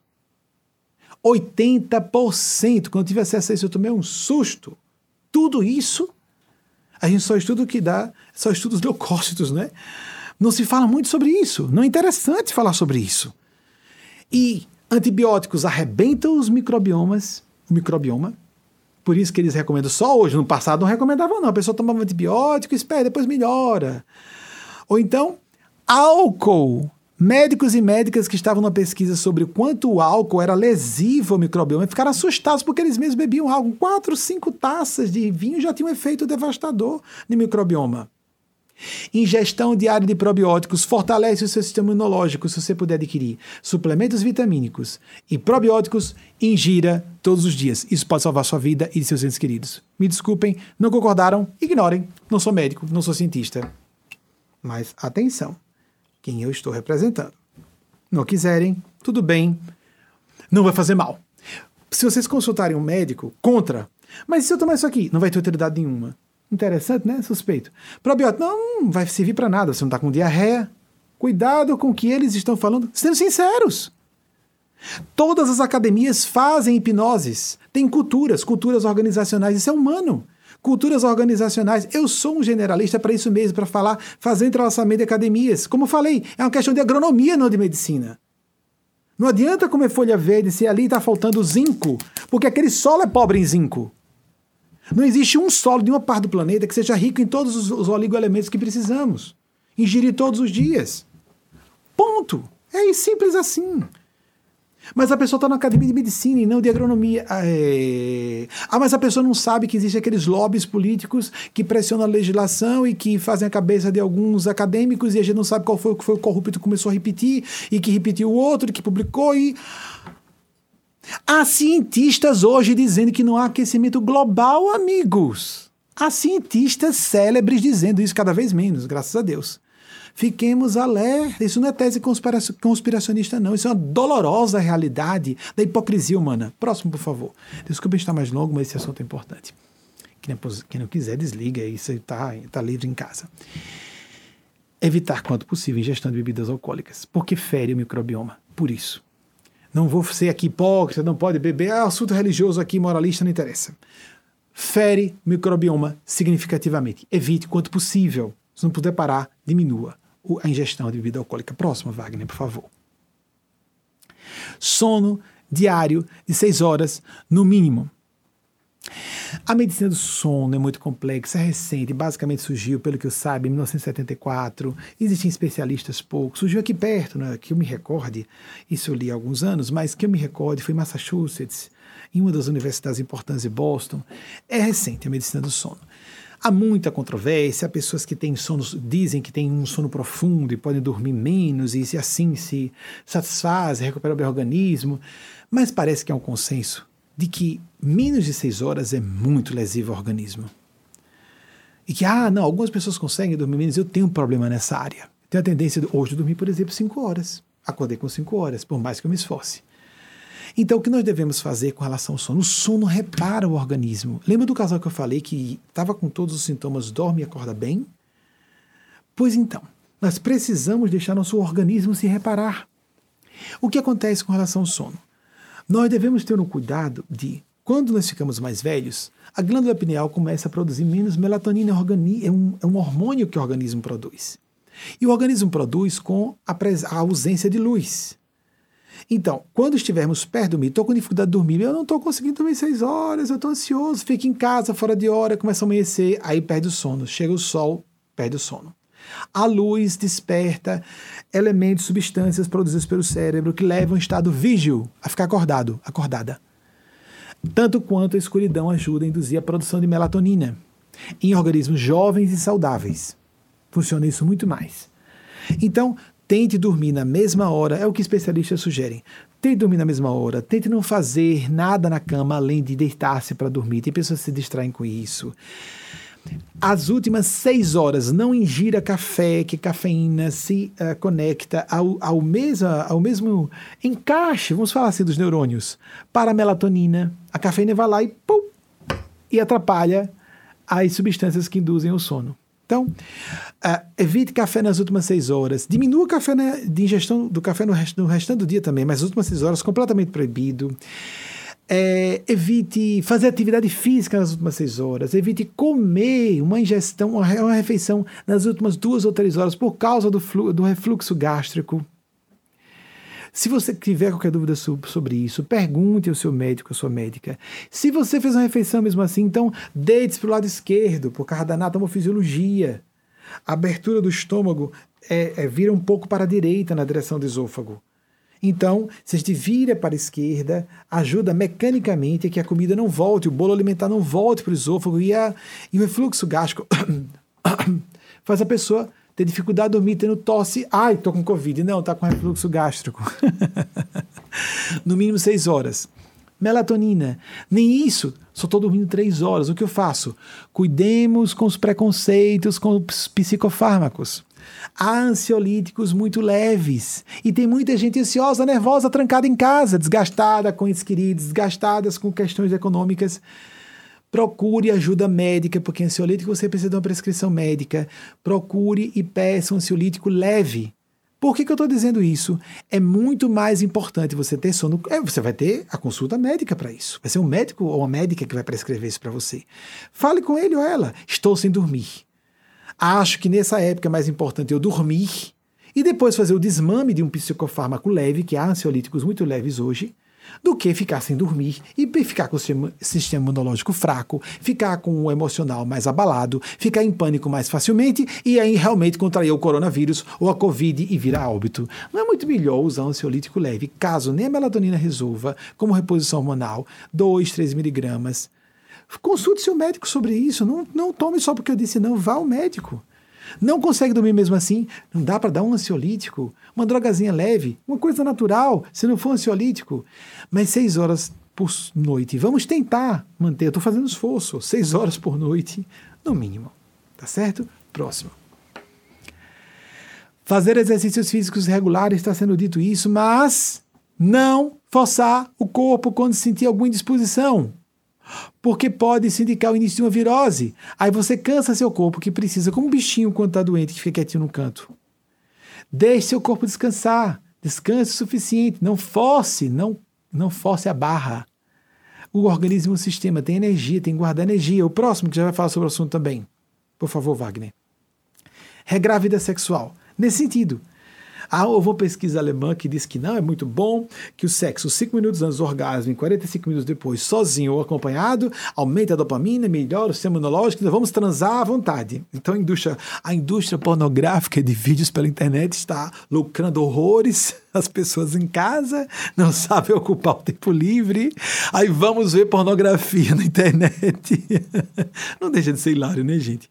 80%. Quando eu tive acesso a isso, eu tomei um susto. Tudo isso, a gente só estuda o que dá, só estuda os leucócitos, né? Não se fala muito sobre isso. Não é interessante falar sobre isso. E antibióticos arrebentam os microbiomas, o microbioma. Por isso que eles recomendam só hoje. No passado não recomendavam, não. A pessoa tomava antibiótico, espera, depois melhora. Ou então, álcool Médicos e médicas que estavam na pesquisa sobre quanto o álcool era lesivo ao microbioma ficaram assustados porque eles mesmos bebiam álcool. Quatro, cinco taças de vinho já tinham um efeito devastador no microbioma. Ingestão diária de probióticos fortalece o seu sistema imunológico se você puder adquirir suplementos vitamínicos e probióticos, ingira todos os dias. Isso pode salvar sua vida e de seus entes queridos. Me desculpem, não concordaram? Ignorem. Não sou médico, não sou cientista. Mas atenção quem eu estou representando. Não quiserem, tudo bem, não vai fazer mal. Se vocês consultarem um médico contra, mas se eu tomar isso aqui, não vai ter utilidade nenhuma. Interessante, né? Suspeito. Probiótico, não, não vai servir para nada, você não está com diarreia. Cuidado com o que eles estão falando, sendo sinceros. Todas as academias fazem hipnoses, tem culturas, culturas organizacionais, isso é humano culturas organizacionais. Eu sou um generalista para isso mesmo, para falar, fazer entrelaçamento de academias. Como falei, é uma questão de agronomia, não de medicina. Não adianta comer folha verde se ali está faltando zinco, porque aquele solo é pobre em zinco. Não existe um solo de uma parte do planeta que seja rico em todos os, os oligoelementos que precisamos. Ingerir todos os dias. Ponto. É simples assim. Mas a pessoa está na academia de medicina e não de agronomia. Ah, é... Ah, mas a pessoa não sabe que existem aqueles lobbies políticos que pressionam a legislação e que fazem a cabeça de alguns acadêmicos e a gente não sabe qual foi o que foi o corrupto que começou a repetir e que repetiu o outro, que publicou e. Há cientistas hoje dizendo que não há aquecimento global, amigos. Há cientistas célebres dizendo isso cada vez menos, graças a Deus. Fiquemos alerta. Isso não é tese conspiracionista, não. Isso é uma dolorosa realidade da hipocrisia humana. Próximo, por favor. Desculpa estar mais longo, mas esse assunto é importante. Quem não quiser, desliga. Isso está tá livre em casa. Evitar, quanto possível, ingestão de bebidas alcoólicas, porque fere o microbioma. Por isso. Não vou ser aqui hipócrita, não pode beber. Ah, assunto religioso aqui, moralista, não interessa. Fere microbioma significativamente. Evite quanto possível. Se não puder parar, diminua a ingestão de bebida alcoólica. Próxima, Wagner, por favor. Sono diário de seis horas, no mínimo. A medicina do sono é muito complexa, é recente, basicamente surgiu, pelo que eu saiba, em 1974. Existem especialistas poucos. Surgiu aqui perto, né, que eu me recorde, isso eu li há alguns anos, mas que eu me recorde foi em Massachusetts, em uma das universidades importantes de Boston. É recente a medicina do sono. Há muita controvérsia, há pessoas que têm sonos, dizem que têm um sono profundo e podem dormir menos e se assim se satisfazem, recuperam o organismo, mas parece que há um consenso de que menos de seis horas é muito lesivo ao organismo. E que, ah, não, algumas pessoas conseguem dormir menos, eu tenho um problema nessa área. Tenho a tendência de, hoje dormir, por exemplo, cinco horas. Acordei com cinco horas, por mais que eu me esforce. Então, o que nós devemos fazer com relação ao sono? O sono repara o organismo. Lembra do casal que eu falei que estava com todos os sintomas, dorme e acorda bem? Pois então, nós precisamos deixar nosso organismo se reparar. O que acontece com relação ao sono? Nós devemos ter um cuidado de, quando nós ficamos mais velhos, a glândula pineal começa a produzir menos melatonina, é um, é um hormônio que o organismo produz. E o organismo produz com a ausência de luz. Então, quando estivermos perto de dormir, estou com dificuldade de dormir, eu não estou conseguindo dormir seis horas, eu estou ansioso, fico em casa, fora de hora, começa a amanhecer, aí perde o sono. Chega o sol, perde o sono. A luz desperta elementos, substâncias produzidas pelo cérebro que levam ao estado vígil, a ficar acordado, acordada. Tanto quanto a escuridão ajuda a induzir a produção de melatonina em organismos jovens e saudáveis. Funciona isso muito mais. Então, tente dormir na mesma hora, é o que especialistas sugerem. Tente dormir na mesma hora, tente não fazer nada na cama além de deitar-se para dormir. Tem pessoas que se distraem com isso. As últimas seis horas, não ingira café, que cafeína se uh, conecta ao, ao, mesmo, ao mesmo encaixe, vamos falar assim, dos neurônios, para a melatonina. A cafeína vai lá e, pum, e atrapalha as substâncias que induzem o sono. Então, uh, evite café nas últimas seis horas. Diminua o café na, de ingestão do café no, rest, no restante do dia também, mas as últimas seis horas completamente proibido. É, evite fazer atividade física nas últimas seis horas, evite comer uma ingestão, uma refeição nas últimas duas ou três horas por causa do, flu, do refluxo gástrico. Se você tiver qualquer dúvida sobre isso, pergunte ao seu médico, à sua médica. Se você fez uma refeição mesmo assim, então deite para o lado esquerdo, por causa da anatomofisiologia. A abertura do estômago é, é, vira um pouco para a direita na direção do esôfago. Então, se a gente vira para a esquerda, ajuda mecanicamente a que a comida não volte, o bolo alimentar não volte para o esôfago e, a, e o refluxo gástrico (coughs) faz a pessoa ter dificuldade de dormir, tendo tosse. Ai, tô com Covid. Não, tá com refluxo gástrico. (laughs) no mínimo seis horas. Melatonina. Nem isso. Só estou dormindo três horas. O que eu faço? Cuidemos com os preconceitos com os psicofármacos. Há ansiolíticos muito leves. E tem muita gente ansiosa, nervosa, trancada em casa, desgastada com entes queridos, desgastadas com questões econômicas. Procure ajuda médica, porque ansiolítico você precisa de uma prescrição médica. Procure e peça um ansiolítico leve. Por que, que eu estou dizendo isso? É muito mais importante você ter sono. É, você vai ter a consulta médica para isso. Vai ser um médico ou uma médica que vai prescrever isso para você. Fale com ele ou ela. Estou sem dormir. Acho que nessa época é mais importante eu dormir e depois fazer o desmame de um psicofármaco leve, que há ansiolíticos muito leves hoje, do que ficar sem dormir e ficar com o sistema, imunológico fraco, ficar com o emocional mais abalado, ficar em pânico mais facilmente e aí realmente contrair o coronavírus ou a Covid e virar óbito. Não é muito melhor usar um ansiolítico leve, caso nem a melatonina resolva, como reposição hormonal, 2, 3 miligramas, Consulte seu médico sobre isso. Não, não tome só porque eu disse não. Vá ao médico. Não consegue dormir mesmo assim? Não dá para dar um ansiolítico? Uma drogazinha leve? Uma coisa natural, se não for ansiolítico? Mas seis horas por noite. Vamos tentar manter. Estou fazendo esforço. Seis horas por noite, no mínimo. Tá certo? Próximo. Fazer exercícios físicos regulares está sendo dito isso, mas não forçar o corpo quando sentir alguma indisposição porque pode se indicar o início de uma virose. Aí você cansa seu corpo que precisa, como um bichinho quando está doente que fica quietinho no canto. Deixe seu corpo descansar. Descanse o suficiente. Não force, não, não force a barra. O organismo, o sistema tem energia, tem que guardar energia. O próximo que já vai falar sobre o assunto também. Por favor, Wagner. Regra vida sexual. Nesse sentido, Há houve uma pesquisa alemã que diz que não, é muito bom, que o sexo 5 minutos antes do orgasmo e 45 minutos depois, sozinho ou acompanhado, aumenta a dopamina, melhora o sistema imunológico, então vamos transar à vontade. Então a indústria, a indústria pornográfica de vídeos pela internet está lucrando horrores as pessoas em casa, não (laughs) sabem ocupar o tempo livre, aí vamos ver pornografia na internet. (laughs) Não deixa de ser hilário, né, gente?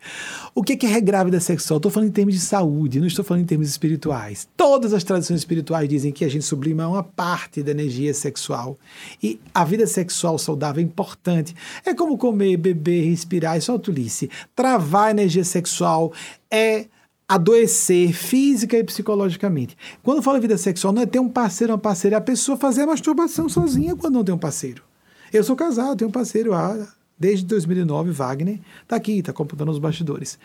O que é regrávida sexual? Estou falando em termos de saúde, não estou falando em termos espirituais. Todas as tradições espirituais dizem que a gente sublima uma parte da energia sexual. E a vida sexual saudável é importante. É como comer, beber, respirar, isso é autolice. Travar a energia sexual é adoecer física e psicologicamente. Quando fala vida sexual, não é ter um parceiro uma parceira, é a pessoa fazer a masturbação sozinha quando não tem um parceiro. Eu sou casado, tenho um parceiro há, desde 2009, Wagner, está aqui, está computando os bastidores.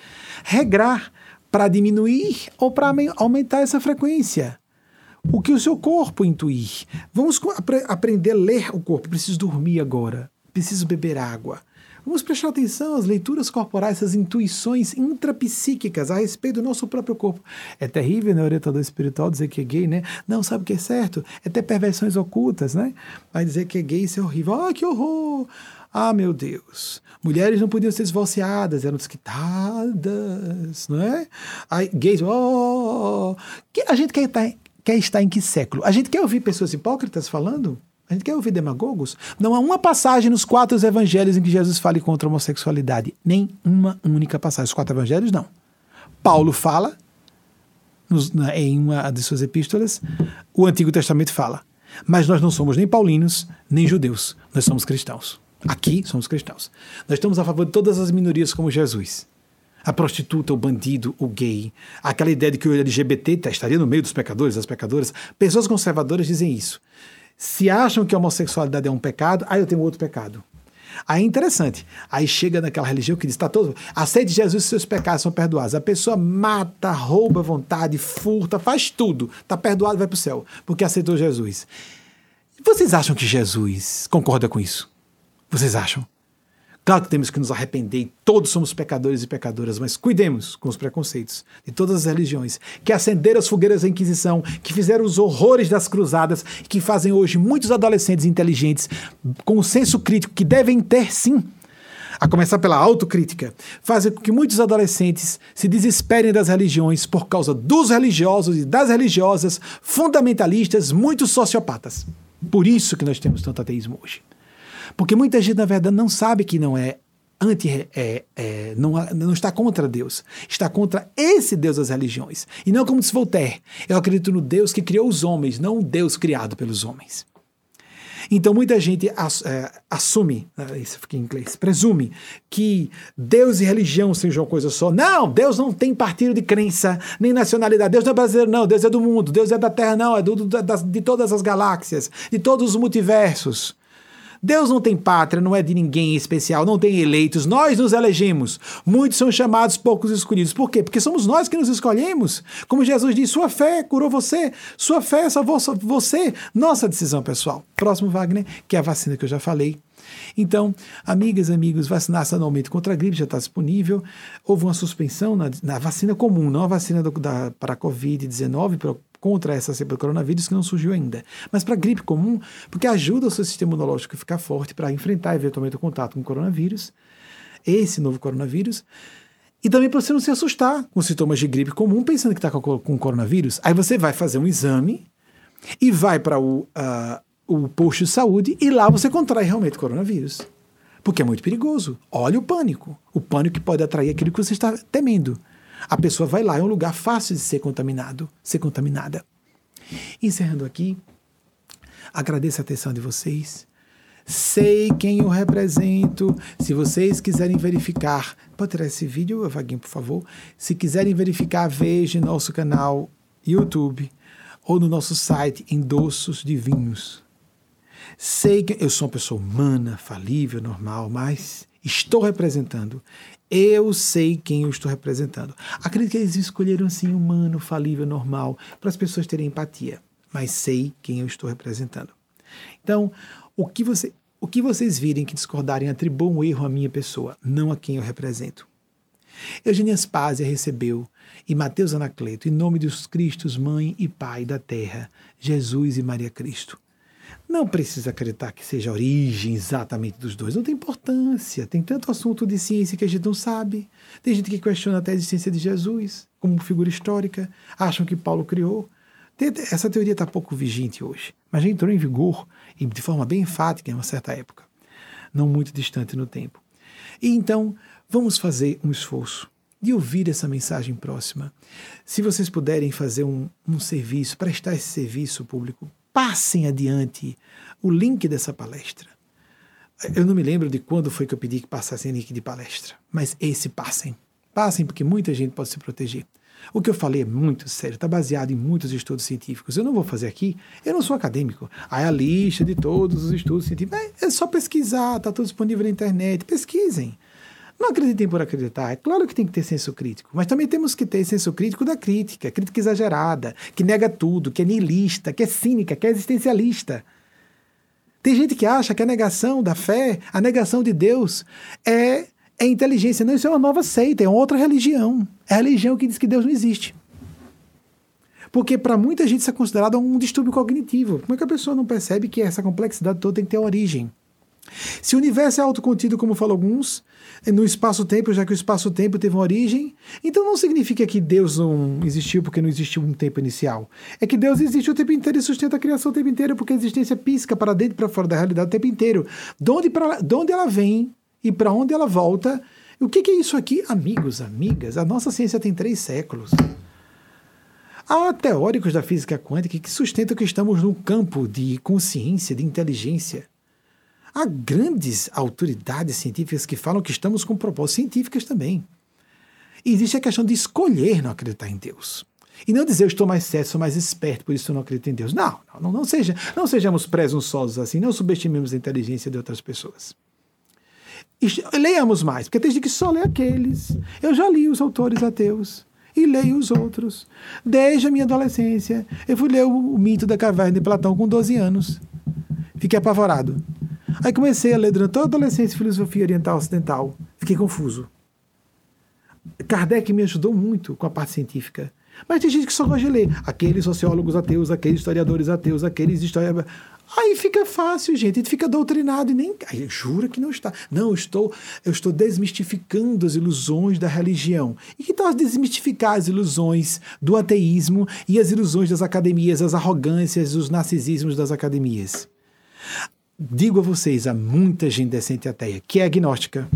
Regrar para diminuir ou para aumentar essa frequência. O que o seu corpo intuir. Vamos aprender a ler o corpo. Preciso dormir agora. Preciso beber água. Vamos prestar atenção às leituras corporais, essas intuições intrapsíquicas a respeito do nosso próprio corpo. É terrível, né, orientador espiritual, dizer que é gay, né? Não sabe o que é certo. É ter perversões ocultas, né? Vai dizer que é gay, isso é horrível. Ah, que horror! Ah, meu Deus. Mulheres não podiam ser divorciadas, eram desquitadas, não é? Aí, gays, oh, que a gente quer estar, quer estar em que século? A gente quer ouvir pessoas hipócritas falando? A gente quer ouvir demagogos? Não há uma passagem nos quatro evangelhos em que Jesus fale contra a homossexualidade. Nem uma única passagem. Os quatro evangelhos, não. Paulo fala, nos, na, em uma de suas epístolas, o Antigo Testamento fala. Mas nós não somos nem paulinos, nem judeus. Nós somos cristãos. Aqui somos cristãos. Nós estamos a favor de todas as minorias como Jesus. A prostituta, o bandido, o gay. Aquela ideia de que o LGBT estaria no meio dos pecadores, das pecadoras. Pessoas conservadoras dizem isso se acham que a homossexualidade é um pecado, aí eu tenho outro pecado. Aí é interessante. Aí chega naquela religião que diz: está todo. Aceite Jesus, seus pecados são perdoados. A pessoa mata, rouba vontade, furta, faz tudo. Está perdoado, vai para o céu, porque aceitou Jesus. Vocês acham que Jesus concorda com isso? Vocês acham? Claro que temos que nos arrepender, todos somos pecadores e pecadoras, mas cuidemos com os preconceitos de todas as religiões que acenderam as fogueiras da Inquisição, que fizeram os horrores das cruzadas, que fazem hoje muitos adolescentes inteligentes com o senso crítico que devem ter sim a começar pela autocrítica, fazem com que muitos adolescentes se desesperem das religiões por causa dos religiosos e das religiosas fundamentalistas, muitos sociopatas. Por isso que nós temos tanto ateísmo hoje. Porque muita gente, na verdade, não sabe que não é anti é, é, não, não está contra Deus, está contra esse Deus das religiões. E não como disse Voltaire, eu acredito no Deus que criou os homens, não o Deus criado pelos homens. Então muita gente é, assume, né, isso fica em inglês, presume que Deus e religião sejam uma coisa só. Não, Deus não tem partido de crença, nem nacionalidade. Deus não é brasileiro, não. Deus é do mundo. Deus é da Terra, não. É do, do, de todas as galáxias, de todos os multiversos. Deus não tem pátria, não é de ninguém especial, não tem eleitos, nós nos elegemos. Muitos são chamados, poucos escolhidos. Por quê? Porque somos nós que nos escolhemos. Como Jesus disse, sua fé curou você, sua fé salvou você. Nossa decisão pessoal. Próximo, Wagner, que é a vacina que eu já falei. Então, amigas amigos, vacinar-se anualmente contra a gripe já está disponível. Houve uma suspensão na, na vacina comum, não a vacina do, da, para a Covid-19, contra essa cepa do coronavírus que não surgiu ainda. Mas para gripe comum, porque ajuda o seu sistema imunológico a ficar forte para enfrentar eventualmente o contato com o coronavírus, esse novo coronavírus. E também para você não se assustar com sintomas de gripe comum, pensando que está com, com coronavírus. Aí você vai fazer um exame e vai para o, uh, o posto de saúde e lá você contrai realmente coronavírus. Porque é muito perigoso. Olha o pânico. O pânico que pode atrair aquilo que você está temendo. A pessoa vai lá, é um lugar fácil de ser contaminado, ser contaminada. Encerrando aqui, agradeço a atenção de vocês. Sei quem eu represento. Se vocês quiserem verificar, pode tirar esse vídeo, Vaguinho, por favor. Se quiserem verificar, veja nosso canal YouTube ou no nosso site Endossos Divinos. Sei que eu sou uma pessoa humana, falível, normal, mas estou representando eu sei quem eu estou representando. Acredito que eles escolheram assim humano, falível, normal, para as pessoas terem empatia, mas sei quem eu estou representando. Então, o que, você, o que vocês virem que discordarem atribuam um erro à minha pessoa, não a quem eu represento. Eugênia Spásia recebeu, e Mateus Anacleto, em nome dos Cristos, Mãe e Pai da Terra, Jesus e Maria Cristo. Não precisa acreditar que seja a origem exatamente dos dois, não tem importância. Tem tanto assunto de ciência que a gente não sabe. Tem gente que questiona até a existência de Jesus como figura histórica, acham que Paulo criou. Essa teoria está pouco vigente hoje, mas já entrou em vigor e de forma bem enfática em uma certa época, não muito distante no tempo. E então, vamos fazer um esforço de ouvir essa mensagem próxima. Se vocês puderem fazer um, um serviço, prestar esse serviço público, passem adiante o link dessa palestra. Eu não me lembro de quando foi que eu pedi que passassem link de palestra, mas esse passem. Passem porque muita gente pode se proteger. O que eu falei é muito sério, está baseado em muitos estudos científicos. Eu não vou fazer aqui, eu não sou acadêmico. Aí a lista de todos os estudos científicos. É só pesquisar, está tudo disponível na internet. Pesquisem. Não acreditem por acreditar. É claro que tem que ter senso crítico, mas também temos que ter senso crítico da crítica, crítica exagerada, que nega tudo, que é niilista, que é cínica, que é existencialista. Tem gente que acha que a negação da fé, a negação de Deus, é, é inteligência. Não, isso é uma nova seita, é outra religião. É a religião que diz que Deus não existe. Porque para muita gente isso é considerado um distúrbio cognitivo. Como é que a pessoa não percebe que essa complexidade toda tem que ter origem? Se o universo é autocontido, como falam alguns, no espaço-tempo, já que o espaço-tempo teve uma origem, então não significa que Deus não existiu porque não existiu um tempo inicial. É que Deus existe o tempo inteiro e sustenta a criação o tempo inteiro, porque a existência pisca para dentro e para fora da realidade o tempo inteiro. De onde, pra, de onde ela vem e para onde ela volta. O que, que é isso aqui? Amigos, amigas, a nossa ciência tem três séculos. Há teóricos da física quântica que sustentam que estamos num campo de consciência, de inteligência. Há grandes autoridades científicas que falam que estamos com propósitos científicas também. E existe a questão de escolher não acreditar em Deus. E não dizer eu estou mais certo, sou mais esperto, por isso eu não acredito em Deus. Não, não, não, seja, não sejamos presunçosos assim, não subestimemos a inteligência de outras pessoas. E leiamos mais, porque tem gente que só lê aqueles. Eu já li os autores ateus e leio os outros. Desde a minha adolescência, eu fui ler o, o mito da caverna de Platão com 12 anos. Fiquei apavorado. Aí comecei a ler durante toda a adolescência filosofia oriental ocidental. Fiquei confuso. Kardec me ajudou muito com a parte científica. Mas tem gente que só gosta de ler. Aqueles sociólogos ateus, aqueles historiadores ateus, aqueles historiadores. Aí fica fácil, gente. Fica doutrinado e nem. Aí jura que não está. Não, eu estou, eu estou desmistificando as ilusões da religião. E que tal desmistificar as ilusões do ateísmo e as ilusões das academias, as arrogâncias, os narcisismos das academias? Digo a vocês, há muita gente decente ateia que é agnóstica.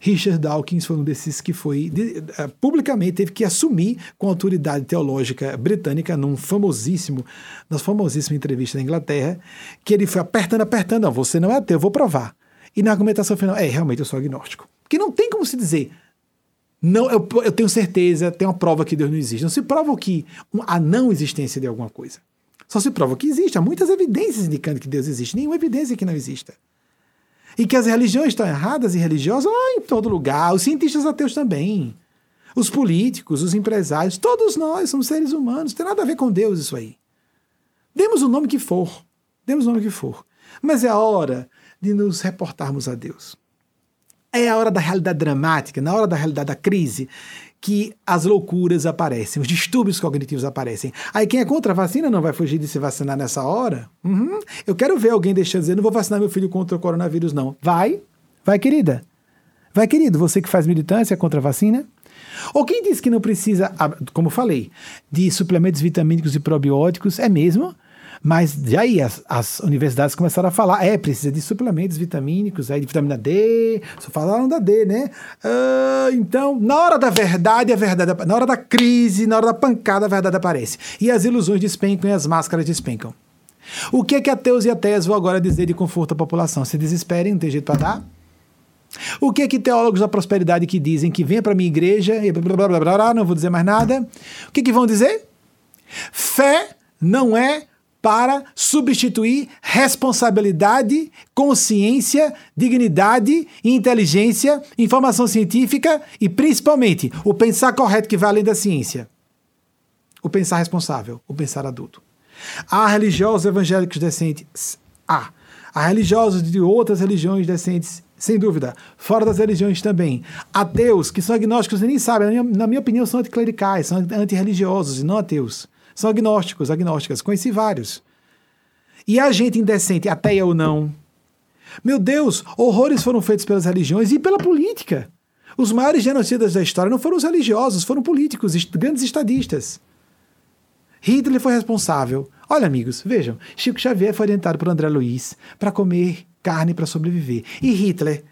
Richard Dawkins foi um desses que foi de, uh, publicamente teve que assumir com a autoridade teológica britânica num famosíssimo, na famosíssima entrevista na Inglaterra, que ele foi apertando, apertando, não, você não é ateu, eu vou provar. E na argumentação final, é, realmente eu sou agnóstico. Porque não tem como se dizer, não, eu, eu tenho certeza, tem uma prova que Deus não existe. Não se prova que a não existência de alguma coisa. Só se prova que existe. Há muitas evidências indicando que Deus existe. Nenhuma evidência que não exista. E que as religiões estão erradas e religiosas ah, em todo lugar. Os cientistas ateus também. Os políticos, os empresários, todos nós somos seres humanos. Não tem nada a ver com Deus isso aí. Demos o nome que for. Demos o nome que for. Mas é a hora de nos reportarmos a Deus. É a hora da realidade dramática, na hora da realidade da crise, que as loucuras aparecem, os distúrbios cognitivos aparecem. Aí quem é contra a vacina não vai fugir de se vacinar nessa hora? Uhum. Eu quero ver alguém deixando dizer, não vou vacinar meu filho contra o coronavírus, não. Vai, vai, querida. Vai, querido, você que faz militância contra a vacina. Ou quem diz que não precisa, como falei, de suplementos vitamínicos e probióticos, é mesmo? Mas aí as, as, universidades começaram a falar, é, precisa de suplementos vitamínicos, aí de vitamina D, só falaram da D, né? Uh, então, na hora da verdade, a verdade, na hora da crise, na hora da pancada, a verdade aparece. E as ilusões despencam e as máscaras despencam. O que é que ateus e ateias vão agora dizer de conforto à população? Se desesperem, não tem jeito para dar? O que é que teólogos da prosperidade que dizem que venha para minha igreja e blá, blá, blá, blá, não vou dizer mais nada. O que, que vão dizer? Fé não é para substituir responsabilidade, consciência, dignidade, inteligência, informação científica e, principalmente, o pensar correto que vai além da ciência. O pensar responsável, o pensar adulto. Há religiosos evangélicos decentes? Há. Há religiosos de outras religiões decentes? sem dúvida. Fora das religiões também. Ateus, que são agnósticos e nem sabem, na minha, opinião, são anticlericais, são antirreligiosos e não ateus. São agnósticos, agnósticas. Conheci vários. E a gente indecente, ateia ou não. Meu Deus, horrores foram feitos pelas religiões e pela política. Os maiores genocidas da história não foram os religiosos, foram políticos, grandes estadistas. Hitler foi responsável. Olha, amigos, vejam, Chico Xavier foi orientado por André Luiz para comer carne para sobreviver. E Hitler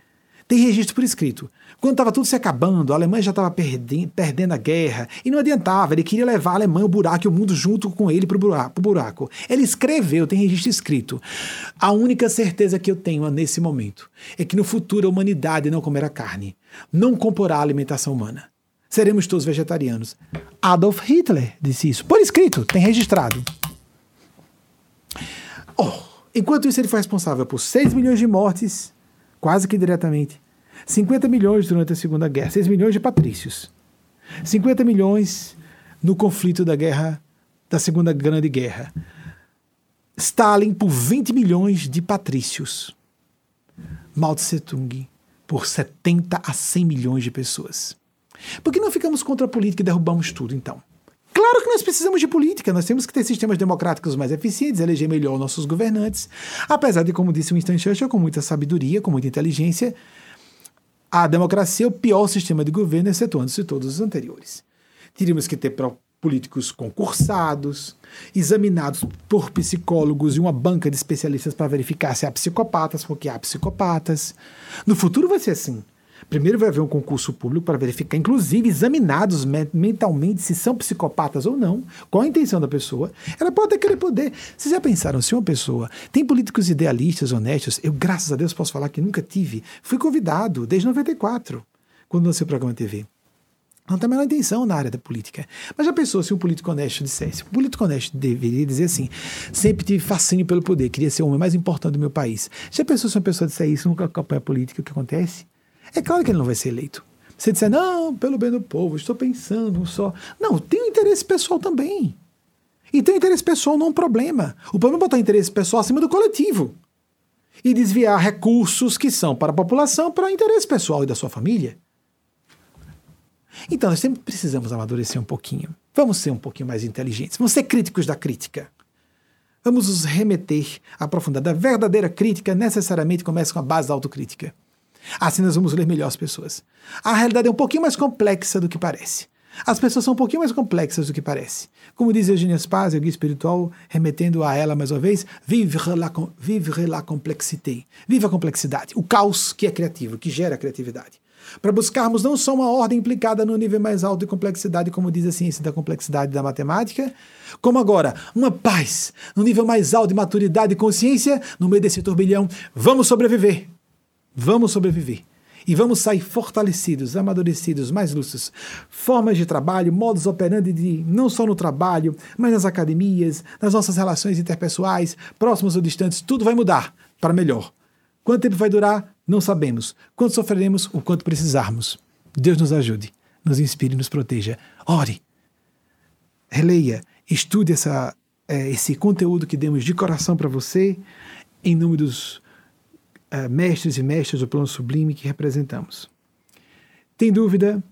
tem registro por escrito. Quando estava tudo se acabando, a Alemanha já estava perdendo, perdendo a guerra, e não adiantava, ele queria levar a Alemanha, o buraco e o mundo junto com ele para o buraco. Ele escreveu, tem registro escrito. A única certeza que eu tenho nesse momento é que no futuro a humanidade não comerá carne, não comporá alimentação humana. Seremos todos vegetarianos. Adolf Hitler disse isso, por escrito, tem registrado. Oh, enquanto isso, ele foi responsável por 6 milhões de mortes, quase que diretamente 50 milhões durante a Segunda Guerra, 6 milhões de patrícios. 50 milhões no conflito da guerra, da Segunda Grande Guerra. Stalin por 20 milhões de patrícios. Mao Tse Tung por 70 a 100 milhões de pessoas. Por que não ficamos contra a política e derrubamos tudo, então? Claro que nós precisamos de política, nós temos que ter sistemas democráticos mais eficientes, eleger melhor nossos governantes. Apesar de, como disse Winston Churchill, com muita sabedoria, com muita inteligência, a democracia é o pior sistema de governo, excetuando-se todos os anteriores. Teríamos que ter políticos concursados, examinados por psicólogos e uma banca de especialistas para verificar se há psicopatas, porque há psicopatas. No futuro vai ser assim. Primeiro vai haver um concurso público para verificar, inclusive examinados mentalmente se são psicopatas ou não, qual a intenção da pessoa. Ela pode querer poder. Vocês já pensaram, se uma pessoa tem políticos idealistas, honestos, eu, graças a Deus, posso falar que nunca tive. Fui convidado desde 94, quando lancei o programa TV. Não tem a menor intenção na área da política. Mas já pensou se um político honesto dissesse? Um político honesto deveria dizer assim: sempre tive fascínio pelo poder, queria ser o homem mais importante do meu país. Já pensou se uma pessoa disser isso, nunca acompanha a política, o que acontece? É claro que ele não vai ser eleito. Você disser, não, pelo bem do povo, estou pensando só. Não, tem um interesse pessoal também. E ter interesse pessoal não é um problema. O problema é botar interesse pessoal acima do coletivo. E desviar recursos que são para a população para interesse pessoal e da sua família. Então, nós sempre precisamos amadurecer um pouquinho. Vamos ser um pouquinho mais inteligentes. Vamos ser críticos da crítica. Vamos nos remeter à profundidade. A verdadeira crítica necessariamente começa com a base da autocrítica. Assim nós vamos ler melhor as pessoas. A realidade é um pouquinho mais complexa do que parece. As pessoas são um pouquinho mais complexas do que parece. Como diz Eugênia Spaz, o guia espiritual, remetendo a ela mais uma vez, vivre la, vivre la complexité. Viva a complexidade. O caos que é criativo, que gera criatividade. Para buscarmos não só uma ordem implicada no nível mais alto de complexidade, como diz a ciência da complexidade da matemática, como agora uma paz no nível mais alto de maturidade e consciência, no meio desse turbilhão, vamos sobreviver. Vamos sobreviver. E vamos sair fortalecidos, amadurecidos, mais lúcidos. Formas de trabalho, modos operandi de não só no trabalho, mas nas academias, nas nossas relações interpessoais, próximos ou distantes, tudo vai mudar para melhor. Quanto tempo vai durar? Não sabemos. Quanto sofreremos? O quanto precisarmos. Deus nos ajude, nos inspire e nos proteja. Ore, releia, estude essa, é, esse conteúdo que demos de coração para você, em nome dos uh, mestres e mestras do plano sublime que representamos. Tem dúvida?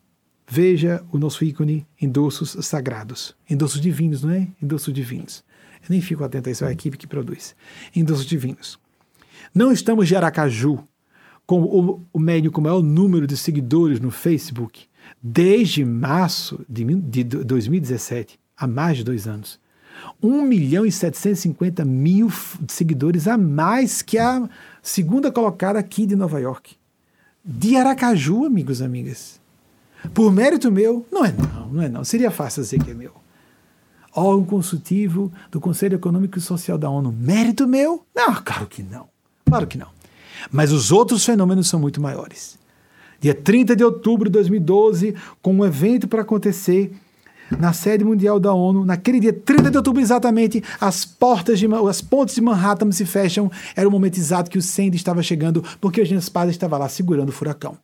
Veja o nosso ícone endossos sagrados. Endossos divinos, não é? Endossos divinos. Eu nem fico atento a isso, é a equipe que produz. Endossos divinos. Não estamos de Aracaju, com o, o médium com o maior número de seguidores no Facebook, desde março de, de 2017, há mais de dois anos. 1 milhão e 750 mil seguidores a mais que a segunda colocada aqui de Nova York. De Aracaju, amigos e amigas. Por mérito meu, não é não, não é não. Seria fácil dizer que é meu. Órgão consultivo do Conselho Econômico e Social da ONU. Mérito meu? Não, claro que não. Claro que não. Mas os outros fenômenos são muito maiores. Dia 30 de outubro de 2012, com um evento para acontecer na sede mundial da ONU, naquele dia 30 de outubro exatamente, as portas de as pontes de Manhattan se fecham. Era o momento exato que o Sandy estava chegando, porque Eugênio Spaz estava lá segurando o furacão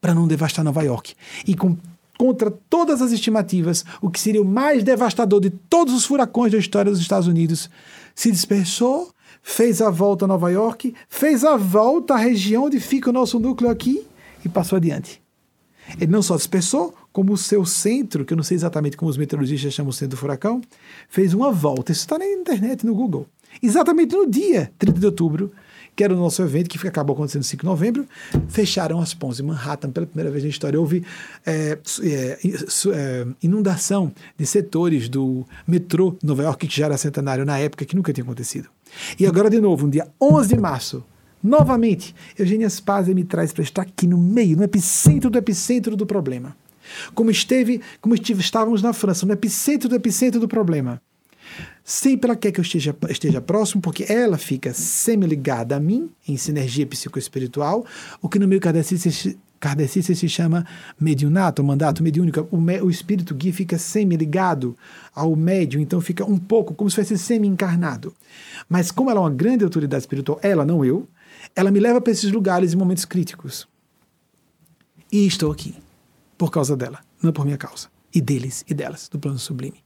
para não devastar Nova York. E com contra todas as estimativas, o que seria o mais devastador de todos os furacões da história dos Estados Unidos, se dispersou, fez a volta a Nova York, fez a volta à região onde fica o nosso núcleo aqui e passou adiante. Ele não só dispersou, como o seu centro, que eu não sei exatamente como os meteorologistas chamam o centro do furacão, fez uma volta. Isso está na internet, no Google. Exatamente no dia 30 de outubro, que era o nosso evento, que acabou acontecendo no 5 de novembro, fecharam as pontes em Manhattan pela primeira vez na história. Houve é, é, é, inundação de setores do metrô de Nova York, que já era centenário na época, que nunca tinha acontecido. E agora, de novo, no dia 11 de março, novamente, Eugênia Spazia me traz para estar aqui no meio, no epicentro do epicentro do problema. Como esteve, como estive, estávamos na França, no epicentro do epicentro do problema. Sempre ela quer que eu esteja, esteja próximo, porque ela fica semi-ligada a mim, em sinergia psicoespiritual, o que no meio kardecista, se chama mediunato, mandato mediúnico. O, me, o espírito guia fica semi-ligado ao médium, então fica um pouco como se fosse semi-encarnado. Mas como ela é uma grande autoridade espiritual, ela, não eu, ela me leva para esses lugares em momentos críticos. E estou aqui por causa dela, não por minha causa. E deles e delas, do plano sublime.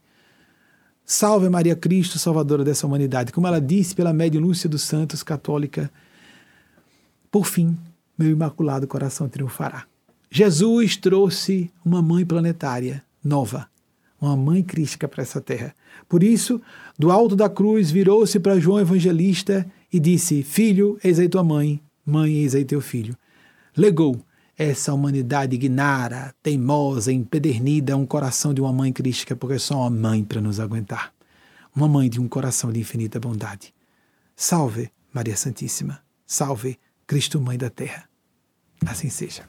Salve Maria Cristo, salvadora dessa humanidade. Como ela disse pela médium Lúcia dos Santos, católica, por fim, meu imaculado coração triunfará. Jesus trouxe uma mãe planetária nova, uma mãe crística para essa terra. Por isso, do alto da cruz, virou-se para João Evangelista e disse: Filho, eis aí tua mãe, mãe, eis aí teu filho. Legou essa humanidade ignara, teimosa, empedernida, um coração de uma mãe crística, porque é só uma mãe para nos aguentar. Uma mãe de um coração de infinita bondade. Salve, Maria Santíssima. Salve, Cristo, Mãe da Terra. Assim seja.